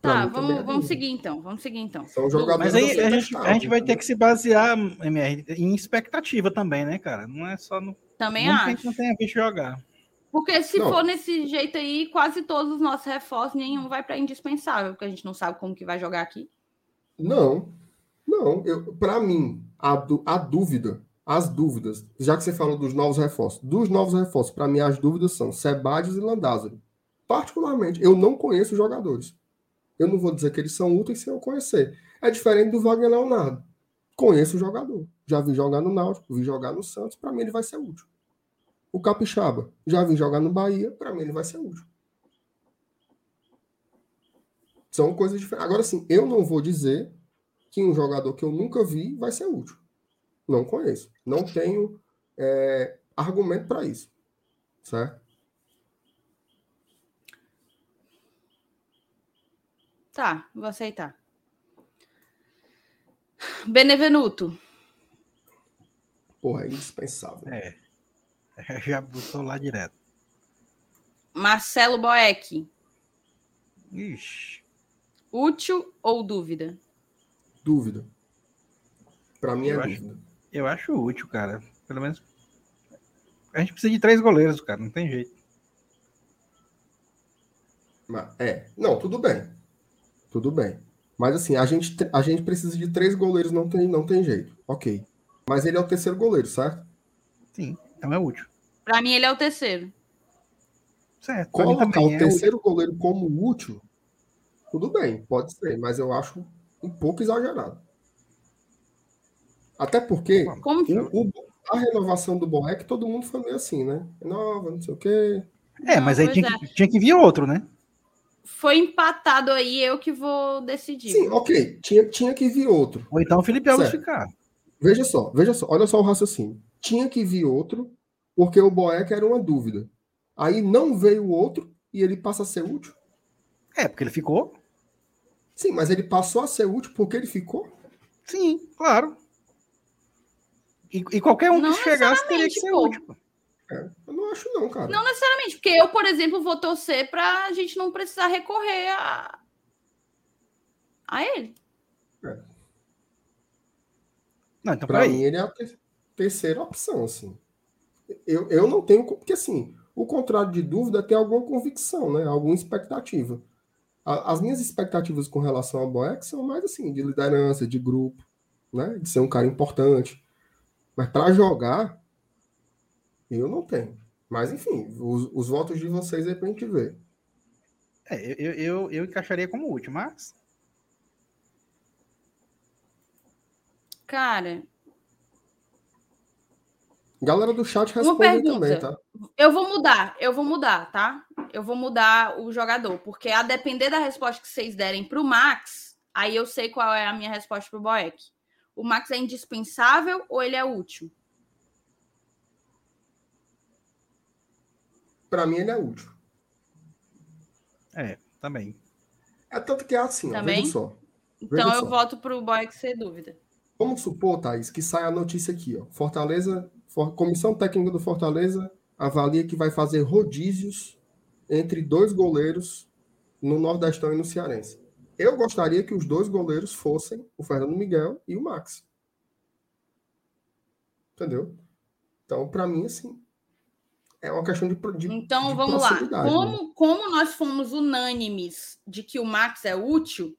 [SPEAKER 1] Tá,
[SPEAKER 3] também
[SPEAKER 1] vamos,
[SPEAKER 3] é
[SPEAKER 1] vamos seguir então. Vamos seguir então.
[SPEAKER 3] São jogadores
[SPEAKER 2] Mas aí a gente, a gente vai ter
[SPEAKER 3] entendeu?
[SPEAKER 2] que se basear, MR, em expectativa também, né, cara? Não é só no.
[SPEAKER 1] Também
[SPEAKER 2] Não que a gente
[SPEAKER 1] acho.
[SPEAKER 2] não tenha visto jogar.
[SPEAKER 1] Porque se
[SPEAKER 3] Não.
[SPEAKER 1] for nesse jeito aí, quase todos os nossos reforços, nenhum vai para indispensável, porque a gente não sabe como que vai jogar aqui.
[SPEAKER 3] Não, não. Eu, para mim, a, a dúvida, as dúvidas, já que você falou dos novos reforços, dos novos reforços, para mim as dúvidas são Sebadios e Landázuri. Particularmente, eu não conheço os jogadores. Eu não vou dizer que eles são úteis sem eu conhecer. É diferente do Wagner Leonardo. Conheço o jogador. Já vi jogar no Náutico, vi jogar no Santos, para mim ele vai ser útil. O Capixaba, já vi jogar no Bahia, para mim ele vai ser útil. São coisas diferentes. Agora, sim, eu não vou dizer que um jogador que eu nunca vi vai ser útil. Não conheço. Não tenho é, argumento para isso. Certo?
[SPEAKER 1] Tá, vou aceitar. Benevenuto.
[SPEAKER 3] Porra, é indispensável.
[SPEAKER 2] É. Já botou lá direto.
[SPEAKER 1] Marcelo Boeck.
[SPEAKER 2] Ixi.
[SPEAKER 1] Útil ou dúvida?
[SPEAKER 3] Dúvida. Para mim é
[SPEAKER 2] Eu acho-
[SPEAKER 3] dúvida.
[SPEAKER 2] Eu acho útil, cara. Pelo menos. A gente precisa de três goleiros, cara. Não tem jeito.
[SPEAKER 3] Mas, é. Não, tudo bem. Tudo bem. Mas assim, a gente, te- a gente precisa de três goleiros, não tem, não tem jeito. Ok. Mas ele é o terceiro goleiro, certo?
[SPEAKER 2] Sim. Então é útil.
[SPEAKER 1] Pra mim, ele é o terceiro.
[SPEAKER 2] Certo.
[SPEAKER 3] Colocar o
[SPEAKER 2] é útil.
[SPEAKER 3] terceiro goleiro como útil, tudo bem, pode ser, mas eu acho um pouco exagerado. Até porque
[SPEAKER 1] Como
[SPEAKER 3] o- o- a renovação do Boeck, todo mundo foi meio assim, né? Renova, não sei o quê.
[SPEAKER 2] É,
[SPEAKER 1] Não,
[SPEAKER 2] mas aí tinha,
[SPEAKER 1] é.
[SPEAKER 2] que, tinha que vir outro, né?
[SPEAKER 1] Foi empatado aí, eu que vou decidir.
[SPEAKER 3] Sim, ok, tinha, tinha que vir outro.
[SPEAKER 2] Ou então o Felipe Alves
[SPEAKER 3] Certo.
[SPEAKER 2] ficar.
[SPEAKER 3] Veja só, veja só, olha só o raciocínio. Tinha que vir outro, porque o Boeck era uma dúvida. Aí não veio outro e ele passa a ser útil.
[SPEAKER 2] É, porque ele ficou.
[SPEAKER 3] Sim, mas ele passou a ser útil porque ele ficou.
[SPEAKER 2] Sim, claro. E, e qualquer um
[SPEAKER 1] Não
[SPEAKER 2] que chegasse teria que ser
[SPEAKER 1] pô.
[SPEAKER 2] útil.
[SPEAKER 3] É, eu não acho não, cara.
[SPEAKER 1] Não necessariamente, porque eu, por exemplo, vou torcer pra a gente não precisar recorrer a, a ele.
[SPEAKER 2] Não, então
[SPEAKER 3] Para
[SPEAKER 2] peraí.
[SPEAKER 3] mim, ele é a ter- terceira opção, assim. Eu, eu não tenho. Porque, assim, o contrário de dúvida é ter alguma convicção, né? Alguma expectativa. A- as minhas expectativas com relação ao Boeck são mais, assim, de liderança, de grupo, né? De ser um cara importante. Mas para jogar, eu não tenho. Mas, enfim, os, os votos de vocês aí pra gente ver.
[SPEAKER 2] É, eu, eu, eu encaixaria como útil, mas.
[SPEAKER 1] Cara,
[SPEAKER 3] Galera do chat responde
[SPEAKER 1] pergunta.
[SPEAKER 3] também, tá?
[SPEAKER 1] eu vou mudar, eu vou mudar, tá? Eu vou mudar o jogador, porque a depender da resposta que vocês derem pro Max, aí eu sei qual é a minha resposta pro Boeck. O Max é indispensável ou ele é útil?
[SPEAKER 3] Para mim, ele é útil.
[SPEAKER 2] É, também.
[SPEAKER 3] É tanto que é assim, ó,
[SPEAKER 1] Também?
[SPEAKER 3] veja só.
[SPEAKER 1] Então
[SPEAKER 3] Veja
[SPEAKER 1] eu
[SPEAKER 3] só.
[SPEAKER 1] voto pro Boeck ser dúvida.
[SPEAKER 3] Vamos supor, Thaís, que sai a notícia aqui, ó. Fortaleza, For- Comissão Técnica do Fortaleza avalia que vai fazer rodízios entre dois goleiros no Nordestão e no Cearense. Eu gostaria que os dois goleiros fossem o Fernando Miguel e o Max. Entendeu? Então, para mim, assim, é uma questão de. de
[SPEAKER 1] então,
[SPEAKER 3] de
[SPEAKER 1] vamos lá. Como, né? como nós fomos unânimes de que o Max é útil,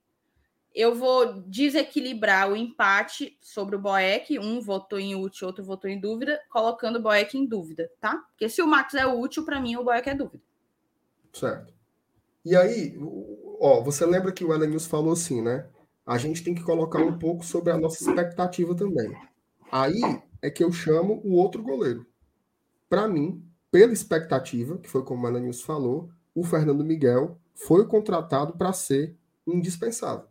[SPEAKER 1] eu vou desequilibrar o empate sobre o Boeck. Um votou em útil, outro votou em dúvida, colocando o Boeck em dúvida, tá? Porque se o Max é útil, para mim o Boeck é dúvida.
[SPEAKER 3] Certo. E aí, ó, você lembra que o Elenils falou assim, né? A gente tem que colocar um pouco sobre a nossa expectativa também. Aí é que eu chamo o outro goleiro. Para mim, pela expectativa, que foi como o Elenils falou, o Fernando Miguel foi contratado para ser indispensável.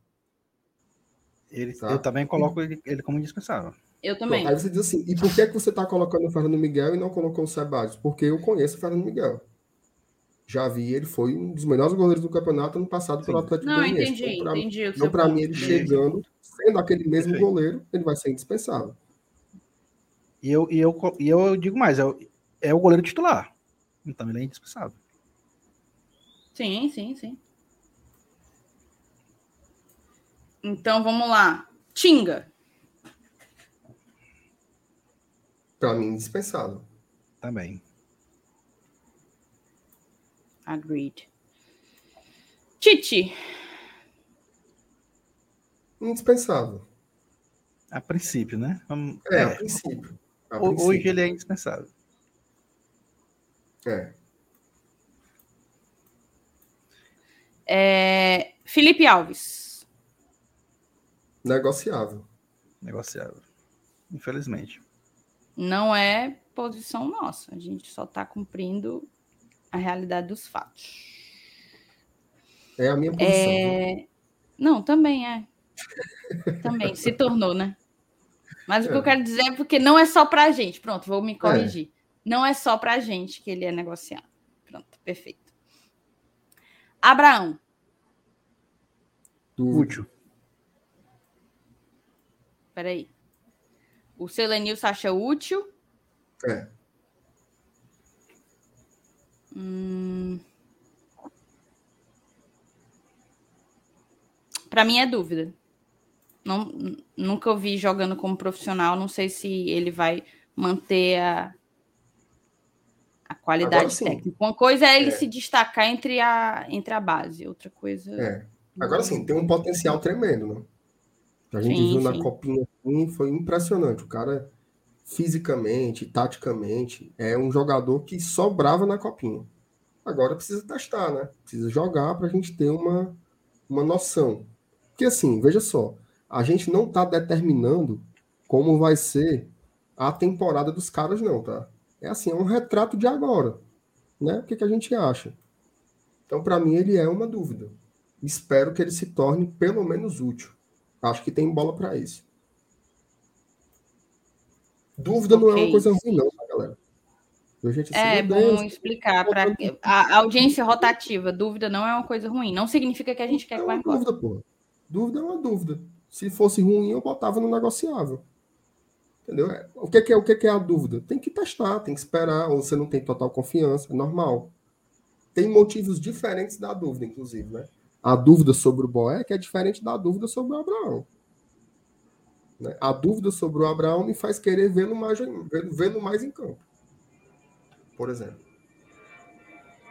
[SPEAKER 2] Ele, tá? Eu também coloco ele, ele como indispensável.
[SPEAKER 1] Eu também.
[SPEAKER 3] Aí você diz assim, e por que, que você está colocando o Fernando Miguel e não colocou o Sebadios? Porque eu conheço o Fernando Miguel. Já vi, ele foi um dos melhores goleiros do campeonato ano passado pelo Atlético
[SPEAKER 1] Não, entendi, então, pra, entendi.
[SPEAKER 3] Então, para mim, ele chegando, sendo aquele mesmo Perfeito. goleiro, ele vai ser indispensável.
[SPEAKER 2] E eu, e eu, e eu digo mais, é, é o goleiro titular. Então ele é indispensável.
[SPEAKER 1] Sim, sim, sim. Então vamos lá. Tinga.
[SPEAKER 3] Para mim, indispensável.
[SPEAKER 2] Também.
[SPEAKER 1] Agreed. Titi.
[SPEAKER 3] Indispensável.
[SPEAKER 2] A princípio, né?
[SPEAKER 3] Vamos... É, é, a princípio.
[SPEAKER 2] A Hoje princípio. ele é indispensável.
[SPEAKER 3] É.
[SPEAKER 1] é. Felipe Alves.
[SPEAKER 3] Negociável.
[SPEAKER 2] Negociável. Infelizmente.
[SPEAKER 1] Não é posição nossa. A gente só está cumprindo a realidade dos fatos.
[SPEAKER 3] É a minha posição. É...
[SPEAKER 1] Não, também é. também se tornou, né? Mas é. o que eu é. quero dizer é porque não é só para a gente. Pronto, vou me corrigir. É. Não é só para a gente que ele é negociado. Pronto, perfeito. Abraão.
[SPEAKER 2] Útil.
[SPEAKER 1] Peraí. O Selenilson acha útil?
[SPEAKER 3] É.
[SPEAKER 1] Hum... Para mim é dúvida. Não, nunca ouvi jogando como profissional. Não sei se ele vai manter a, a qualidade técnica. Uma coisa é ele é. se destacar entre a, entre a base, outra coisa.
[SPEAKER 3] É. Agora sim, tem um potencial tremendo, né? A gente sim, viu sim. na copinha assim, foi impressionante. O cara, fisicamente, taticamente, é um jogador que sobrava na copinha. Agora precisa testar, né? Precisa jogar para a gente ter uma, uma noção. Porque assim, veja só, a gente não está determinando como vai ser a temporada dos caras, não, tá? É assim, é um retrato de agora. Né? O que, que a gente acha? Então, para mim, ele é uma dúvida. Espero que ele se torne pelo menos útil. Acho que tem bola para isso. Dúvida okay. não é uma coisa ruim, não, tá, galera?
[SPEAKER 1] Gente, é bom Deus, explicar para a audiência rotativa. Dúvida não é uma coisa ruim. Não significa que a gente quer que vá embora.
[SPEAKER 3] Dúvida, pô. Dúvida é uma dúvida. Se fosse ruim, eu botava no negociável. Entendeu? É, o que é, o que é a dúvida? Tem que testar, tem que esperar, ou você não tem total confiança, é normal. Tem motivos diferentes da dúvida, inclusive, né? A dúvida sobre o Boeck é diferente da dúvida sobre o Abraão. Né? A dúvida sobre o Abraão me faz querer vê-lo mais, vê mais em campo. Por exemplo.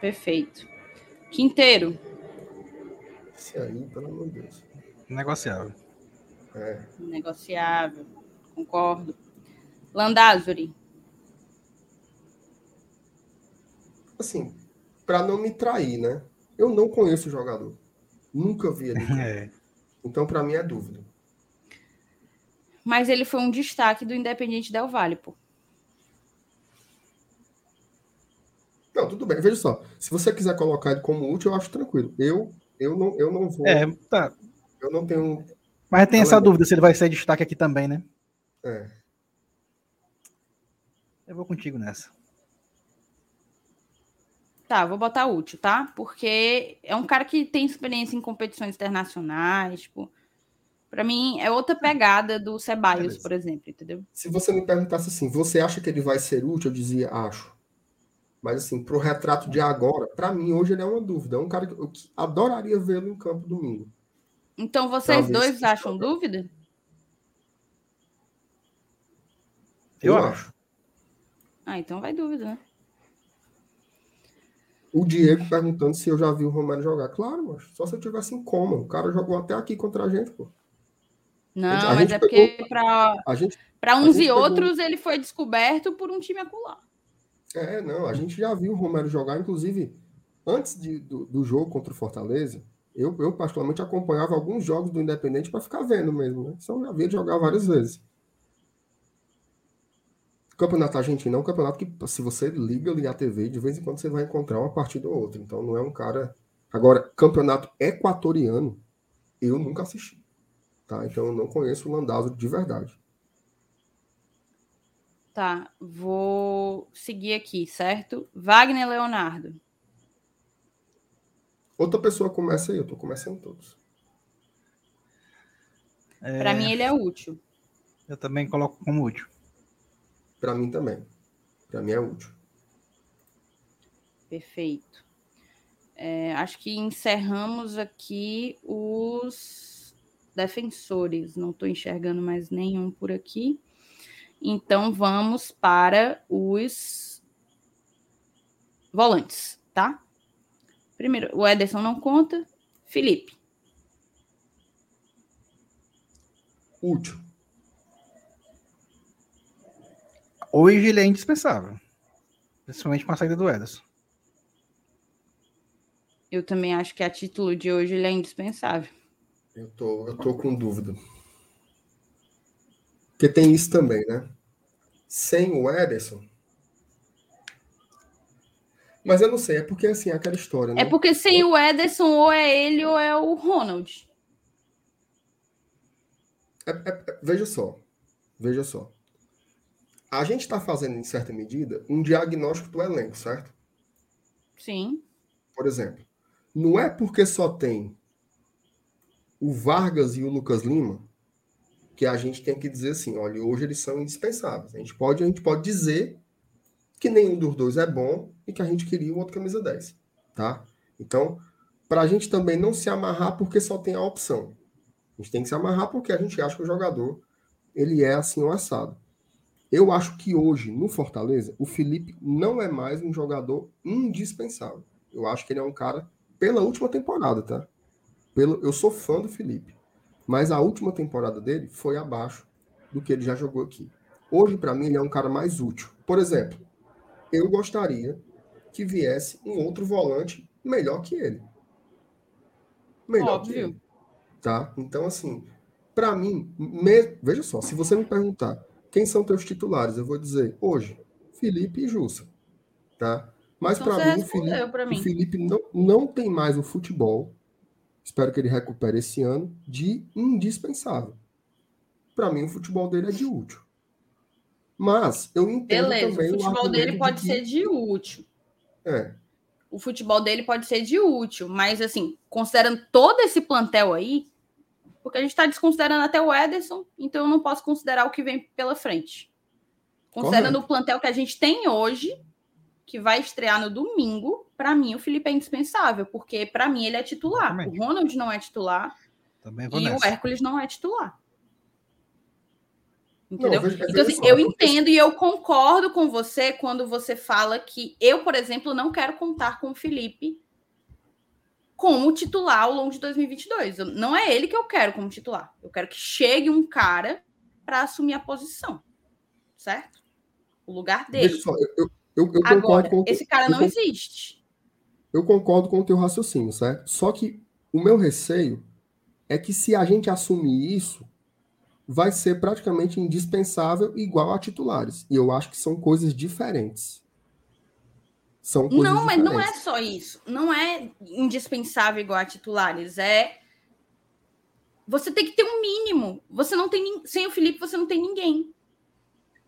[SPEAKER 1] Perfeito. Quinteiro.
[SPEAKER 3] Esse aí, pelo amor de Deus.
[SPEAKER 2] Negociável.
[SPEAKER 3] É.
[SPEAKER 1] Negociável. Concordo. Landázuri.
[SPEAKER 3] Assim, para não me trair, né? Eu não conheço o jogador. Nunca vi ele. É. Então, para mim, é dúvida.
[SPEAKER 1] Mas ele foi um destaque do Independente Del Vale, pô.
[SPEAKER 3] Não, tudo bem. Veja só. Se você quiser colocar ele como útil, eu acho tranquilo. Eu, eu, não, eu não vou.
[SPEAKER 2] É, tá.
[SPEAKER 3] Eu não tenho.
[SPEAKER 2] Mas tem essa dúvida se ele vai ser destaque aqui também, né?
[SPEAKER 3] É.
[SPEAKER 2] Eu vou contigo nessa.
[SPEAKER 1] Tá, vou botar útil, tá? Porque é um cara que tem experiência em competições internacionais, tipo. Pra mim, é outra pegada do Ceballos, Beleza. por exemplo, entendeu?
[SPEAKER 3] Se você me perguntasse assim, você acha que ele vai ser útil? Eu dizia, acho. Mas, assim, para o retrato de agora, para mim, hoje ele é uma dúvida. É um cara que eu adoraria vê-lo em campo domingo.
[SPEAKER 1] Então, vocês Talvez dois acham dúvida?
[SPEAKER 3] Eu, eu acho.
[SPEAKER 1] Ah, então vai dúvida, né?
[SPEAKER 3] O Diego perguntando se eu já vi o Romero jogar. Claro, mas só se eu tivesse em coma. O cara jogou até aqui contra a gente, pô.
[SPEAKER 1] Não, a mas é porque para uns e pegou... outros ele foi descoberto por um time acular.
[SPEAKER 3] É, não, a gente já viu o Romero jogar, inclusive, antes de, do, do jogo contra o Fortaleza, eu, eu particularmente acompanhava alguns jogos do Independente para ficar vendo mesmo, né? Então já vi ele jogar várias vezes. Campeonato argentino é um campeonato que, se você liga, ligar a TV, de vez em quando você vai encontrar uma partida ou outra. Então não é um cara. Agora, campeonato equatoriano, eu nunca assisti. Tá? Então eu não conheço o Landazzo de verdade.
[SPEAKER 1] Tá, vou seguir aqui, certo? Wagner Leonardo.
[SPEAKER 3] Outra pessoa começa aí, eu tô começando todos.
[SPEAKER 1] É... Para mim ele é útil.
[SPEAKER 2] Eu também coloco como útil.
[SPEAKER 3] Para mim também. Para mim é útil.
[SPEAKER 1] Perfeito. É, acho que encerramos aqui os defensores. Não estou enxergando mais nenhum por aqui. Então vamos para os volantes, tá? Primeiro, o Ederson não conta. Felipe.
[SPEAKER 3] Útil.
[SPEAKER 2] Hoje ele é indispensável. Principalmente com a saída do Ederson.
[SPEAKER 1] Eu também acho que a título de hoje ele é indispensável.
[SPEAKER 3] Eu tô, eu tô com dúvida. Porque tem isso também, né? Sem o Ederson. Mas eu não sei, é porque assim, é aquela história, né?
[SPEAKER 1] É porque sem o Ederson, ou é ele ou é o Ronald.
[SPEAKER 3] É, é, veja só. Veja só a gente está fazendo, em certa medida, um diagnóstico do elenco, certo?
[SPEAKER 1] Sim.
[SPEAKER 3] Por exemplo, não é porque só tem o Vargas e o Lucas Lima que a gente tem que dizer assim, olha, hoje eles são indispensáveis. A gente pode, a gente pode dizer que nenhum dos dois é bom e que a gente queria o outro camisa 10, tá? Então, para a gente também não se amarrar porque só tem a opção. A gente tem que se amarrar porque a gente acha que o jogador ele é assim o assado. Eu acho que hoje, no Fortaleza, o Felipe não é mais um jogador indispensável. Eu acho que ele é um cara, pela última temporada, tá? Pelo, eu sou fã do Felipe. Mas a última temporada dele foi abaixo do que ele já jogou aqui. Hoje, para mim, ele é um cara mais útil. Por exemplo, eu gostaria que viesse um outro volante melhor que ele. Melhor Óbvio. que ele. Tá? Então, assim, para mim, veja só, se você me perguntar quem são teus titulares? Eu vou dizer, hoje, Felipe e Jussa. Tá? Mas então para mim, Felipe, mim, o Felipe não, não tem mais o futebol, espero que ele recupere esse ano, de indispensável. Para mim, o futebol dele é de útil. Mas eu entendo Beleza, também.
[SPEAKER 1] O futebol dele pode de que... ser de útil.
[SPEAKER 3] É.
[SPEAKER 1] O futebol dele pode ser de útil, mas assim, considerando todo esse plantel aí, porque a gente está desconsiderando até o Ederson, então eu não posso considerar o que vem pela frente. Considerando Correto. o plantel que a gente tem hoje, que vai estrear no domingo, para mim o Felipe é indispensável, porque para mim ele é titular. Exatamente. O Ronald não é titular e nessa. o Hércules não é titular. Entendeu? Não, então, assim, eu entendo e eu concordo com você quando você fala que eu, por exemplo, não quero contar com o Felipe como titular ao longo de 2022. Não é ele que eu quero como titular. Eu quero que chegue um cara para assumir a posição, certo? O lugar dele.
[SPEAKER 3] Só, eu, eu, eu Agora, com
[SPEAKER 1] esse cara não existe.
[SPEAKER 3] Eu concordo com o teu raciocínio, certo? Só que o meu receio é que se a gente assumir isso, vai ser praticamente indispensável igual a titulares. E eu acho que são coisas diferentes. São coisas
[SPEAKER 1] Não,
[SPEAKER 3] mas
[SPEAKER 1] não é só isso. Não é indispensável igual a titulares. É. Você tem que ter um mínimo. Você não tem. Sem o Felipe, você não tem ninguém.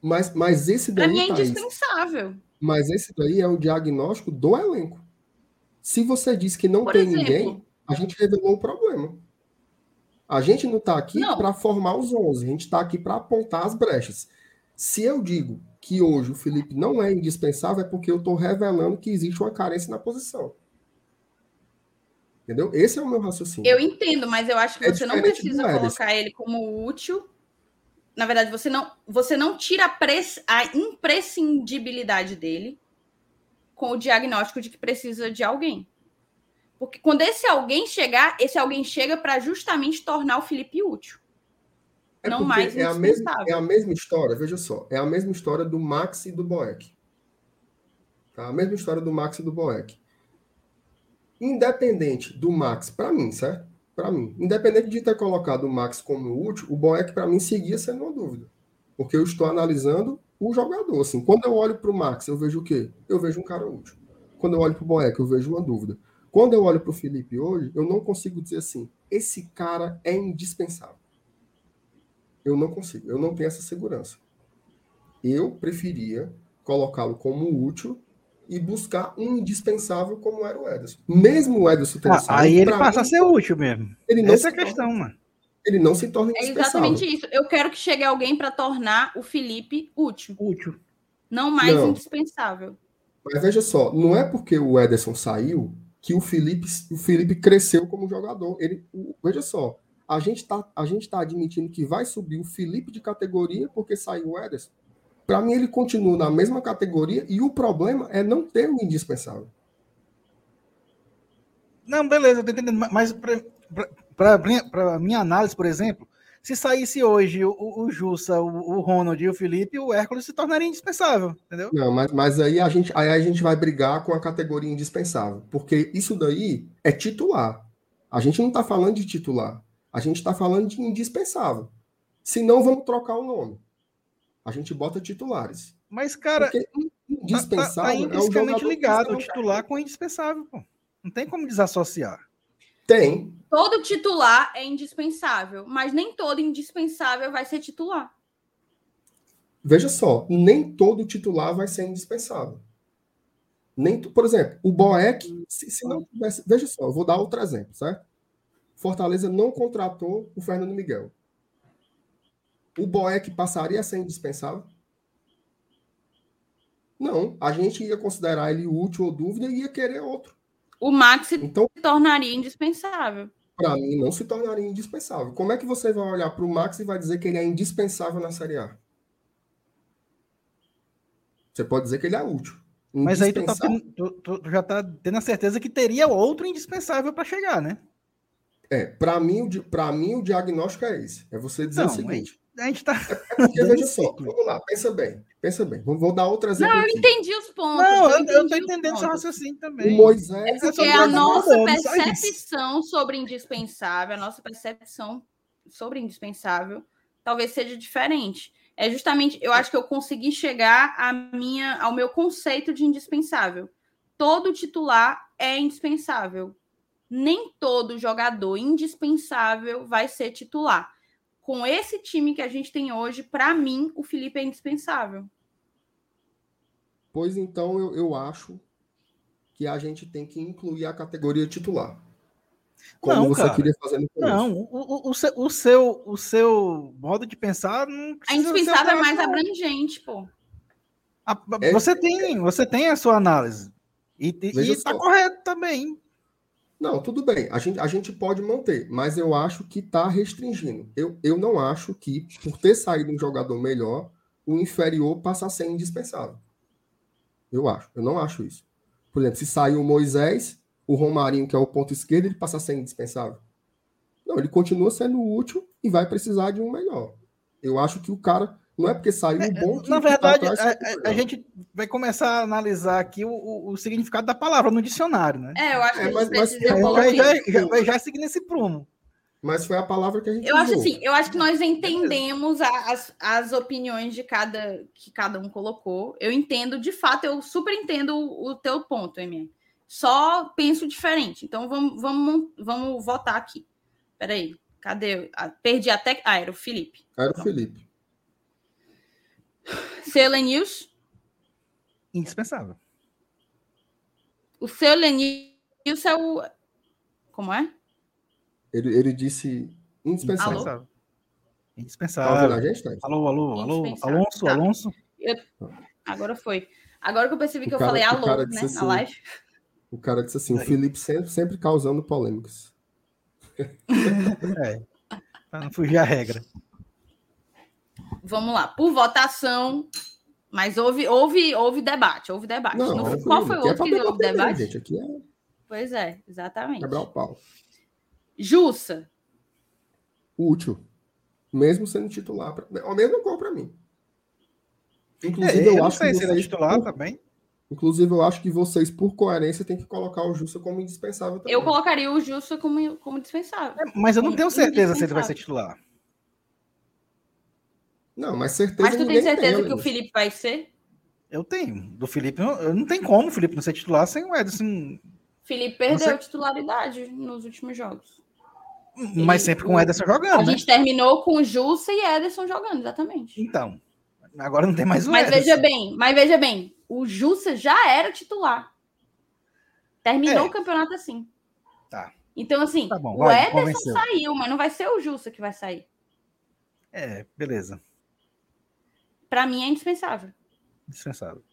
[SPEAKER 3] Mas, mas esse daí.
[SPEAKER 1] Pra mim é indispensável.
[SPEAKER 3] Mas esse daí é o diagnóstico do elenco. Se você diz que não Por tem exemplo, ninguém, a gente revelou o problema. A gente não está aqui para formar os 11, a gente está aqui para apontar as brechas. Se eu digo que hoje o Felipe não é indispensável, é porque eu estou revelando que existe uma carência na posição. Entendeu? Esse é o meu raciocínio.
[SPEAKER 1] Eu entendo, mas eu acho que é você não precisa colocar ele como útil. Na verdade, você não, você não tira a, a imprescindibilidade dele com o diagnóstico de que precisa de alguém. Porque quando esse alguém chegar, esse alguém chega para justamente tornar o Felipe útil.
[SPEAKER 3] É não mais é a, mesma, é a mesma história, veja só, é a mesma história do Max e do Boeck. Tá? A mesma história do Max e do Boeck. Independente do Max, para mim, certo? Para mim, independente de ter colocado o Max como útil, o Boeck para mim seguia sendo uma dúvida. Porque eu estou analisando o jogador. Assim, quando eu olho para o Max, eu vejo o quê? Eu vejo um cara útil. Quando eu olho para o Boeck, eu vejo uma dúvida. Quando eu olho para o Felipe hoje, eu não consigo dizer assim: esse cara é indispensável. Eu não consigo, eu não tenho essa segurança. Eu preferia colocá-lo como útil e buscar um indispensável como era o Ederson. Mesmo o Ederson
[SPEAKER 2] tendo ah, saído, Aí ele passa mim, a ser útil mesmo. Ele não Essa é a questão, torna, mano.
[SPEAKER 3] Ele não se torna
[SPEAKER 1] indispensável. É exatamente isso. Eu quero que chegue alguém para tornar o Felipe útil.
[SPEAKER 2] Útil.
[SPEAKER 1] Não mais não. indispensável.
[SPEAKER 3] Mas veja só, não é porque o Ederson saiu que o Felipe, o Felipe cresceu como jogador. Ele, veja só, a gente está tá admitindo que vai subir o Felipe de categoria porque saiu o Ederson. Para mim, ele continua na mesma categoria e o problema é não ter o indispensável.
[SPEAKER 2] Não, beleza, eu tô entendendo. Mas para minha análise, por exemplo, se saísse hoje o, o Jussa, o, o, Ronald e o Felipe, o Hércules se tornaria indispensável, entendeu?
[SPEAKER 3] Não, mas, mas aí, a gente, aí a gente vai brigar com a categoria indispensável, porque isso daí é titular. A gente não está falando de titular. A gente está falando de indispensável. Se não, vamos trocar o nome. A gente bota titulares.
[SPEAKER 2] Mas, cara, Porque indispensável tá, tá, tá é o ligado, o titular com o indispensável, pô. Não tem como desassociar.
[SPEAKER 3] Tem.
[SPEAKER 1] Todo titular é indispensável, mas nem todo indispensável vai ser titular.
[SPEAKER 3] Veja só, nem todo titular vai ser indispensável. Nem, por exemplo, o Boeck, se, se não tivesse. Veja só, eu vou dar outro exemplo, certo? Fortaleza não contratou o Fernando Miguel. O Boeck passaria a ser indispensável? Não, a gente ia considerar ele útil ou dúvida e ia querer outro.
[SPEAKER 1] O Max então, se tornaria indispensável.
[SPEAKER 3] Para mim, não se tornaria indispensável. Como é que você vai olhar para o Max e vai dizer que ele é indispensável na Série A? Você pode dizer que ele é útil.
[SPEAKER 2] Mas aí tu, tá tu, tu, já está tendo a certeza que teria outro indispensável para chegar, né?
[SPEAKER 3] É, para mim, para mim o diagnóstico é esse. É você dizer não, o seguinte.
[SPEAKER 2] A gente está.
[SPEAKER 3] É porque, veja só, vamos lá, pensa bem, pensa bem. Vou, vou dar outras
[SPEAKER 1] exemplo. Não, eu aqui. entendi os pontos.
[SPEAKER 2] Não, eu, eu tô entendendo seu raciocínio também.
[SPEAKER 3] O Moisés.
[SPEAKER 1] É porque é a nossa percepção sobre indispensável, a nossa percepção sobre indispensável, talvez seja diferente. É justamente, eu acho que eu consegui chegar à minha, ao meu conceito de indispensável. Todo titular é indispensável nem todo jogador indispensável vai ser titular. Com esse time que a gente tem hoje, para mim, o Felipe é indispensável.
[SPEAKER 3] Pois então, eu, eu acho que a gente tem que incluir a categoria titular.
[SPEAKER 2] Como não, você cara. queria fazer no começo. Não, o, o, o, seu, o, seu, o seu modo de pensar não
[SPEAKER 1] A indispensável é mais abrangente, pô.
[SPEAKER 2] A, é, você, tem, você tem a sua análise. E, e tá correto também.
[SPEAKER 3] Não, tudo bem, a gente, a gente pode manter, mas eu acho que está restringindo. Eu, eu não acho que, por ter saído um jogador melhor, o inferior passa a ser indispensável. Eu acho, eu não acho isso. Por exemplo, se saiu o Moisés, o Romarinho, que é o ponto esquerdo, ele passa a ser indispensável. Não, ele continua sendo útil e vai precisar de um melhor. Eu acho que o cara não é porque saiu é, bom que.
[SPEAKER 2] Na verdade, tá a, a, gente vai começar a analisar aqui o, o, o, significado da palavra no dicionário, né?
[SPEAKER 1] É, eu acho é, que mas,
[SPEAKER 2] mas, já, já, já, já seguir nesse prumo.
[SPEAKER 3] Mas foi a palavra que a gente
[SPEAKER 1] Eu usou. acho assim, eu acho que nós entendemos as, as opiniões de cada que cada um colocou. Eu entendo, de fato, eu super entendo o, o teu ponto, MR. Só penso diferente. Então vamos, vamos, vamos votar aqui. Peraí, cadê? Ah, perdi até. Ah, era o Felipe.
[SPEAKER 3] Era o Felipe.
[SPEAKER 1] Seu Lenils?
[SPEAKER 2] Indispensável.
[SPEAKER 1] O seu Lenils é o. Como é?
[SPEAKER 3] Ele, ele disse indispensável.
[SPEAKER 2] Alô? Indispensável. Gente? Alô, alô, alô. Alonso, tá. Alonso.
[SPEAKER 1] Eu... Agora foi. Agora que eu percebi que eu falei alô, né, assim, na live.
[SPEAKER 3] O cara disse assim, o Felipe sempre, sempre causando polêmicas.
[SPEAKER 2] é, para não fugir a regra.
[SPEAKER 1] Vamos lá, por votação, mas houve, houve, houve debate, houve debate. Não, no, qual foi o outro que houve debate? Gente, aqui é... Pois é, exatamente.
[SPEAKER 3] Quebrar o pau.
[SPEAKER 1] Jussa.
[SPEAKER 3] Útil. Mesmo sendo titular. Pra... É a mesma cor para mim. Inclusive, é, eu, eu acho que vocês,
[SPEAKER 2] titular por... também.
[SPEAKER 3] Inclusive, eu acho que vocês, por coerência, têm que colocar o Jussa como indispensável também.
[SPEAKER 1] Eu colocaria o Jussa como, como dispensável. É,
[SPEAKER 2] mas eu não tenho certeza se ele vai ser titular.
[SPEAKER 3] Não, mas certeza.
[SPEAKER 1] Mas tu tem certeza tem, que o Felipe vai ser?
[SPEAKER 2] Eu tenho. Do Felipe, não, não tem como o Felipe não ser titular sem o Ederson.
[SPEAKER 1] Felipe perdeu a titularidade nos últimos jogos.
[SPEAKER 2] Mas sempre com o Ederson jogando. A
[SPEAKER 1] né? gente terminou com o Jussa e Ederson jogando, exatamente.
[SPEAKER 2] Então. Agora não tem mais o
[SPEAKER 1] Mas
[SPEAKER 2] Ederson.
[SPEAKER 1] veja bem, mas veja bem, o Jussa já era titular. Terminou é. o campeonato assim.
[SPEAKER 2] Tá.
[SPEAKER 1] Então, assim, tá bom, o vai, Ederson convenceu. saiu, mas não vai ser o Jussa que vai sair.
[SPEAKER 2] É, beleza.
[SPEAKER 1] Para mim é indispensável.
[SPEAKER 2] Indispensável.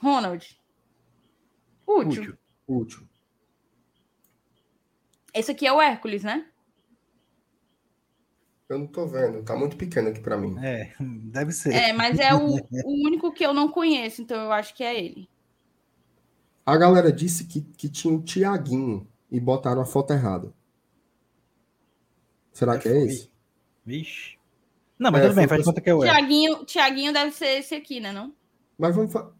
[SPEAKER 1] Ronald. Útil. Útil.
[SPEAKER 3] Útil.
[SPEAKER 1] Esse aqui é o Hércules, né?
[SPEAKER 3] Eu não tô vendo, tá muito pequeno aqui para mim.
[SPEAKER 2] É, deve ser.
[SPEAKER 1] É, mas é o, o, único que eu não conheço, então eu acho que é ele.
[SPEAKER 3] A galera disse que, que tinha o Tiaguinho e botaram a foto errada. Será que é esse?
[SPEAKER 2] Vixe. Não, mas é, tudo bem, faz conta que é o
[SPEAKER 1] Tiaguinho, Tiaguinho deve ser esse aqui, né? Não?
[SPEAKER 3] Mas vamos. Fa...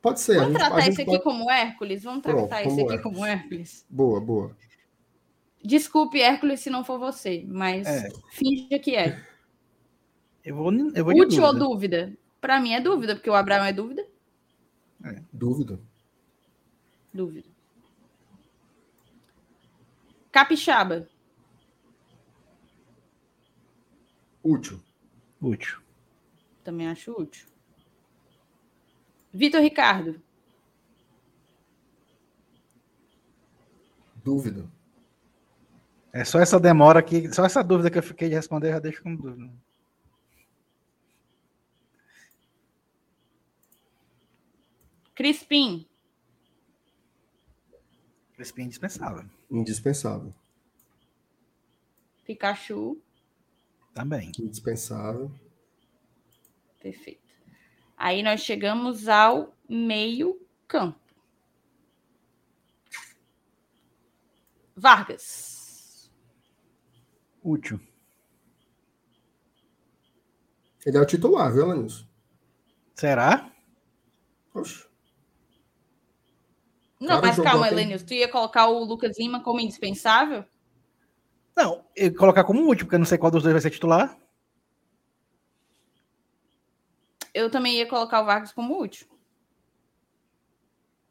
[SPEAKER 3] Pode ser.
[SPEAKER 1] Vamos gente, tratar esse aqui pode... como Hércules? Vamos tratar Pronto, esse aqui Hércules. como Hércules.
[SPEAKER 3] Boa, boa.
[SPEAKER 1] Desculpe, Hércules, se não for você, mas é. finge que é.
[SPEAKER 2] Eu vou, eu vou
[SPEAKER 1] Útil dúvida. ou dúvida? Para mim é dúvida, porque o Abraão é dúvida.
[SPEAKER 3] É. Dúvida.
[SPEAKER 1] Dúvida. Capixaba.
[SPEAKER 3] Útil.
[SPEAKER 2] Útil.
[SPEAKER 1] Também acho útil. Vitor Ricardo.
[SPEAKER 3] Dúvida.
[SPEAKER 2] É só essa demora aqui, só essa dúvida que eu fiquei de responder, já deixo como dúvida.
[SPEAKER 1] Crispim.
[SPEAKER 2] Crispim indispensável.
[SPEAKER 3] Indispensável.
[SPEAKER 1] Pikachu.
[SPEAKER 2] Também.
[SPEAKER 3] Indispensável.
[SPEAKER 1] Perfeito. Aí nós chegamos ao meio campo. Vargas.
[SPEAKER 2] Útil.
[SPEAKER 3] Ele é o titular, viu, Lanilson?
[SPEAKER 2] Será?
[SPEAKER 3] Oxe.
[SPEAKER 1] Não, mas calma, Elenilson. Tu ia colocar o Lucas Lima como indispensável?
[SPEAKER 2] Não, eu colocar como último, porque eu não sei qual dos dois vai ser titular.
[SPEAKER 1] Eu também ia colocar o Vargas como último.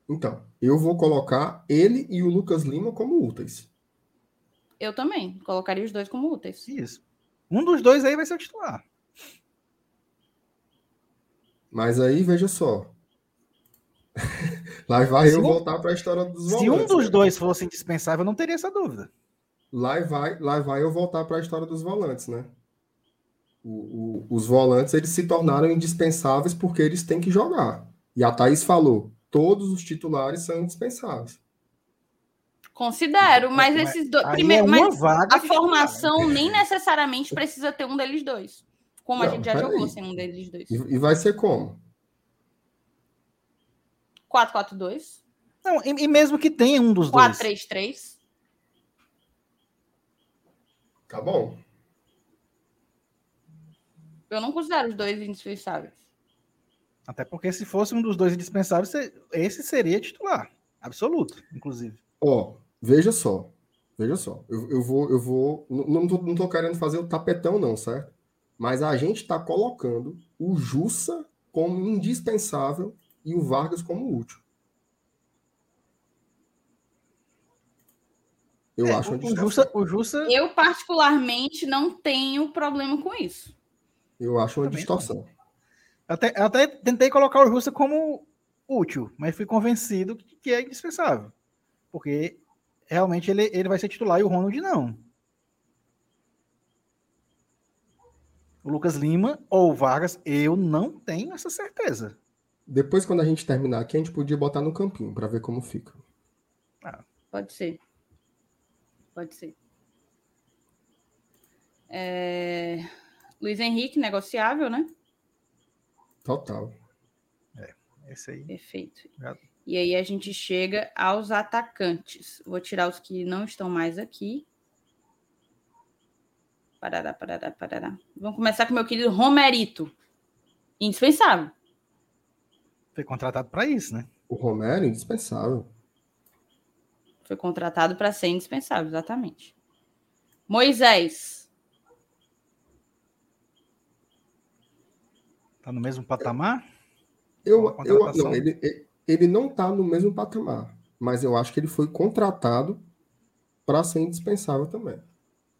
[SPEAKER 3] Então, eu vou colocar ele e o Lucas Lima como úteis.
[SPEAKER 1] Eu também. Colocaria os dois como úteis.
[SPEAKER 2] Isso. Um dos dois aí vai ser o titular.
[SPEAKER 3] Mas aí, veja só. Lá vai se eu um, voltar para a história dos
[SPEAKER 2] Se um dos né? dois fosse indispensável, eu não teria essa dúvida.
[SPEAKER 3] Lá vai, lá vai eu voltar para a história dos volantes, né? O, o, os volantes eles se tornaram indispensáveis porque eles têm que jogar. E a Thaís falou: todos os titulares são indispensáveis.
[SPEAKER 1] Considero, mas esses dois. Primeiro, é mas a formação nem necessariamente precisa ter um deles dois. Como Não, a gente já jogou aí. sem um deles dois.
[SPEAKER 3] E, e vai ser como?
[SPEAKER 1] 4-4-2.
[SPEAKER 2] Não, e, e, mesmo que tenha um dos
[SPEAKER 1] 4, dois. 4-3-3.
[SPEAKER 3] Tá bom.
[SPEAKER 1] Eu não considero os dois indispensáveis.
[SPEAKER 2] Até porque se fosse um dos dois indispensáveis, esse seria titular. Absoluto, inclusive.
[SPEAKER 3] Ó, veja só. Veja só. Eu, eu vou, eu vou. Não, tô, não tô querendo fazer o tapetão, não, certo? Mas a gente está colocando o Jussa como indispensável e o Vargas como útil. Eu é, acho
[SPEAKER 2] o Jussa, o Jussa.
[SPEAKER 1] Eu, particularmente, não tenho problema com isso.
[SPEAKER 3] Eu acho uma Também distorção.
[SPEAKER 2] Não. Até, até tentei colocar o Jussa como útil, mas fui convencido que é indispensável. Porque realmente ele, ele vai ser titular e o Ronald não. o Lucas Lima ou o Vargas, eu não tenho essa certeza.
[SPEAKER 3] Depois, quando a gente terminar aqui, a gente podia botar no campinho para ver como fica.
[SPEAKER 1] Ah. Pode ser. Pode ser. É... Luiz Henrique, negociável, né?
[SPEAKER 3] Total.
[SPEAKER 2] É, esse aí.
[SPEAKER 1] Perfeito. E aí a gente chega aos atacantes. Vou tirar os que não estão mais aqui. Parará, parará, parará. Vamos começar com meu querido Romerito. Indispensável.
[SPEAKER 2] Foi contratado para isso, né?
[SPEAKER 3] O Romero, indispensável.
[SPEAKER 1] Foi contratado para ser indispensável, exatamente. Moisés.
[SPEAKER 2] Tá no mesmo patamar?
[SPEAKER 3] Eu, eu não, ele, ele não tá no mesmo patamar, mas eu acho que ele foi contratado para ser indispensável também.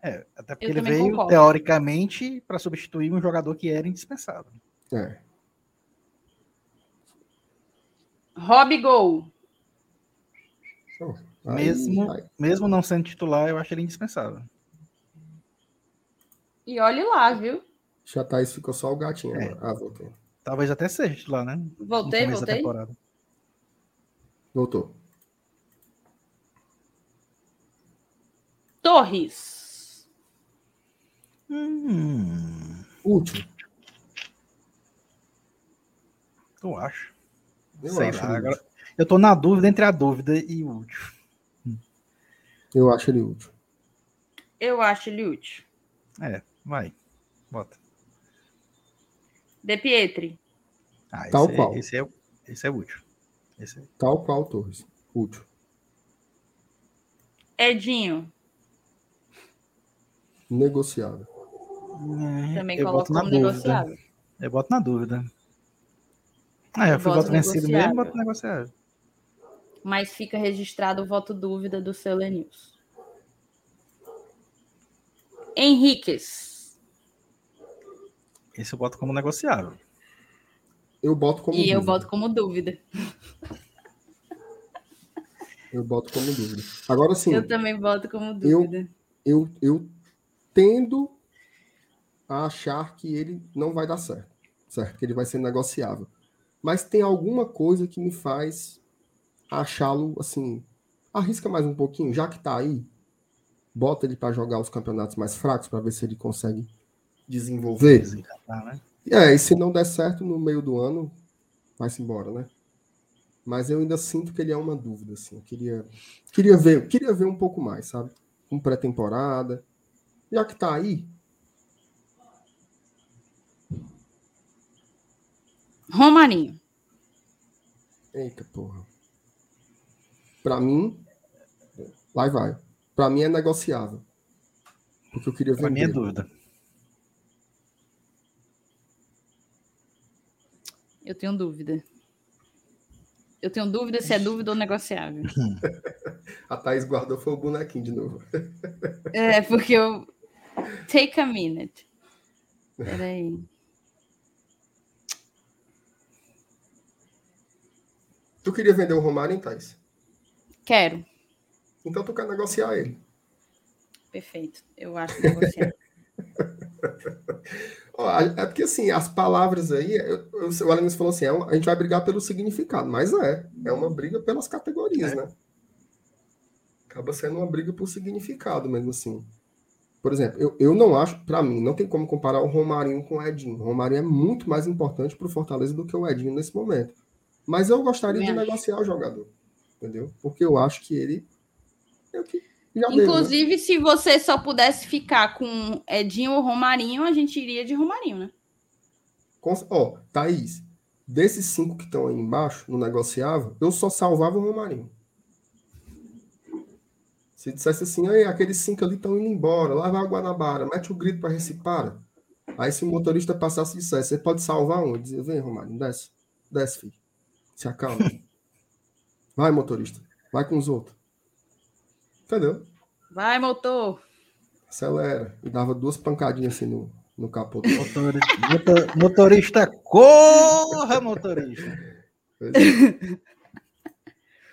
[SPEAKER 2] É, até porque eu ele veio, concordo. teoricamente, para substituir um jogador que era indispensável.
[SPEAKER 3] É.
[SPEAKER 1] Rob Gol.
[SPEAKER 2] Oh, mesmo, mesmo não sendo titular, eu acho ele indispensável.
[SPEAKER 1] E olhe lá, viu?
[SPEAKER 3] Já tá, isso ficou só o gatinho. É. Ah, voltei.
[SPEAKER 2] Talvez até seja titular, né?
[SPEAKER 1] Voltei, voltei.
[SPEAKER 3] Voltou.
[SPEAKER 1] Torres.
[SPEAKER 2] Hum.
[SPEAKER 3] Último.
[SPEAKER 2] Eu acho. Eu Sei acho lá. Agora, eu tô na dúvida entre a dúvida e o último.
[SPEAKER 3] Eu acho ele útil.
[SPEAKER 1] Eu acho ele útil.
[SPEAKER 2] É, vai. Bota.
[SPEAKER 1] De Pietri.
[SPEAKER 3] Ah, Tal
[SPEAKER 2] esse,
[SPEAKER 3] qual.
[SPEAKER 2] Esse é, esse é útil. Esse é...
[SPEAKER 3] Tal qual, Torres. Útil.
[SPEAKER 1] Edinho.
[SPEAKER 3] Negociável.
[SPEAKER 1] É, Também coloco como negociável.
[SPEAKER 2] Eu boto na dúvida. Ah, eu, eu fui voto vencido mesmo, boto negociável.
[SPEAKER 1] Mas fica registrado o voto dúvida do seu Lenils. Henriquez.
[SPEAKER 2] Esse eu boto como negociável.
[SPEAKER 3] Eu boto como
[SPEAKER 1] E dúvida. eu boto como dúvida.
[SPEAKER 3] Eu boto como dúvida. Agora sim.
[SPEAKER 1] Eu também boto como dúvida.
[SPEAKER 3] Eu, eu, eu tendo a achar que ele não vai dar certo. Certo? Que ele vai ser negociável. Mas tem alguma coisa que me faz achá-lo assim. Arrisca mais um pouquinho, já que tá aí. Bota ele para jogar os campeonatos mais fracos para ver se ele consegue desenvolver. Né? É, e se não der certo no meio do ano, vai-se embora, né? Mas eu ainda sinto que ele é uma dúvida, assim. Eu queria, queria ver, queria ver um pouco mais, sabe? Um pré-temporada. Já que tá aí.
[SPEAKER 1] Romarinho.
[SPEAKER 3] Eita, porra. Pra mim, vai, vai. Pra mim é negociável. Porque eu queria ver.
[SPEAKER 2] Pra mim é dúvida.
[SPEAKER 1] Eu tenho dúvida. Eu tenho dúvida se é dúvida ou negociável.
[SPEAKER 3] a Thaís guardou foi o bonequinho de novo.
[SPEAKER 1] é, porque eu. Take a minute. Peraí.
[SPEAKER 3] Tu queria vender o Romário, hein, Thaís?
[SPEAKER 1] Quero.
[SPEAKER 3] Então tu quer negociar ele.
[SPEAKER 1] Perfeito. Eu acho que negociar.
[SPEAKER 3] é porque assim, as palavras aí, eu, eu, o Alanis falou assim: é um, a gente vai brigar pelo significado, mas é, é uma briga pelas categorias, é. né? Acaba sendo uma briga por significado mesmo assim. Por exemplo, eu, eu não acho, para mim, não tem como comparar o Romarinho com o Edinho. O Romarinho é muito mais importante para o Fortaleza do que o Edinho nesse momento. Mas eu gostaria de acho. negociar o jogador, entendeu? Porque eu acho que ele.
[SPEAKER 1] Eu que Inclusive, deu, né? se você só pudesse ficar com Edinho ou Romarinho, a gente iria de Romarinho, né?
[SPEAKER 3] Ó, oh, Thaís, desses cinco que estão aí embaixo, no negociável, eu só salvava o Romarinho. Se dissesse assim, aí aqueles cinco ali estão indo embora, lá vai a Guanabara, mete o grito para Recipara. Aí se o motorista passasse e dissesse, você pode salvar um? Eu dizia, vem, Romarinho, desce. Desce, filho. Se acalma. vai, motorista. Vai com os outros. Entendeu?
[SPEAKER 1] Vai, motor.
[SPEAKER 3] Acelera. E dava duas pancadinhas assim no, no capô.
[SPEAKER 2] Motorista, motorista, corra, motorista.
[SPEAKER 3] É.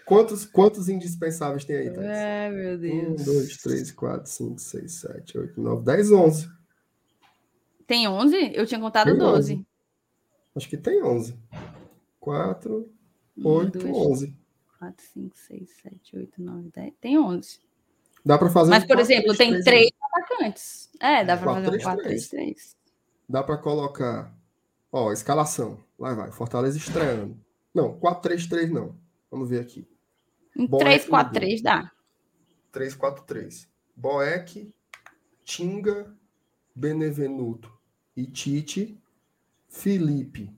[SPEAKER 3] Quantos, quantos indispensáveis tem aí,
[SPEAKER 1] Thais? É, meu Deus.
[SPEAKER 3] Um, dois, três, quatro, cinco, seis, sete, oito, nove, dez, onze.
[SPEAKER 1] Tem 11? Eu tinha contado tem 12. 11.
[SPEAKER 3] Acho que tem 11. 4, 8, 11.
[SPEAKER 1] 4, 5, 6, 7, 8, 9, 10. Tem 11.
[SPEAKER 3] Dá para fazer
[SPEAKER 1] Mas, um por exemplo, 3, tem 3 atacantes. É, dá para fazer um 4, 3, 3.
[SPEAKER 3] Dá para colocar. Ó, escalação. Lá vai. Fortaleza estreando. Não, 4, 3, 3 não. Vamos ver aqui.
[SPEAKER 1] Um 3, 4, 3 dá.
[SPEAKER 3] 3, 4, 3. Boeck, Tinga, Benevenuto e Tite, Felipe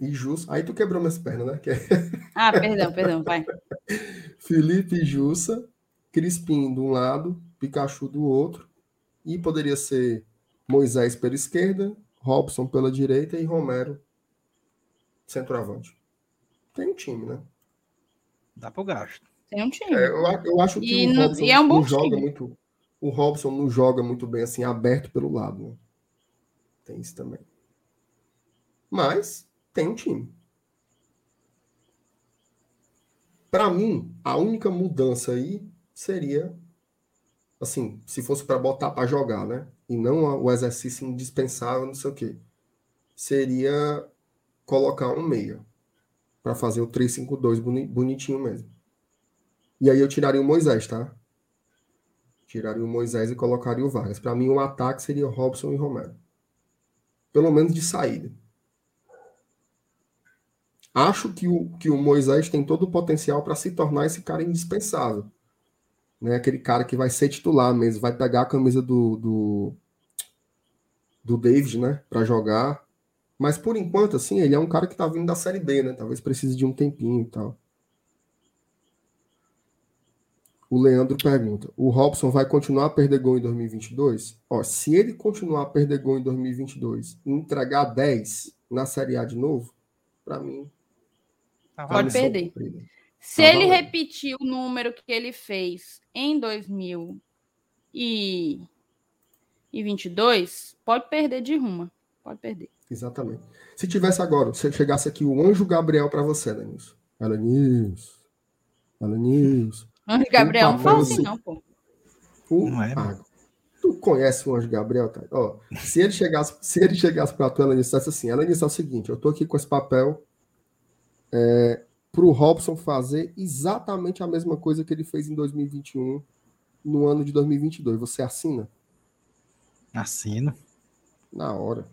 [SPEAKER 3] Jussa. Aí tu quebrou minhas pernas, né?
[SPEAKER 1] Ah, perdão, perdão, vai.
[SPEAKER 3] Felipe e Jussa, Crispim de um lado, Pikachu do outro, e poderia ser Moisés pela esquerda, Robson pela direita e Romero centroavante. Tem um time, né?
[SPEAKER 2] Dá pro gasto.
[SPEAKER 1] Tem um time.
[SPEAKER 3] É, eu, eu, acho que e o Robson é um não joga time. muito. O Robson não joga muito bem assim, aberto pelo lado. Né? Tem isso também. Mas tem um time. Para mim, a única mudança aí seria assim, se fosse para botar para jogar, né? E não o exercício indispensável, não sei o quê. Seria colocar um meia para fazer o 352 bonitinho mesmo. E aí eu tiraria o Moisés, tá? Tiraria o Moisés e colocaria o Vargas. Para mim, o ataque seria Robson e Romero. Pelo menos de saída. Acho que o, que o Moisés tem todo o potencial para se tornar esse cara indispensável. Né? Aquele cara que vai ser titular mesmo, vai pegar a camisa do, do, do David, né? Para jogar. Mas por enquanto, assim, ele é um cara que tá vindo da Série B, né? Talvez precise de um tempinho e tal. O Leandro pergunta: o Robson vai continuar a perder gol em 2022? Ó, se ele continuar a perder gol em 2022 e entregar 10 na Série A de novo, para mim.
[SPEAKER 1] Tá Pode perder. Se tá ele repetir o número que ele fez em 2022, pode perder de ruma. Pode perder.
[SPEAKER 3] Exatamente. Se tivesse agora, se chegasse aqui o anjo Gabriel para você, Denilson. Alanis. Alanis.
[SPEAKER 1] Anjo Gabriel não fala assim, não, pô.
[SPEAKER 3] O, não é, ah, tu conhece o Anjo Gabriel, tá? Ó, se ele chegasse, se ele chegasse para tu, ela dissesse assim, ela disse é o seguinte, eu tô aqui com esse papel é, pro Robson fazer exatamente a mesma coisa que ele fez em 2021 no ano de 2022. Você assina?
[SPEAKER 2] Assino.
[SPEAKER 3] Na hora.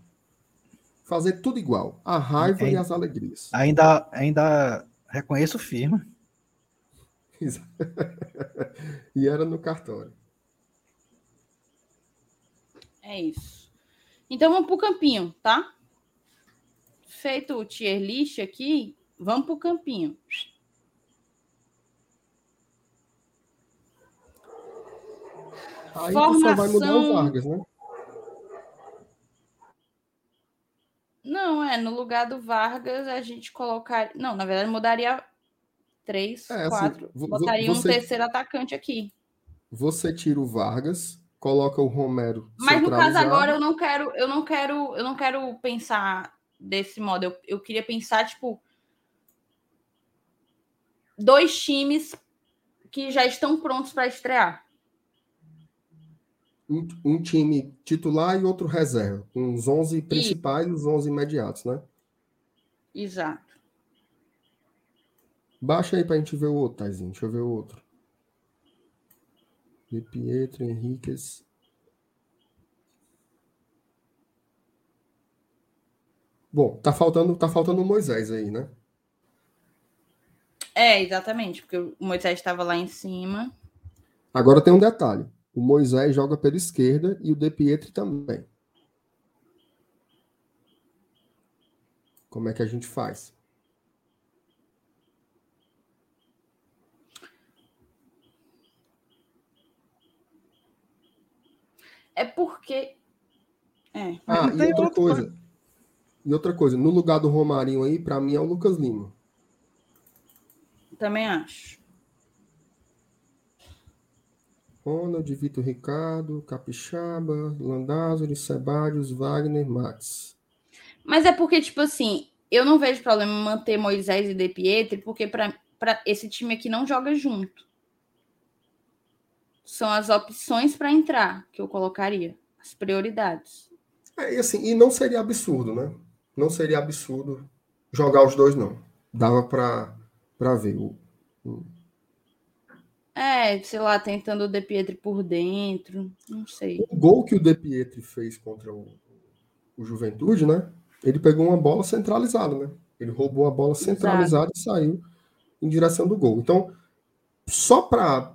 [SPEAKER 3] Fazer tudo igual. A raiva e as alegrias.
[SPEAKER 2] Ainda, ainda reconheço firma.
[SPEAKER 3] e era no cartório.
[SPEAKER 1] É isso. Então vamos para o campinho, tá? Feito o tier list aqui, vamos para o campinho.
[SPEAKER 3] Aí Formação... só vai mudar o Vargas, né?
[SPEAKER 1] Não, é, no lugar do Vargas a gente colocar. Não, na verdade mudaria três, é, assim, quatro. Assim, botaria você, um terceiro atacante aqui.
[SPEAKER 3] Você tira o Vargas, coloca o Romero.
[SPEAKER 1] Mas no caso agora eu não quero, eu não quero, eu não quero pensar desse modo. Eu, eu queria pensar tipo dois times que já estão prontos para estrear.
[SPEAKER 3] Um, um, time titular e outro reserva, com os 11 principais e os 11 imediatos, né?
[SPEAKER 1] Exato.
[SPEAKER 3] Baixa aí pra gente ver o outro, Taizinho. Deixa eu ver o outro. De Pietro, Henriquez. Bom, tá faltando, tá faltando o Moisés aí, né?
[SPEAKER 1] É, exatamente, porque o Moisés estava lá em cima.
[SPEAKER 3] Agora tem um detalhe. O Moisés joga pela esquerda e o De Pietri também. Como é que a gente faz?
[SPEAKER 1] É porque.
[SPEAKER 3] É. Ah, e outra coisa. E outra coisa, no lugar do Romarinho aí, para mim é o Lucas Lima.
[SPEAKER 1] Também acho.
[SPEAKER 3] Ronald, Vitor Ricardo, Capixaba, Landázuri, Sebadios, Wagner, Max.
[SPEAKER 1] Mas é porque, tipo assim, eu não vejo problema em manter Moisés e De Pietri, porque para esse time aqui não joga junto são as opções para entrar que eu colocaria, as prioridades.
[SPEAKER 3] É, e assim, e não seria absurdo, né? Não seria absurdo jogar os dois, não. Dava para ver. O, o...
[SPEAKER 1] É, sei lá, tentando o De Pietri por dentro, não sei.
[SPEAKER 3] O gol que o De Pietri fez contra o, o Juventude, né? Ele pegou uma bola centralizada, né? Ele roubou a bola centralizada Exato. e saiu em direção do gol. Então, só para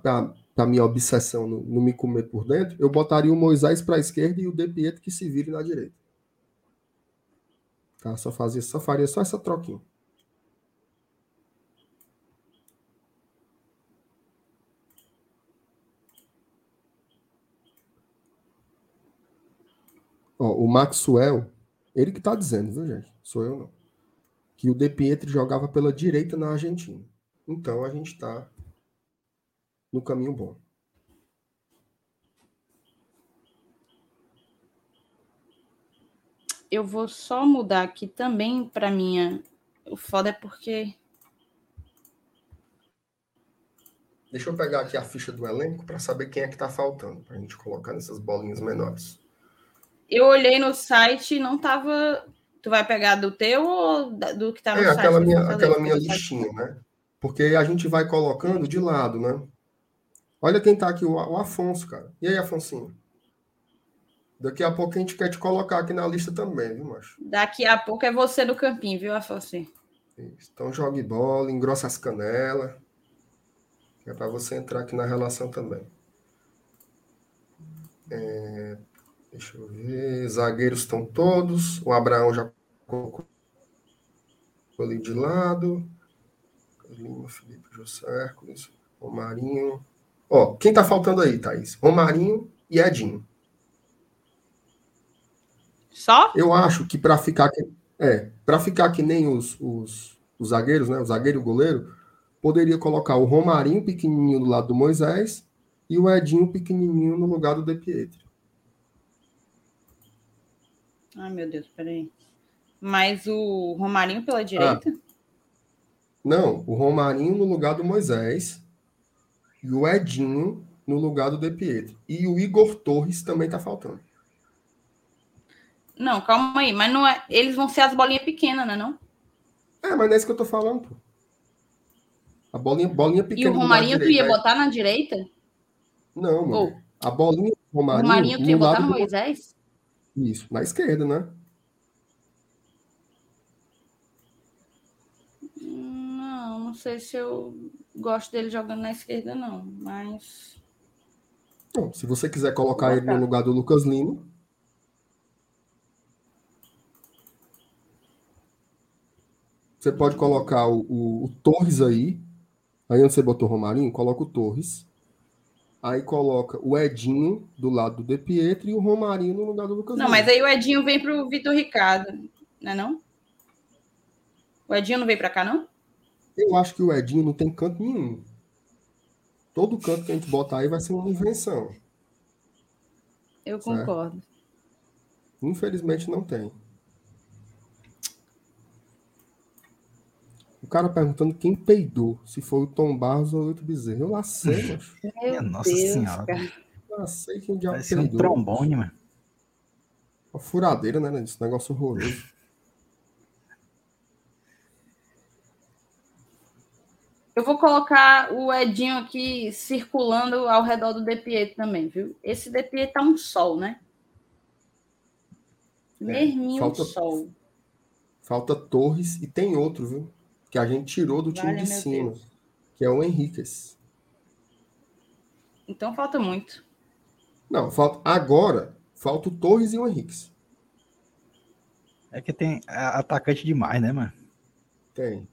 [SPEAKER 3] a minha obsessão no, no, me comer por dentro, eu botaria o Moisés para a esquerda e o De Pietro que se vire na direita. Tá? Só, fazia, só faria só essa troquinha. Ó, o Maxwell, ele que tá dizendo, viu, gente? Sou eu não. Que o De Pietri jogava pela direita na Argentina. Então a gente está no caminho bom.
[SPEAKER 1] Eu vou só mudar aqui também para minha. O foda é porque.
[SPEAKER 3] Deixa eu pegar aqui a ficha do elenco para saber quem é que está faltando, para a gente colocar nessas bolinhas menores.
[SPEAKER 1] Eu olhei no site e não tava. Tu vai pegar do teu ou do que tá no
[SPEAKER 3] é,
[SPEAKER 1] site?
[SPEAKER 3] Aquela minha, aquela minha listinha, né? Porque a gente vai colocando de lado, né? Olha quem tá aqui, o, o Afonso, cara. E aí, Afonsinho? Daqui a pouco a gente quer te colocar aqui na lista também, viu, macho?
[SPEAKER 1] Daqui a pouco é você no campinho, viu, Afonso?
[SPEAKER 3] Então jogue bola, engrossa as canelas. É para você entrar aqui na relação também. É, deixa eu ver. Zagueiros estão todos. O Abraão já colocou ali de lado. Lima, Felipe José Hércules, Romarinho. Ó, quem tá faltando aí, Thaís? Romarinho e Edinho.
[SPEAKER 1] Só?
[SPEAKER 3] Eu acho que para ficar que, é, para ficar que nem os, os, os, zagueiros, né? O zagueiro e o goleiro, poderia colocar o Romarinho pequenininho do lado do Moisés e o Edinho pequenininho no lugar do De Pietro.
[SPEAKER 1] Ai, meu Deus, peraí. Mas o Romarinho pela direita? Ah.
[SPEAKER 3] Não, o Romarinho no lugar do Moisés e o Edinho no lugar do De Pietro. E o Igor Torres também tá faltando.
[SPEAKER 1] Não, calma aí, mas não é. Eles vão ser as bolinhas pequenas, né? Não?
[SPEAKER 3] É, mas não é isso que eu tô falando, pô. A bolinha, bolinha pequena.
[SPEAKER 1] E o Romarinho tu ia botar na direita?
[SPEAKER 3] Não, mano. Oh. A bolinha do Romarinho. O
[SPEAKER 1] Romarinho tu ia botar no Moisés?
[SPEAKER 3] Isso, na esquerda, né?
[SPEAKER 1] não sei se eu gosto dele jogando na esquerda, não, mas.
[SPEAKER 3] Bom, se você quiser colocar ele no lugar do Lucas Lima. Você pode colocar o, o, o Torres aí. Aí onde você botou o Romarinho, coloca o Torres. Aí coloca o Edinho do lado do De Pietro e o Romarinho no lugar do Lucas
[SPEAKER 1] Não,
[SPEAKER 3] Lima.
[SPEAKER 1] mas aí o Edinho vem para o Vitor Ricardo, não é não? O Edinho não veio para cá, não?
[SPEAKER 3] Eu acho que o Edinho não tem canto nenhum. Todo canto que a gente botar aí vai ser uma invenção.
[SPEAKER 1] Eu concordo. Certo?
[SPEAKER 3] Infelizmente não tem. O cara perguntando quem peidou, se foi o Tom Barros ou o outro bezerro. Eu lá sei,
[SPEAKER 2] macho. Minha Nossa Deus, Senhora. Cara.
[SPEAKER 3] Eu lá sei quem já
[SPEAKER 2] Parece peidou. um trombone, mano.
[SPEAKER 3] Uma furadeira, né? Esse negócio horroroso.
[SPEAKER 1] Eu vou colocar o Edinho aqui circulando ao redor do DPE também, viu? Esse DPE tá um sol, né? É, Merminho falta, sol.
[SPEAKER 3] Falta Torres e tem outro, viu? Que a gente tirou do time de cima, Deus. que é o Henriquez.
[SPEAKER 1] Então falta muito.
[SPEAKER 3] Não, falta agora falta o Torres e o Henriquez.
[SPEAKER 2] É que tem atacante demais, né, mano?
[SPEAKER 3] Tem.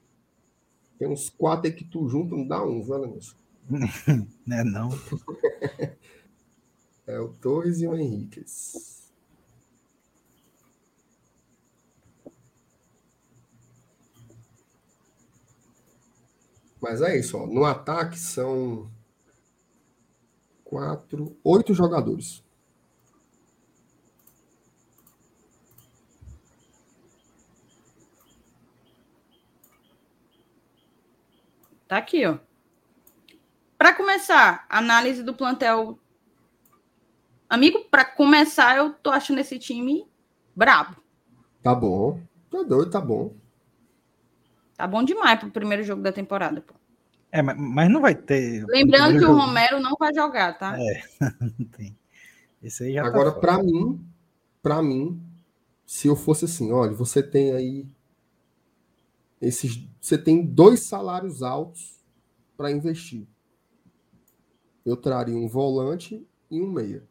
[SPEAKER 3] Tem uns quatro aí que tu junta, não dá um, viu, Alanilson?
[SPEAKER 2] não é não.
[SPEAKER 3] é o Torres e o Henriquez. Mas é isso, ó. No ataque são quatro, oito jogadores.
[SPEAKER 1] Tá aqui, ó. Para começar, análise do plantel. Amigo, para começar, eu tô achando esse time Brabo.
[SPEAKER 3] Tá bom. Tá doido, tá bom.
[SPEAKER 1] Tá bom demais pro primeiro jogo da temporada, pô.
[SPEAKER 2] É, mas, mas não vai ter.
[SPEAKER 1] Lembrando que o Romero não vai jogar, tá?
[SPEAKER 2] É, não tem. Esse aí já
[SPEAKER 3] Agora,
[SPEAKER 2] tá
[SPEAKER 3] para mim, para mim, se eu fosse assim, olha, você tem aí esses, você tem dois salários altos para investir. Eu traria um volante e um meia.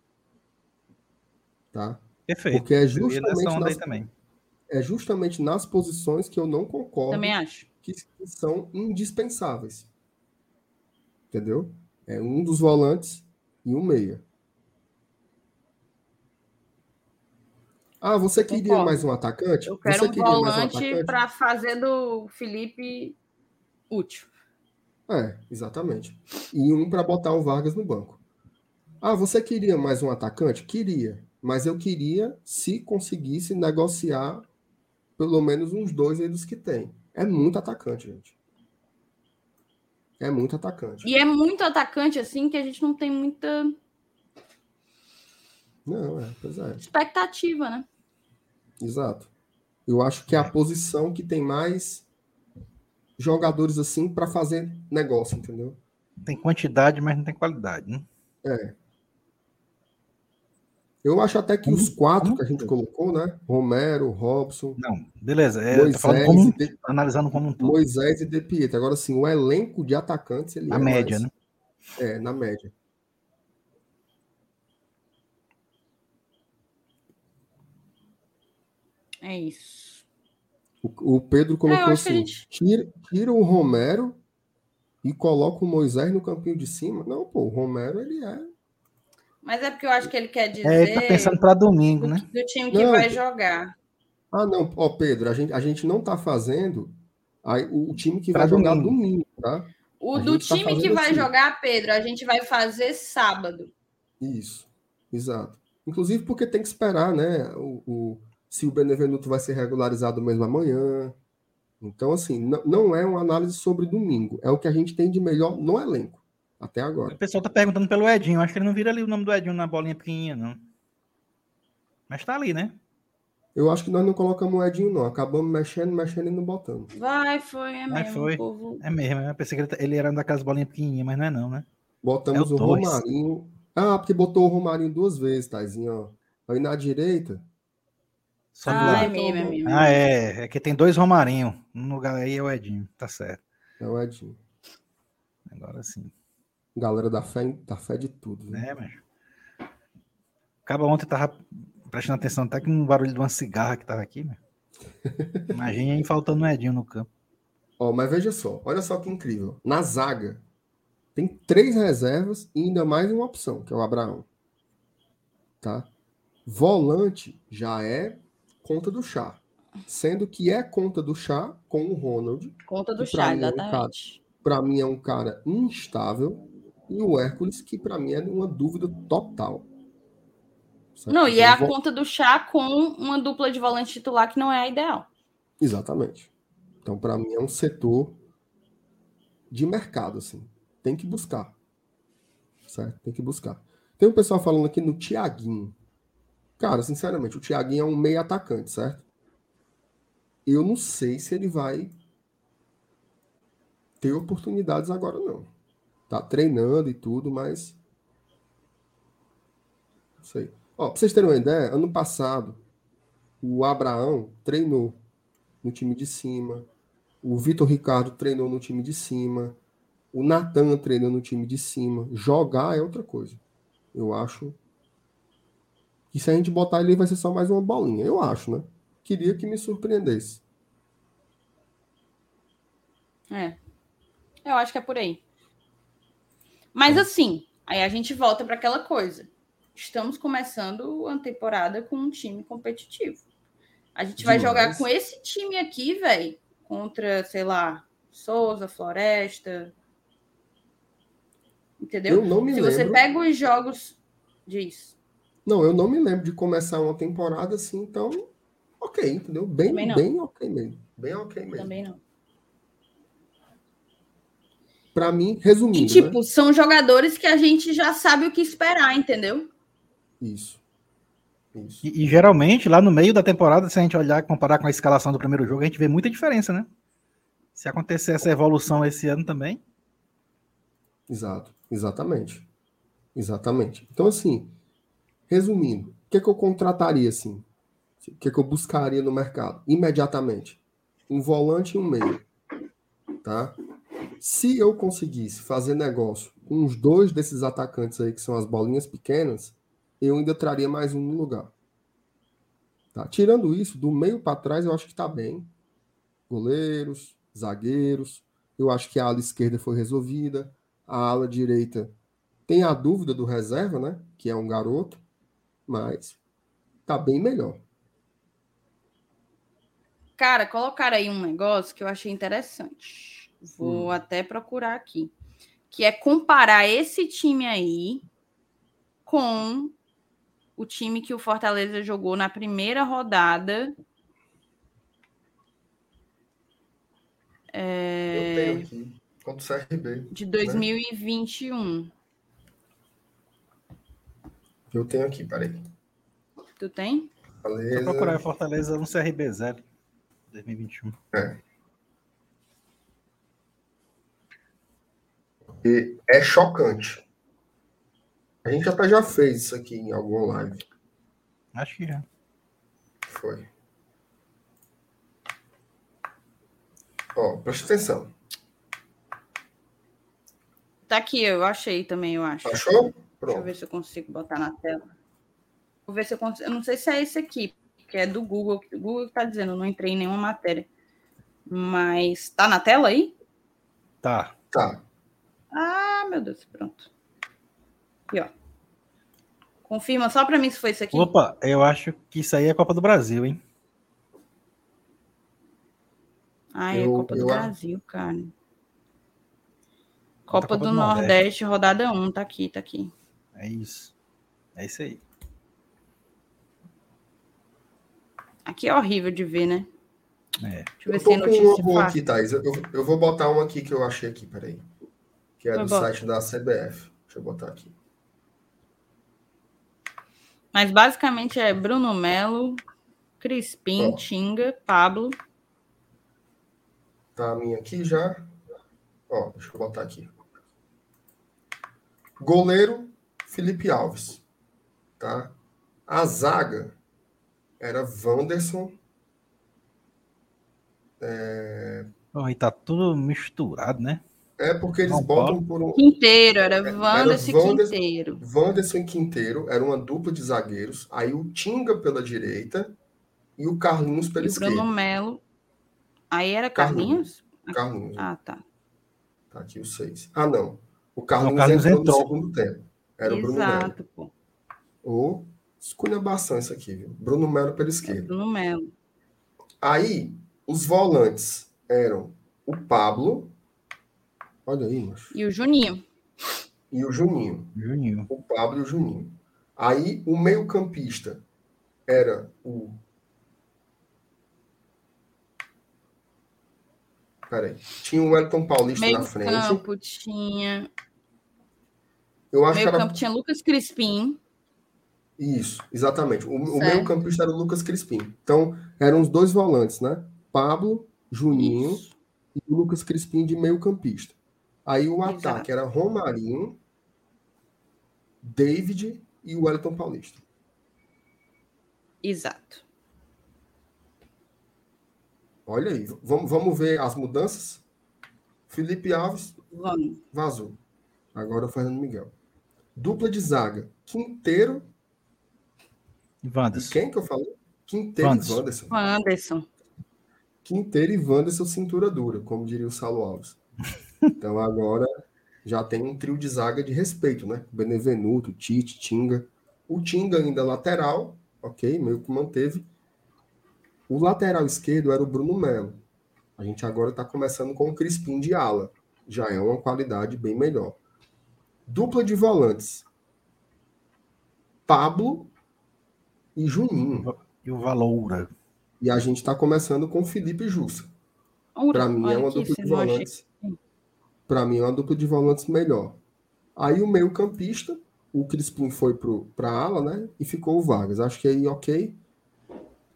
[SPEAKER 3] Tá?
[SPEAKER 2] Perfeito.
[SPEAKER 3] Porque é
[SPEAKER 2] Eu ia nessa
[SPEAKER 3] justamente nas,
[SPEAKER 2] também.
[SPEAKER 3] É justamente nas posições que eu não concordo
[SPEAKER 1] Também acho.
[SPEAKER 3] que, são indispensáveis. Entendeu? É um dos volantes e um meia. Ah, você queria
[SPEAKER 1] Concordo.
[SPEAKER 3] mais um atacante?
[SPEAKER 1] Eu quero
[SPEAKER 3] você
[SPEAKER 1] um volante
[SPEAKER 3] atacante?
[SPEAKER 1] para fazer do Felipe útil.
[SPEAKER 3] É, exatamente. E um para botar o Vargas no banco. Ah, você queria mais um atacante? Queria. Mas eu queria se conseguisse negociar pelo menos uns dois aí dos que tem. É muito atacante, gente. É muito atacante.
[SPEAKER 1] E é muito atacante assim que a gente não tem muita
[SPEAKER 3] Não, é, pois é.
[SPEAKER 1] expectativa, né?
[SPEAKER 3] Exato. Eu acho que é a posição que tem mais jogadores assim para fazer negócio, entendeu?
[SPEAKER 2] Tem quantidade, mas não tem qualidade, né?
[SPEAKER 3] É. Eu acho até que
[SPEAKER 2] Como-
[SPEAKER 3] os quatro
[SPEAKER 2] como
[SPEAKER 3] que a gente
[SPEAKER 2] todo.
[SPEAKER 3] colocou, né? Romero, Robson,
[SPEAKER 2] Não, beleza. É, falando
[SPEAKER 3] Moisés,
[SPEAKER 2] como
[SPEAKER 3] De-
[SPEAKER 2] analisando como um todo.
[SPEAKER 3] Moisés e De Pietro. Agora, sim, o elenco de atacantes, ele
[SPEAKER 2] A
[SPEAKER 3] é
[SPEAKER 2] média,
[SPEAKER 3] mais-
[SPEAKER 2] né?
[SPEAKER 3] É, na média.
[SPEAKER 1] É isso.
[SPEAKER 3] O, o Pedro
[SPEAKER 1] É,
[SPEAKER 3] colocou
[SPEAKER 1] a
[SPEAKER 3] assim:
[SPEAKER 1] gente-
[SPEAKER 3] tira, tira o Romero e coloca o Moisés no campinho de cima. Não, pô, o Romero, ele é.
[SPEAKER 1] Mas é porque eu acho que ele quer dizer
[SPEAKER 2] É, ele tá pensando para domingo,
[SPEAKER 1] do,
[SPEAKER 2] né?
[SPEAKER 1] do time que
[SPEAKER 3] Não.
[SPEAKER 1] vai jogar.
[SPEAKER 3] Ah, não, ó, Pedro, a gente, a gente não tá fazendo aí, o, time que
[SPEAKER 2] Pra
[SPEAKER 3] vai jogar
[SPEAKER 2] domingo.
[SPEAKER 3] domingo, tá?
[SPEAKER 1] O
[SPEAKER 3] A
[SPEAKER 1] do
[SPEAKER 3] tá
[SPEAKER 1] time que
[SPEAKER 3] fazendo
[SPEAKER 1] vai
[SPEAKER 3] assim.
[SPEAKER 1] jogar, Pedro, a gente vai fazer sábado.
[SPEAKER 3] Isso, exato. Inclusive porque tem que esperar, né? O, o- se o Benevenuto vai ser regularizado mesmo amanhã. Então, assim, não, não é uma análise sobre domingo. É o que a gente tem de melhor no elenco, até agora.
[SPEAKER 2] O pessoal tá perguntando pelo Edinho. Acho que ele não vira ali o nome do Edinho na bolinha pequenininha, não. Mas tá ali, né?
[SPEAKER 3] Eu acho que nós não colocamos o Edinho, não. Acabamos mexendo, mexendo e não botando.
[SPEAKER 1] Vai, foi, é
[SPEAKER 2] Vai,
[SPEAKER 1] mesmo.
[SPEAKER 2] foi.
[SPEAKER 1] Povo...
[SPEAKER 2] É mesmo. Eu pensei que ele, tá- ele era daquelas bolinhas pequenininhas, mas não é não, né?
[SPEAKER 3] Botamos
[SPEAKER 2] É o
[SPEAKER 3] o. Romarinho. Ah, porque botou o Romarinho duas vezes, Taizinho, ó. Aí na direita.
[SPEAKER 2] Só
[SPEAKER 1] Ah, é mesmo, é mesmo.
[SPEAKER 2] Ah, é. É que tem dois Romarinho. Um lugar aí é o Edinho. Tá certo.
[SPEAKER 3] É o Edinho.
[SPEAKER 2] Agora sim.
[SPEAKER 3] Galera da fé, da fé de tudo. Né?
[SPEAKER 2] É, mas. Acaba ontem tava prestando atenção até que um barulho de uma cigarra que tava aqui, né? Imagina aí faltando o Edinho no campo.
[SPEAKER 3] Ó, mas veja só, olha só que incrível. Na zaga, tem três reservas e ainda mais uma opção, que é o Abraão. Tá? Volante já é conta do chá. Sendo que é conta do chá com o Ronald.
[SPEAKER 1] Conta do
[SPEAKER 3] pra
[SPEAKER 1] chá,
[SPEAKER 3] mim é um
[SPEAKER 1] exatamente.
[SPEAKER 3] Para mim é um cara instável. E o Hércules, que para mim é uma dúvida total. Certo?
[SPEAKER 1] Não, e é a conta do chá com uma dupla de volante titular que não é a ideal.
[SPEAKER 3] Exatamente. Então, para mim, é um setor de mercado, assim. Tem que buscar. Certo? Tem que buscar. Tem um pessoal falando aqui no Tiaguinho. Cara, sinceramente, o Tiaguinho é um meio atacante, certo? Eu não sei se ele vai ter oportunidades agora, não. Tá treinando e tudo, mas. Não sei. Ó, pra vocês terem uma ideia, ano passado, o Abraão treinou no time de cima. O Vitor Ricardo treinou no time de cima. O Natan treinou no time de cima. Jogar é outra coisa. Eu acho que se a gente botar ele vai ser só mais uma bolinha. Eu acho, né? Queria que me surpreendesse.
[SPEAKER 1] É. Eu acho que é por aí. Mas assim, aí a gente volta para aquela coisa. Estamos começando a temporada com um time competitivo. A gente vai
[SPEAKER 3] Demais.
[SPEAKER 1] jogar com esse time aqui, velho, contra, sei lá, Souza, Floresta. Entendeu?
[SPEAKER 3] Eu não me
[SPEAKER 1] Se
[SPEAKER 3] lembro.
[SPEAKER 1] você pega os jogos. Diz.
[SPEAKER 3] Não, eu não me lembro de começar uma temporada assim, então. Ok, entendeu? Bem, bem ok mesmo. Bem ok mesmo.
[SPEAKER 1] Também não.
[SPEAKER 3] Pra mim,
[SPEAKER 1] E,
[SPEAKER 3] resumindo.
[SPEAKER 1] tipo,
[SPEAKER 3] né?
[SPEAKER 1] são jogadores que a gente já sabe o que esperar, entendeu?
[SPEAKER 3] Isso.
[SPEAKER 2] E, e, geralmente, lá no meio da temporada, se a gente olhar e comparar com a escalação do primeiro jogo, a gente vê muita diferença, né? Se acontecer essa evolução esse ano também.
[SPEAKER 3] Exato, exatamente. Exatamente. Então, assim, resumindo, o que, é que eu contrataria assim? O que, é que eu buscaria no mercado? Imediatamente. Um volante e um meio. Tá? Se eu conseguisse fazer negócio com os dois desses atacantes aí, que são as bolinhas pequenas, eu ainda traria mais um no lugar. Tá? Tirando isso, do meio para trás, eu acho que está bem. Goleiros, zagueiros. Eu acho que a ala esquerda foi resolvida. A ala direita tem a dúvida do reserva, né? Que é um garoto, mas tá bem melhor.
[SPEAKER 1] Cara, colocaram aí um negócio que eu achei interessante. Vou hum. até procurar aqui. Que é comparar esse time aí com o time que o Fortaleza jogou na primeira rodada.
[SPEAKER 3] É... Eu tenho aqui, contra o CRB.
[SPEAKER 1] De 2021. Né?
[SPEAKER 3] Eu tenho aqui, peraí.
[SPEAKER 1] Tu tem?
[SPEAKER 2] Fortaleza. Vou procurar Fortaleza no CRB 0 2021. É.
[SPEAKER 3] E é chocante. A gente até já fez isso aqui em alguma live.
[SPEAKER 2] Acho que já.
[SPEAKER 3] Foi. Ó, presta atenção.
[SPEAKER 1] Tá aqui, eu achei também, eu acho.
[SPEAKER 3] Achou?
[SPEAKER 1] Pronto. Deixa eu ver se eu consigo botar na tela. Vou ver se eu consigo. Eu não sei se é esse aqui, que é do Google. O Google tá dizendo, não entrei em nenhuma matéria. Mas tá na tela aí?
[SPEAKER 2] Tá.
[SPEAKER 3] Tá.
[SPEAKER 1] Ah, meu Deus, pronto. Aqui, ó. Confirma só para mim se foi isso aqui.
[SPEAKER 2] Opa, eu acho que isso aí é Copa do Brasil, hein?
[SPEAKER 1] Ah, é eu, Copa do Brasil, cara. Copa, Copa do, do Nordeste, Nordeste, rodada 1, tá aqui, tá aqui.
[SPEAKER 2] É isso. É isso aí.
[SPEAKER 1] Aqui é horrível de ver, né?
[SPEAKER 3] É. Deixa eu ver eu se tem notícia. Um aqui, Thais. Eu, eu vou botar um aqui que eu achei aqui, peraí. Que é do site da CBF. Deixa eu botar aqui.
[SPEAKER 1] Mas basicamente é Bruno Melo, Crispim, oh. Tinga, Pablo.
[SPEAKER 3] Tá a minha aqui já. Ó, deixa eu botar aqui. Goleiro, Felipe Alves. Tá? A zaga era Wanderson.
[SPEAKER 2] É... Oh, e tá tudo misturado, né?
[SPEAKER 3] É porque eles Não botam por um.
[SPEAKER 1] Quinteiro, era Wanderson e Quinteiro.
[SPEAKER 3] Wanderson e Quinteiro, era uma dupla de zagueiros. Aí o Tinga pela direita e o Carlinhos pela e esquerda.
[SPEAKER 1] Bruno Melo. Aí era Carlinhos?
[SPEAKER 3] Carlinhos.
[SPEAKER 1] Ah, tá.
[SPEAKER 3] Tá aqui o seis. Ah, não. O Carlinhos, não, Carlinhos entrou, entrou, no segundo tempo. Era Exato, o Bruno Melo. Pô. Ou esculhambação isso aqui, viu? Bruno Melo pela esquerda. É
[SPEAKER 1] Bruno Melo.
[SPEAKER 3] Aí, os volantes eram o Pablo, Olha aí, macho.
[SPEAKER 1] E o Juninho.
[SPEAKER 3] E o Juninho.
[SPEAKER 2] Juninho.
[SPEAKER 3] O Pablo e o Juninho. Aí o meio-campista era o. Peraí. Tinha o Wellington Paulista meio na frente.
[SPEAKER 1] Campo tinha.
[SPEAKER 3] Eu acho
[SPEAKER 1] meio
[SPEAKER 3] que
[SPEAKER 1] era... campo tinha Lucas Crispim.
[SPEAKER 3] Isso, exatamente. O, o meio-campista era o Lucas Crispim. Então, eram os dois volantes, né? Pablo, Juninho Isso. e o Lucas Crispim de meio-campista. Aí o Exato. ataque era Romarinho, David e o Wellington Paulista.
[SPEAKER 1] Exato.
[SPEAKER 3] Olha aí, vamos, vamos ver as mudanças. Felipe Alves
[SPEAKER 1] vamos.
[SPEAKER 3] vazou. Agora o Fernando Miguel. Dupla de zaga. Quinteiro.
[SPEAKER 2] Wanderson.
[SPEAKER 3] Quem que eu falei? Quinteiro
[SPEAKER 1] Wanderson. e Wanderson. Wanderson.
[SPEAKER 3] Quinteiro e Wanderson, cintura dura, como diria o Salo Alves. Então agora já tem um trio de zaga de respeito, né? Benevenuto, Tite, Tinga. O Tinga ainda lateral, ok, meio que manteve. O lateral esquerdo era o Bruno Melo. A gente agora está começando com o Crispim de ala. Já é uma qualidade bem melhor. Dupla de volantes. Pablo e Juninho.
[SPEAKER 2] E o Valoura.
[SPEAKER 3] E a gente está começando com Felipe Jussa. Para mim é uma dupla de volantes para mim é uma dupla de volantes melhor. Aí o meio-campista, o Crispim foi para a ala, né? E ficou o Vargas. Acho que aí ok.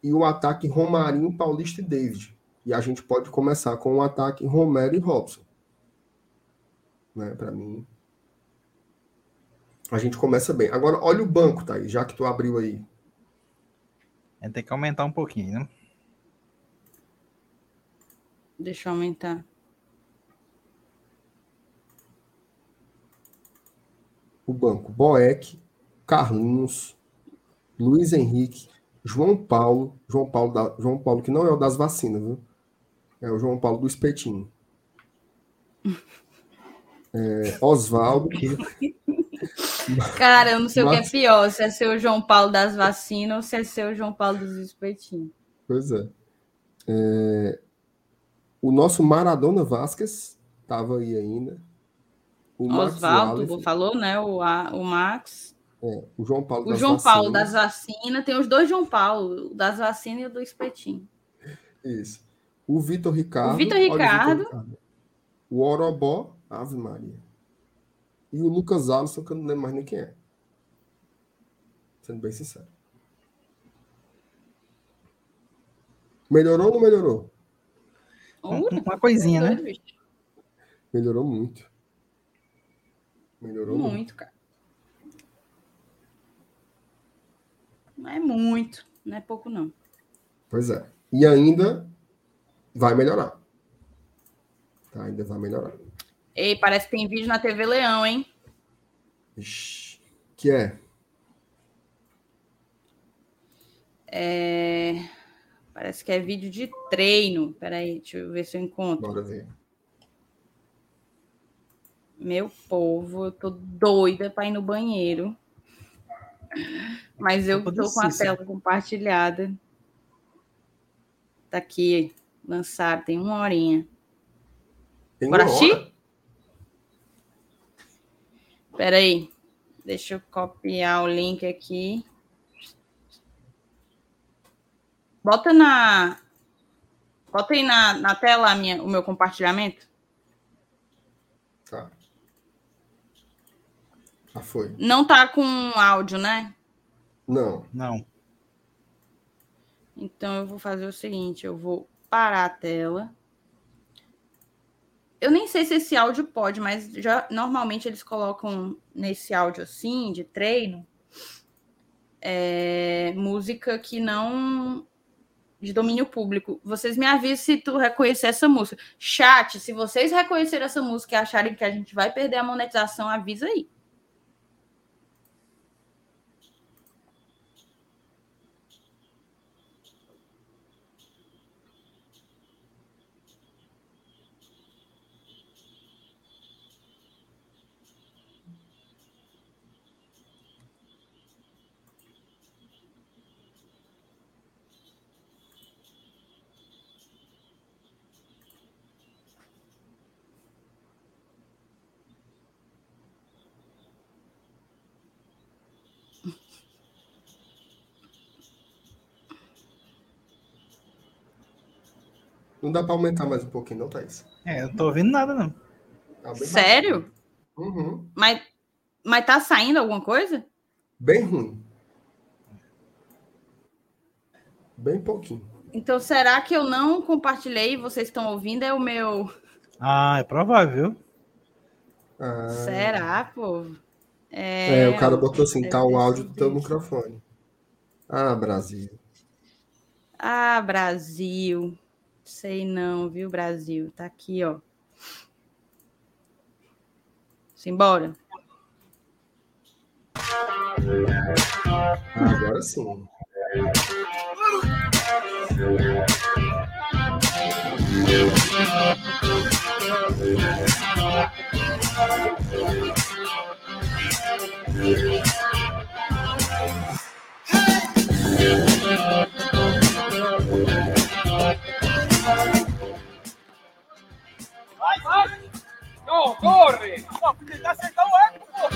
[SPEAKER 3] E o ataque Romarinho, Paulista e David. E a gente pode começar com o ataque Romero e Robson. Né? Para mim. A gente começa bem. Agora, olha o banco, tá aí, já que tu abriu aí.
[SPEAKER 2] Gente tem que aumentar um pouquinho, né?
[SPEAKER 1] Deixa eu aumentar.
[SPEAKER 3] O banco Boeck, Carlinhos, Luiz Henrique, João Paulo, João Paulo, da, João Paulo que não é o das vacinas, viu? É o João Paulo do espetinho. É, Oswaldo.
[SPEAKER 1] Cara, eu não sei Mas... o que é pior, se é ser o João Paulo das vacinas ou se é ser o João Paulo dos espetinhos.
[SPEAKER 3] Pois é. é. O nosso Maradona Vasquez estava aí ainda.
[SPEAKER 1] O Oswaldo falou, né? O, a, o Max.
[SPEAKER 3] É, o João Paulo
[SPEAKER 1] o das João vacinas. Paulo das vacinas. Tem os dois João Paulo, o das vacinas e o do espetinho.
[SPEAKER 3] Isso. O Vitor Ricardo.
[SPEAKER 1] O Vitor Ricardo. Ricardo.
[SPEAKER 3] O Orobó, Ave Maria. E o Lucas Alisson, que eu não lembro mais nem quem é. Sendo bem sincero. Melhorou ou não melhorou?
[SPEAKER 2] Uma coisinha, né?
[SPEAKER 3] Melhorou muito. Melhorou
[SPEAKER 1] muito, cara. Não é muito, não é pouco, não.
[SPEAKER 3] Pois é. E ainda vai melhorar. Tá, ainda vai melhorar.
[SPEAKER 1] Ei, parece que tem vídeo na TV Leão, hein?
[SPEAKER 3] Ixi, que é?
[SPEAKER 1] É... Parece que é vídeo de treino. Peraí, deixa eu ver se eu encontro.
[SPEAKER 3] Bora ver.
[SPEAKER 1] Meu povo, eu tô doida para ir no banheiro. Mas eu tô com a tela compartilhada. Tá aqui, lançado, tem uma horinha.
[SPEAKER 3] Tem Bora assistir?
[SPEAKER 1] Espera aí. Deixa eu copiar o link aqui. Bota na. Bota aí na, na tela minha, o meu compartilhamento.
[SPEAKER 3] Tá. Já foi.
[SPEAKER 1] Não tá com áudio, né?
[SPEAKER 3] Não.
[SPEAKER 2] Não.
[SPEAKER 1] Então eu vou fazer o seguinte: eu vou parar a tela. Eu nem sei se esse áudio pode, mas já normalmente eles colocam nesse áudio assim, de treino, é, música que não de domínio público. Vocês me avisem se tu reconhecer essa música. Chat, se vocês reconhecerem essa música e acharem que a gente vai perder a monetização, avisa aí.
[SPEAKER 3] Não dá para aumentar mais um pouquinho, não, Thaís?
[SPEAKER 2] É, eu tô ouvindo nada, não.
[SPEAKER 1] Tá Sério?
[SPEAKER 3] Uhum.
[SPEAKER 1] Mas, mas tá saindo alguma coisa?
[SPEAKER 3] Bem ruim. Bem pouquinho.
[SPEAKER 1] Então, será que eu não compartilhei e vocês estão ouvindo? É o meu.
[SPEAKER 2] Ah, é provável.
[SPEAKER 3] Ah.
[SPEAKER 1] Será, povo? É...
[SPEAKER 3] é, o cara botou assim, tá o áudio do teu microfone. Ah, Brasil.
[SPEAKER 1] Ah, Brasil. Sei não, viu, Brasil? Tá aqui, ó. Simbora.
[SPEAKER 3] Agora sim.
[SPEAKER 4] No, corre! No, tentar acertar o arco, pô!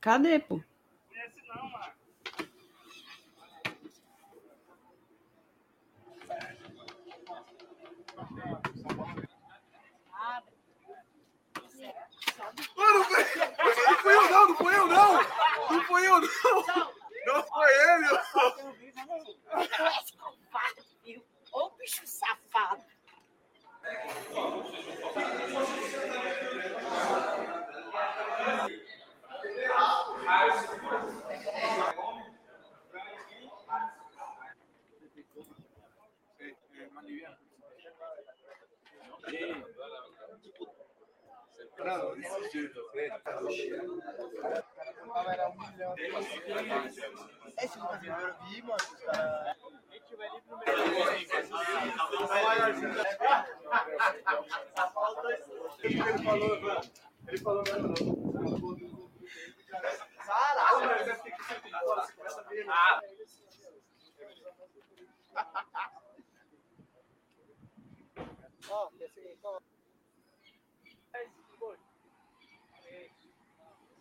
[SPEAKER 1] Cadê, pô?
[SPEAKER 4] Esse não, mano.
[SPEAKER 5] Não fui eu, não, não fui eu, não! Não fui eu,
[SPEAKER 3] não! Não foi ele! Eu... Ô bicho safado! Ei, esse brasileiro eu vi, mano.
[SPEAKER 1] os caras- Ó,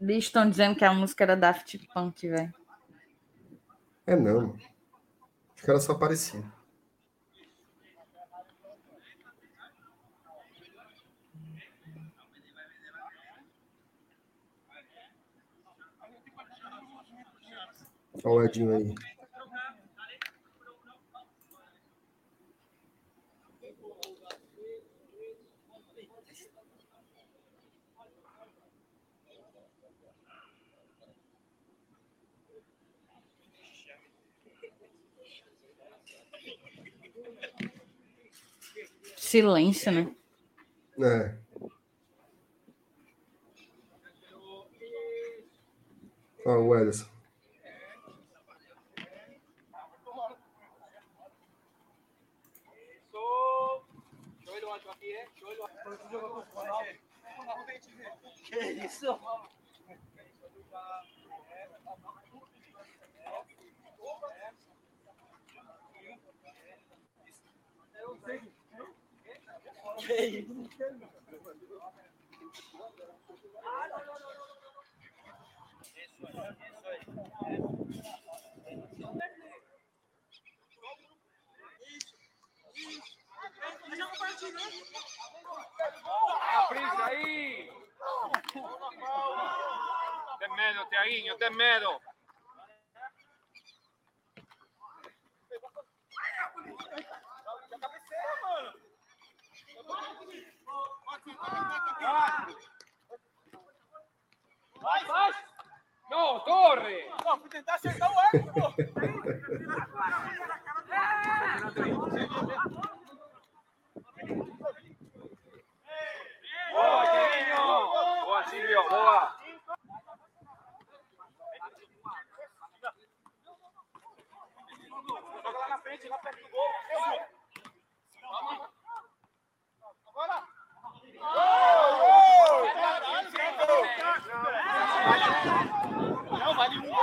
[SPEAKER 1] Eles estão dizendo que a música era Daft Punk, velho.
[SPEAKER 3] É não. Que era só parecido. Olha o Edinho aí.
[SPEAKER 1] Silêncio, né?
[SPEAKER 3] É. Olha o Ederson.
[SPEAKER 5] Que isso? Que isso?
[SPEAKER 4] Prisa aí. Ten medo, Tiaguinho, ten medo. Vai, vai. No, corre. No, fui tentar acertar o arco, pô. Boa, Tiaguinho. Boa, Silvio, boa. Joga lá na frente, lá perto do gol. Não, vale um gol.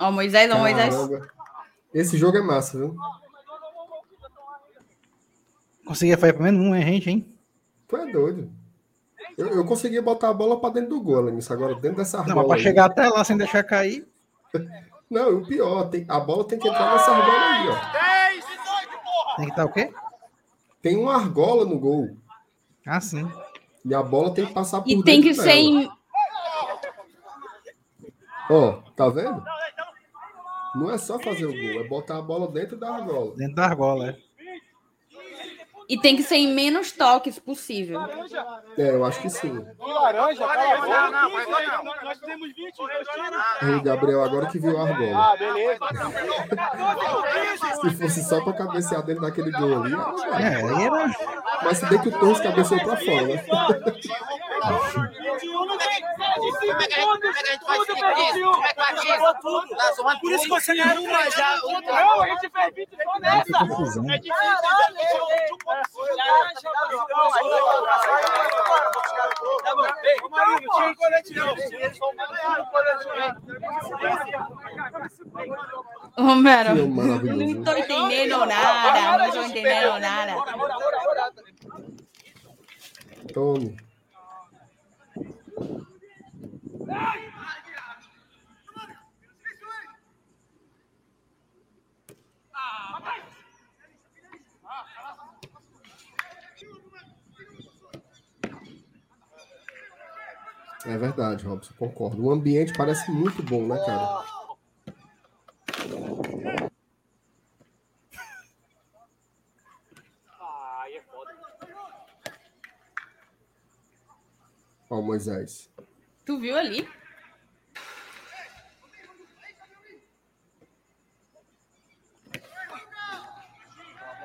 [SPEAKER 1] Ó, Moisés, ó, Moisés.
[SPEAKER 3] Esse jogo é massa, viu?
[SPEAKER 2] Conseguia fazer pelo menos um, hein, gente, hein?
[SPEAKER 3] Tu é doido. Eu, eu conseguia botar a bola pra dentro do gol, Lenis. Agora, dentro dessa
[SPEAKER 2] Não, mas
[SPEAKER 3] argola.
[SPEAKER 2] pra
[SPEAKER 3] aí.
[SPEAKER 2] chegar até lá sem deixar cair.
[SPEAKER 3] Não, e o pior, tem, a bola tem que entrar nessa argola aí, ó.
[SPEAKER 2] Tem que estar o quê?
[SPEAKER 3] Tem uma argola no gol.
[SPEAKER 2] Ah, sim.
[SPEAKER 3] E a bola tem que passar por
[SPEAKER 1] E tem que
[SPEAKER 3] dentro
[SPEAKER 1] ser
[SPEAKER 3] dela.
[SPEAKER 1] em.
[SPEAKER 3] Ó, tá vendo? Não é só fazer o gol, é botar a bola dentro da argola.
[SPEAKER 2] Dentro da argola, é.
[SPEAKER 1] E tem que ser em menos toques possível.
[SPEAKER 3] É, eu acho que sim.
[SPEAKER 4] Laranja. Não, não, não. Nós temos 20, dois tiros.
[SPEAKER 3] O Gabriel agora que viu a argola.
[SPEAKER 4] Ah, beleza.
[SPEAKER 3] Se fosse só pra cabecear dentro daquele gol ali.
[SPEAKER 2] É, era.
[SPEAKER 3] Mas se bem que o Torres cabeceou pra fora, né?
[SPEAKER 5] Por isso que você ganhou uma já.
[SPEAKER 4] Não, a gente fez 20 só nessa. É difícil. Tá bom. Ô, Marinho, não tinha colete não. Eles vão ganhar o colete não.
[SPEAKER 1] Tô entendendo nada, não tô entendendo nada.
[SPEAKER 4] Bora.
[SPEAKER 3] Tome. É verdade, Robson, concordo. O ambiente parece muito bom, né, cara?
[SPEAKER 4] Aí é foda.
[SPEAKER 3] Ó, o Moisés.
[SPEAKER 1] Tu viu ali?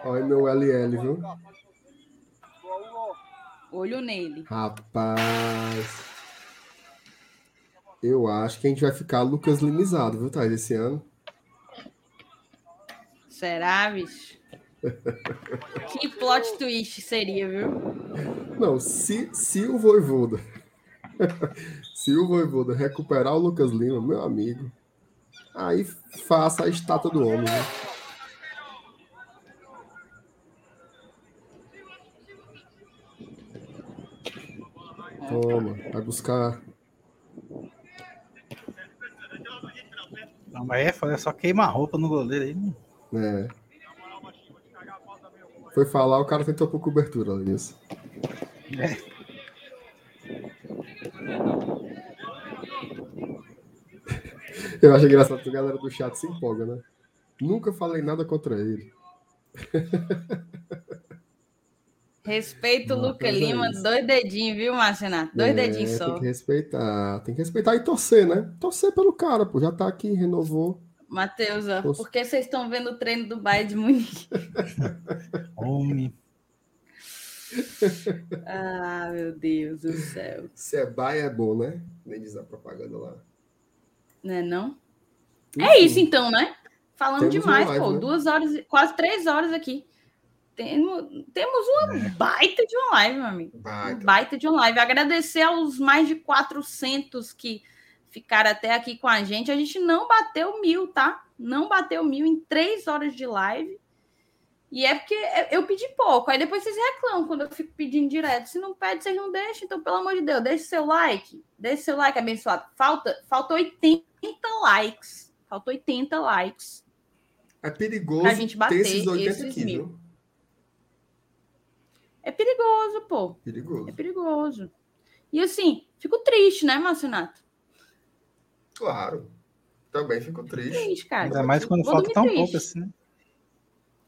[SPEAKER 3] Olha meu LL, viu?
[SPEAKER 1] Olho nele.
[SPEAKER 3] Rapaz. Eu acho que a gente vai ficar Lucas Limizado, viu, Thais, esse ano.
[SPEAKER 1] Será, bicho? Que plot twist seria, viu?
[SPEAKER 3] Não, se, se o Voivoda. se o Voivoda recuperar o Lucas Lima, meu amigo. Aí faça a estátua do homem, né? Toma, vai buscar.
[SPEAKER 2] Não, mas é foda, é só queima a roupa no goleiro aí. não-
[SPEAKER 3] É. Foi falar, o cara tentou por cobertura, Lenilson. Eu acho engraçado que a galera do chat se empolga, né? Nunca falei nada contra ele.
[SPEAKER 1] Respeito o
[SPEAKER 3] Não,
[SPEAKER 1] Luca
[SPEAKER 3] é
[SPEAKER 1] Lima,
[SPEAKER 3] isso.
[SPEAKER 1] dois dedinhos, viu, Marcenato? Dois
[SPEAKER 3] É,
[SPEAKER 1] dedinhos só.
[SPEAKER 3] Tem que respeitar. Tem que respeitar e torcer, né? Torcer pelo cara, pô. Já tá aqui, renovou.
[SPEAKER 1] Matheus,
[SPEAKER 3] Poxa.
[SPEAKER 1] por que vocês estão vendo o treino do Bayern de Munique?
[SPEAKER 2] Homem.
[SPEAKER 1] Ah, meu Deus do céu.
[SPEAKER 3] Se é baia, é bom, né? Nem diz a propaganda lá.
[SPEAKER 1] Né não?
[SPEAKER 3] Enfim,
[SPEAKER 1] É isso então, né? Falando
[SPEAKER 3] Temos
[SPEAKER 1] demais,
[SPEAKER 3] live,
[SPEAKER 1] pô.
[SPEAKER 3] né?
[SPEAKER 1] Duas horas, quase três horas aqui. Temos, temos uma baita de uma live, meu amigo. Um baita de uma live. Agradecer aos mais de 400 que ficaram até aqui com a gente. A gente não bateu mil, tá? Não bateu mil em três horas de live. E é porque eu pedi pouco. Aí depois vocês reclamam quando eu fico pedindo direto. Se não pede, vocês não deixam. Então, pelo amor de Deus, deixe seu like. Deixe seu like abençoado. Falta, falta 80 likes. Falta 80 likes.
[SPEAKER 3] É perigoso
[SPEAKER 1] Pra gente bater
[SPEAKER 3] ter esses 80
[SPEAKER 1] esses
[SPEAKER 3] aqui,
[SPEAKER 1] mil.
[SPEAKER 3] viu?
[SPEAKER 1] É perigoso, pô.
[SPEAKER 3] Perigoso.
[SPEAKER 1] É perigoso. E assim, fico triste, né, Marcinato?
[SPEAKER 3] Claro. Também fico triste.
[SPEAKER 1] Triste, cara.
[SPEAKER 2] Ainda mais quando
[SPEAKER 1] Vou
[SPEAKER 2] falta tão
[SPEAKER 1] triste.
[SPEAKER 2] pouco assim, né?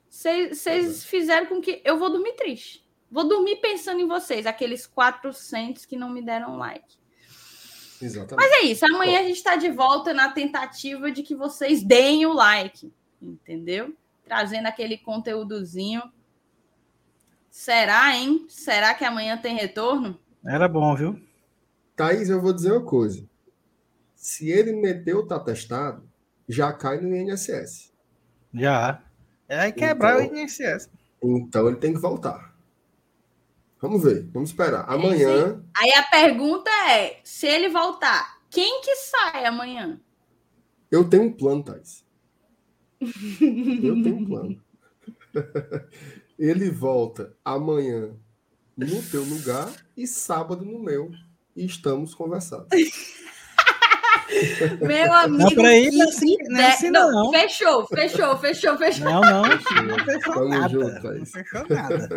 [SPEAKER 1] Vocês fizeram com que eu vou dormir triste. Vou dormir pensando em vocês, aqueles 400 que não me deram like.
[SPEAKER 3] Exatamente.
[SPEAKER 1] Mas é isso, amanhã a gente está de volta na tentativa de que vocês deem o like, entendeu? Trazendo aquele conteúdozinho. Será, hein? Será que amanhã tem retorno?
[SPEAKER 2] Era bom, viu?
[SPEAKER 3] Thaís, eu vou dizer uma coisa. Se ele meteu tá testado, já cai no INSS.
[SPEAKER 2] Já. É quebrar
[SPEAKER 3] Então-
[SPEAKER 2] o INSS.
[SPEAKER 3] Então ele tem que voltar. Vamos ver, vamos esperar.
[SPEAKER 1] É
[SPEAKER 3] Amanhã,
[SPEAKER 1] Aí a pergunta é: se ele voltar, quem que sai amanhã?
[SPEAKER 3] eu tenho um plano, Thaís. Eu tenho um plano. Ele volta amanhã no teu lugar e sábado no meu. E estamos conversando.
[SPEAKER 1] Meu amigo.
[SPEAKER 2] Não, peraí, não é assim- não é assim não.
[SPEAKER 1] Fechou, fechou, fechou, fechou.
[SPEAKER 2] Não, não. Não fechou
[SPEAKER 3] Tamo
[SPEAKER 2] nada.
[SPEAKER 3] junto,
[SPEAKER 2] Não fechou nada.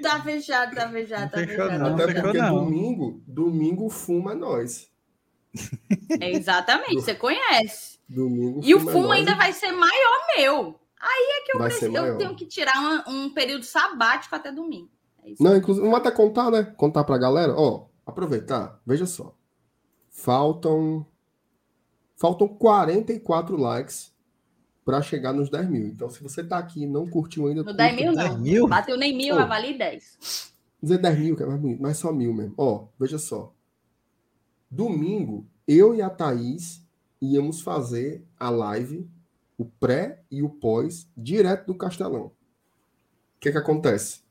[SPEAKER 1] Tá fechado, tá fechado, tá
[SPEAKER 2] Não fechou,
[SPEAKER 1] fechado.
[SPEAKER 2] não.
[SPEAKER 3] Até
[SPEAKER 2] fechou
[SPEAKER 3] porque
[SPEAKER 2] não.
[SPEAKER 3] domingo, domingo fuma é nós.
[SPEAKER 1] É, exatamente, você conhece.
[SPEAKER 3] Domingo
[SPEAKER 1] E o
[SPEAKER 3] fuma
[SPEAKER 1] fumo
[SPEAKER 3] nós.
[SPEAKER 1] ainda vai ser maior meu. Aí é que eu, preciso, eu tenho que tirar uma- um período sabático até domingo. É isso.
[SPEAKER 3] Não, inclusive, vamos até contar, né? Contar pra galera. Ó, aproveitar, veja só. Faltam. Faltam 44 likes pra chegar nos 10 mil. Então, se você tá aqui e não curtiu ainda.
[SPEAKER 1] No
[SPEAKER 3] curta.
[SPEAKER 1] 10 mil,
[SPEAKER 2] 10
[SPEAKER 1] não.
[SPEAKER 2] mil?
[SPEAKER 1] Bateu nem mil,
[SPEAKER 3] Ô.
[SPEAKER 1] avali 10.
[SPEAKER 3] Dizer 10 mil, que é mais bonito, mas só mil mesmo. Ó, veja só. Domingo, eu e a Thaís íamos fazer a live o pré e o pós, direto do Castelão. O que que acontece?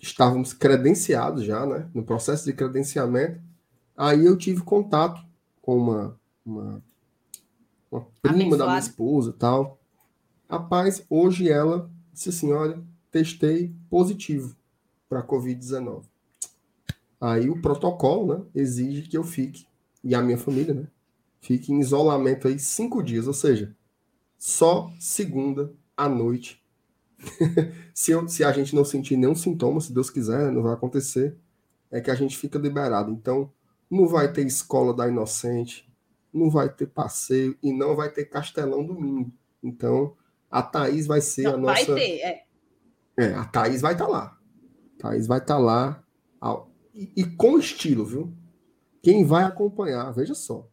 [SPEAKER 3] Estávamos credenciados já, né? No processo de credenciamento. Aí eu tive contato com uma, uma, uma prima da minha esposa e tal. Rapaz, hoje ela disse assim: olha, testei positivo para Covid-19. Aí o protocolo, né, exige que eu fique, e a minha família, né, fique em isolamento aí cinco dias, ou seja, só segunda à noite. se, eu- se a gente não sentir nenhum sintoma, se Deus quiser, não vai acontecer, é que a gente fica liberado. Então, não vai ter escola da inocente, não vai ter passeio e não vai ter castelão domingo. Então, a Thaís vai ser a
[SPEAKER 1] Não,
[SPEAKER 3] nossa.
[SPEAKER 1] vai ter, é.
[SPEAKER 3] É, a Thaís vai estar lá. A Thaís vai estar lá. ao- E, e com estilo, viu? Quem vai acompanhar, veja só.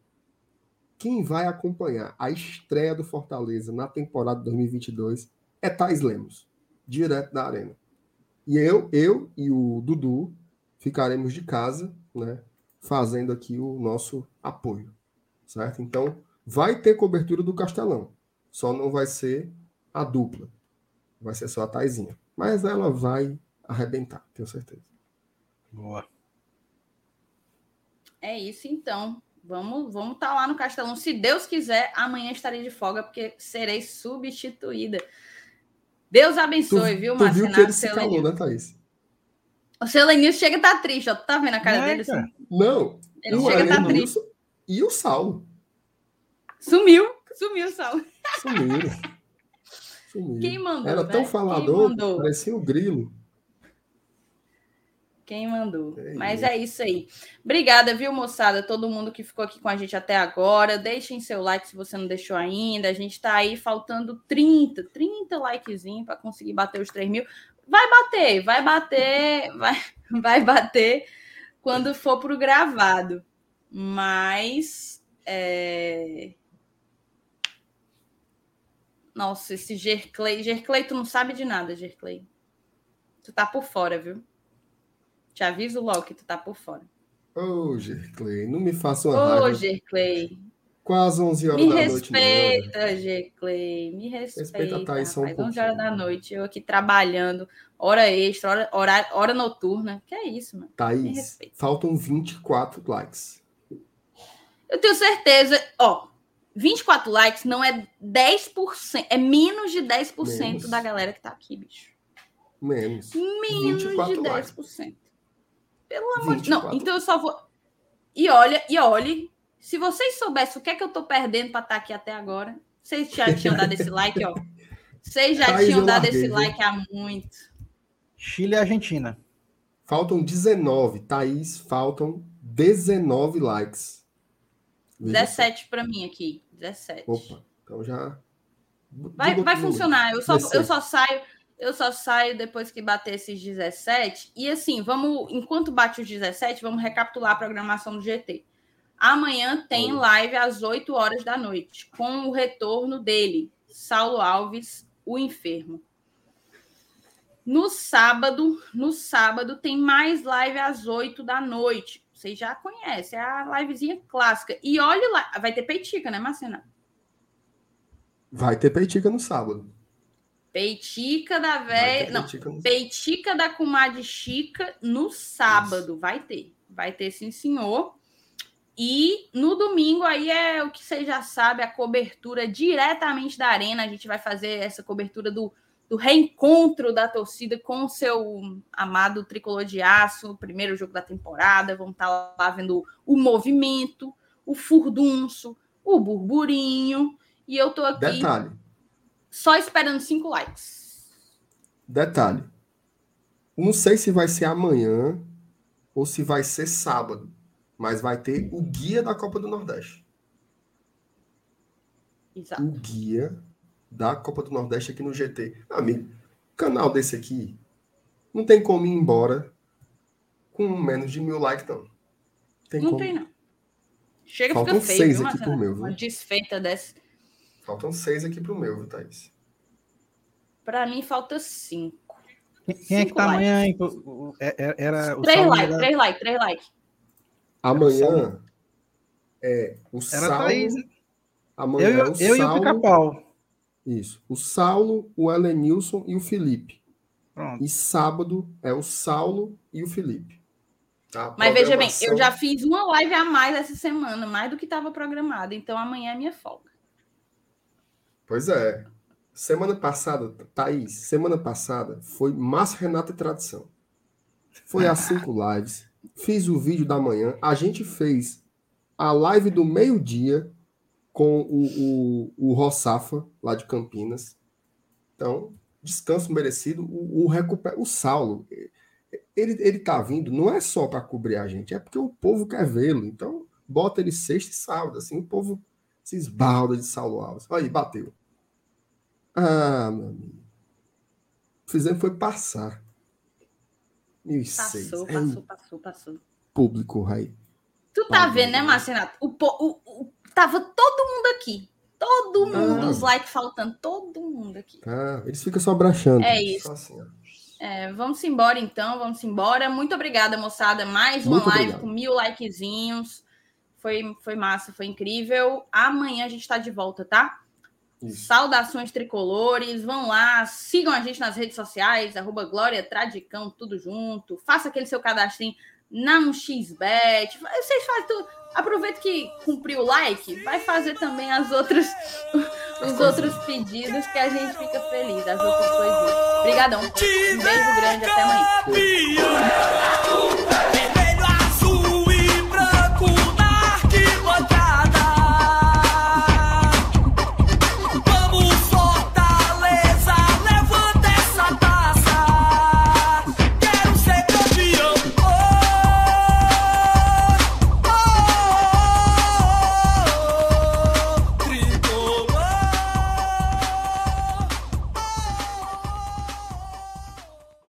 [SPEAKER 3] Quem vai acompanhar a estreia do Fortaleza na temporada 2022 é Thais Lemos, direto da arena. E eu, eu e o Dudu ficaremos de casa, né? Fazendo aqui o nosso apoio. Certo? Então, vai ter cobertura do Castelão. Só não vai ser a dupla. Vai ser só a Taizinha. Mas ela vai arrebentar, tenho certeza.
[SPEAKER 2] Boa.
[SPEAKER 1] É isso então. Vamos vamos estar lá no Castelão. Se Deus quiser, amanhã estarei de folga, porque serei substituída. Deus abençoe, viu,
[SPEAKER 3] tu viu que ele se calou, né, Thaís?
[SPEAKER 1] O seu Lenilson chega a estar triste, ó. Tu tá vendo a cara
[SPEAKER 2] É,
[SPEAKER 1] dele?
[SPEAKER 2] cara.
[SPEAKER 1] assim?
[SPEAKER 3] Não,
[SPEAKER 1] Ele
[SPEAKER 3] o
[SPEAKER 1] chega a estar triste.
[SPEAKER 3] E o Saulo.
[SPEAKER 1] Sumiu, sumiu, Saulo.
[SPEAKER 3] Sumiram. Sumiram.
[SPEAKER 1] Quem mandou?
[SPEAKER 3] Era tão
[SPEAKER 1] né?
[SPEAKER 3] falador, parecia o grilo.
[SPEAKER 1] Quem mandou?
[SPEAKER 3] É
[SPEAKER 1] Mas é isso aí. Obrigada, viu, moçada? Todo mundo que ficou aqui com a gente até agora. Deixem seu like se você não deixou ainda. A gente tá aí faltando 30, 30 likezinhos para conseguir bater os 3 mil. Vai bater, vai bater, vai, vai bater quando for pro gravado. Mas. é, Nossa, esse Gerclay. Gerclay, tu não sabe de nada, Gerclay. Tu tá por fora, viu? Te aviso logo que tu tá por fora.
[SPEAKER 3] Ô, Gerclay, não me faça uma
[SPEAKER 1] Ô,
[SPEAKER 3] raiva.
[SPEAKER 1] Gerclay.
[SPEAKER 3] Quase 11 horas
[SPEAKER 1] Me
[SPEAKER 3] da noite. não.
[SPEAKER 1] respeita, Gerclay. Me respeita.
[SPEAKER 3] Respeita a Thaís só um
[SPEAKER 1] rapaz. 11 horas da noite, eu aqui trabalhando, hora extra, hora, hora, hora noturna. Que é isso, mano? Me
[SPEAKER 3] Thaís,
[SPEAKER 1] respeita.
[SPEAKER 3] faltam 24 likes.
[SPEAKER 1] Eu tenho certeza, ó, 24 likes não é 10%, é menos de 10%
[SPEAKER 3] Menos.
[SPEAKER 1] da galera que tá aqui, bicho.
[SPEAKER 3] Menos.
[SPEAKER 1] Menos
[SPEAKER 3] 24
[SPEAKER 1] de
[SPEAKER 3] likes.
[SPEAKER 1] 10%. Pelo amor de Não,
[SPEAKER 3] 24.
[SPEAKER 1] então eu só vou. E olha, e olhe, se vocês soubessem o que é que eu tô perdendo para estar aqui até agora, vocês já tinham dado esse like, ó. Vocês já tinham dado
[SPEAKER 3] larguei,
[SPEAKER 1] esse
[SPEAKER 3] viu?
[SPEAKER 1] like há muito.
[SPEAKER 2] Chile e Argentina.
[SPEAKER 3] Faltam 19. Thaís, faltam 19 likes. Veja só.
[SPEAKER 1] 17 para mim aqui. 17.
[SPEAKER 3] Opa, então já.
[SPEAKER 1] Vai, vai funcionar. Eu só, eu
[SPEAKER 3] 17.
[SPEAKER 1] só saio, eu só saio depois que bater esses 17. E assim, vamos, enquanto bate os 17, vamos recapitular a programação do GT. Amanhã tem
[SPEAKER 3] Olha.
[SPEAKER 1] live às 8 horas da noite, com o retorno dele, Saulo Alves, o enfermo. No sábado, no sábado tem mais live às 8 da noite. Vocês já conhecem, é a livezinha clássica. E olha lá, vai ter peitica, né, Marcena?
[SPEAKER 3] Vai ter peitica no sábado.
[SPEAKER 1] Peitica da
[SPEAKER 3] ter
[SPEAKER 1] Não,
[SPEAKER 3] peitica no
[SPEAKER 1] peitica da comadre Chica no sábado. Vai ter. Vai ter, sim, senhor. E no domingo aí é o que vocês já sabem, a cobertura diretamente da arena. A gente vai fazer essa cobertura do, do reencontro da torcida com o seu amado tricolor de aço, primeiro jogo da temporada. Vamos estar lá vendo o movimento, o furdunço, o burburinho. E eu tô aqui
[SPEAKER 3] Detalhe,
[SPEAKER 1] só esperando cinco likes.
[SPEAKER 3] detalhe. Não sei se vai ser amanhã ou se vai ser sábado, mas vai ter o guia da Copa do Nordeste.
[SPEAKER 1] Exato.
[SPEAKER 3] O guia da Copa do Nordeste aqui no GT. Amigo, canal desse aqui não tem como ir embora com menos de mil likes, não. Tem
[SPEAKER 1] Não
[SPEAKER 3] como.
[SPEAKER 1] tem, não. Chega,
[SPEAKER 3] Faltam
[SPEAKER 1] fica feio,
[SPEAKER 3] seis
[SPEAKER 1] viu,
[SPEAKER 3] aqui pro meu, viu?
[SPEAKER 1] Uma desfeita dessa.
[SPEAKER 3] Faltam seis aqui pro meu, viu, Thaís?
[SPEAKER 1] Pra mim, falta cinco.
[SPEAKER 2] Quem, quem é que
[SPEAKER 1] Cinco
[SPEAKER 2] tá
[SPEAKER 1] likes.
[SPEAKER 2] amanhã, hein? O- o- é- é- Era o
[SPEAKER 1] Três
[SPEAKER 2] Saulo
[SPEAKER 1] likes,
[SPEAKER 2] era-
[SPEAKER 1] três likes, três likes.
[SPEAKER 3] Amanhã é o
[SPEAKER 2] Era
[SPEAKER 3] Saulo.
[SPEAKER 2] Thaís, né?
[SPEAKER 3] Amanhã
[SPEAKER 2] Eu,
[SPEAKER 3] é o
[SPEAKER 2] eu e o
[SPEAKER 3] Saulo.
[SPEAKER 2] Pica-Pau.
[SPEAKER 3] Isso. O Saulo, o Elenilson e o Felipe.
[SPEAKER 2] Pronto.
[SPEAKER 3] E sábado é o Saulo e o Felipe. Tá?
[SPEAKER 1] Mas veja bem, eu já fiz uma live a mais essa semana, mais do que estava programado. Então amanhã é minha folga.
[SPEAKER 3] Pois é. Semana passada, Thaís, semana passada foi Márcio Renato e Tradição. Foi às cinco lives. Fiz o vídeo da manhã. A gente fez a live do meio-dia com o, o, o Rossafa, lá de Campinas. Então, descanso merecido. O, o, recuper... o Saulo, ele, ele tá vindo, não é só para cobrir a gente, é porque o povo quer vê-lo. Então, bota ele sexta e sábado, assim, o povo se esbalda de Saulo Alves. Aí, bateu. Ah, meu amigo. Fizemos foi passar. 1006.
[SPEAKER 1] Passou,
[SPEAKER 3] É
[SPEAKER 1] passou, passou, passou.
[SPEAKER 3] público, Rai.
[SPEAKER 1] Tu tá vendo, né. Marcinato? O, o, o- tava todo mundo aqui. Todo mundo,
[SPEAKER 3] Ah.
[SPEAKER 1] os likes faltando, todo mundo aqui.
[SPEAKER 3] Tá? Eles ficam só brachando.
[SPEAKER 1] É isso.
[SPEAKER 3] Assim.
[SPEAKER 1] É, vamos embora então, vamos embora. Muito obrigada, moçada. Mais uma
[SPEAKER 3] Muito
[SPEAKER 1] live
[SPEAKER 3] obrigado.
[SPEAKER 1] com mil likezinhos. Foi, foi massa, foi incrível. Amanhã a gente tá de volta, tá?
[SPEAKER 3] Isso.
[SPEAKER 1] Saudações tricolores, vão lá, sigam a gente nas redes sociais, arroba Glória Tradicão, tudo junto. Faça aquele seu cadastrinho na 1xBet. Vocês fazem tudo. Aproveita que cumpriu o like, vai fazer também as outras, os outros pedidos que a gente fica feliz, as outras coisas. Obrigadão. Um beijo grande, até amanhã.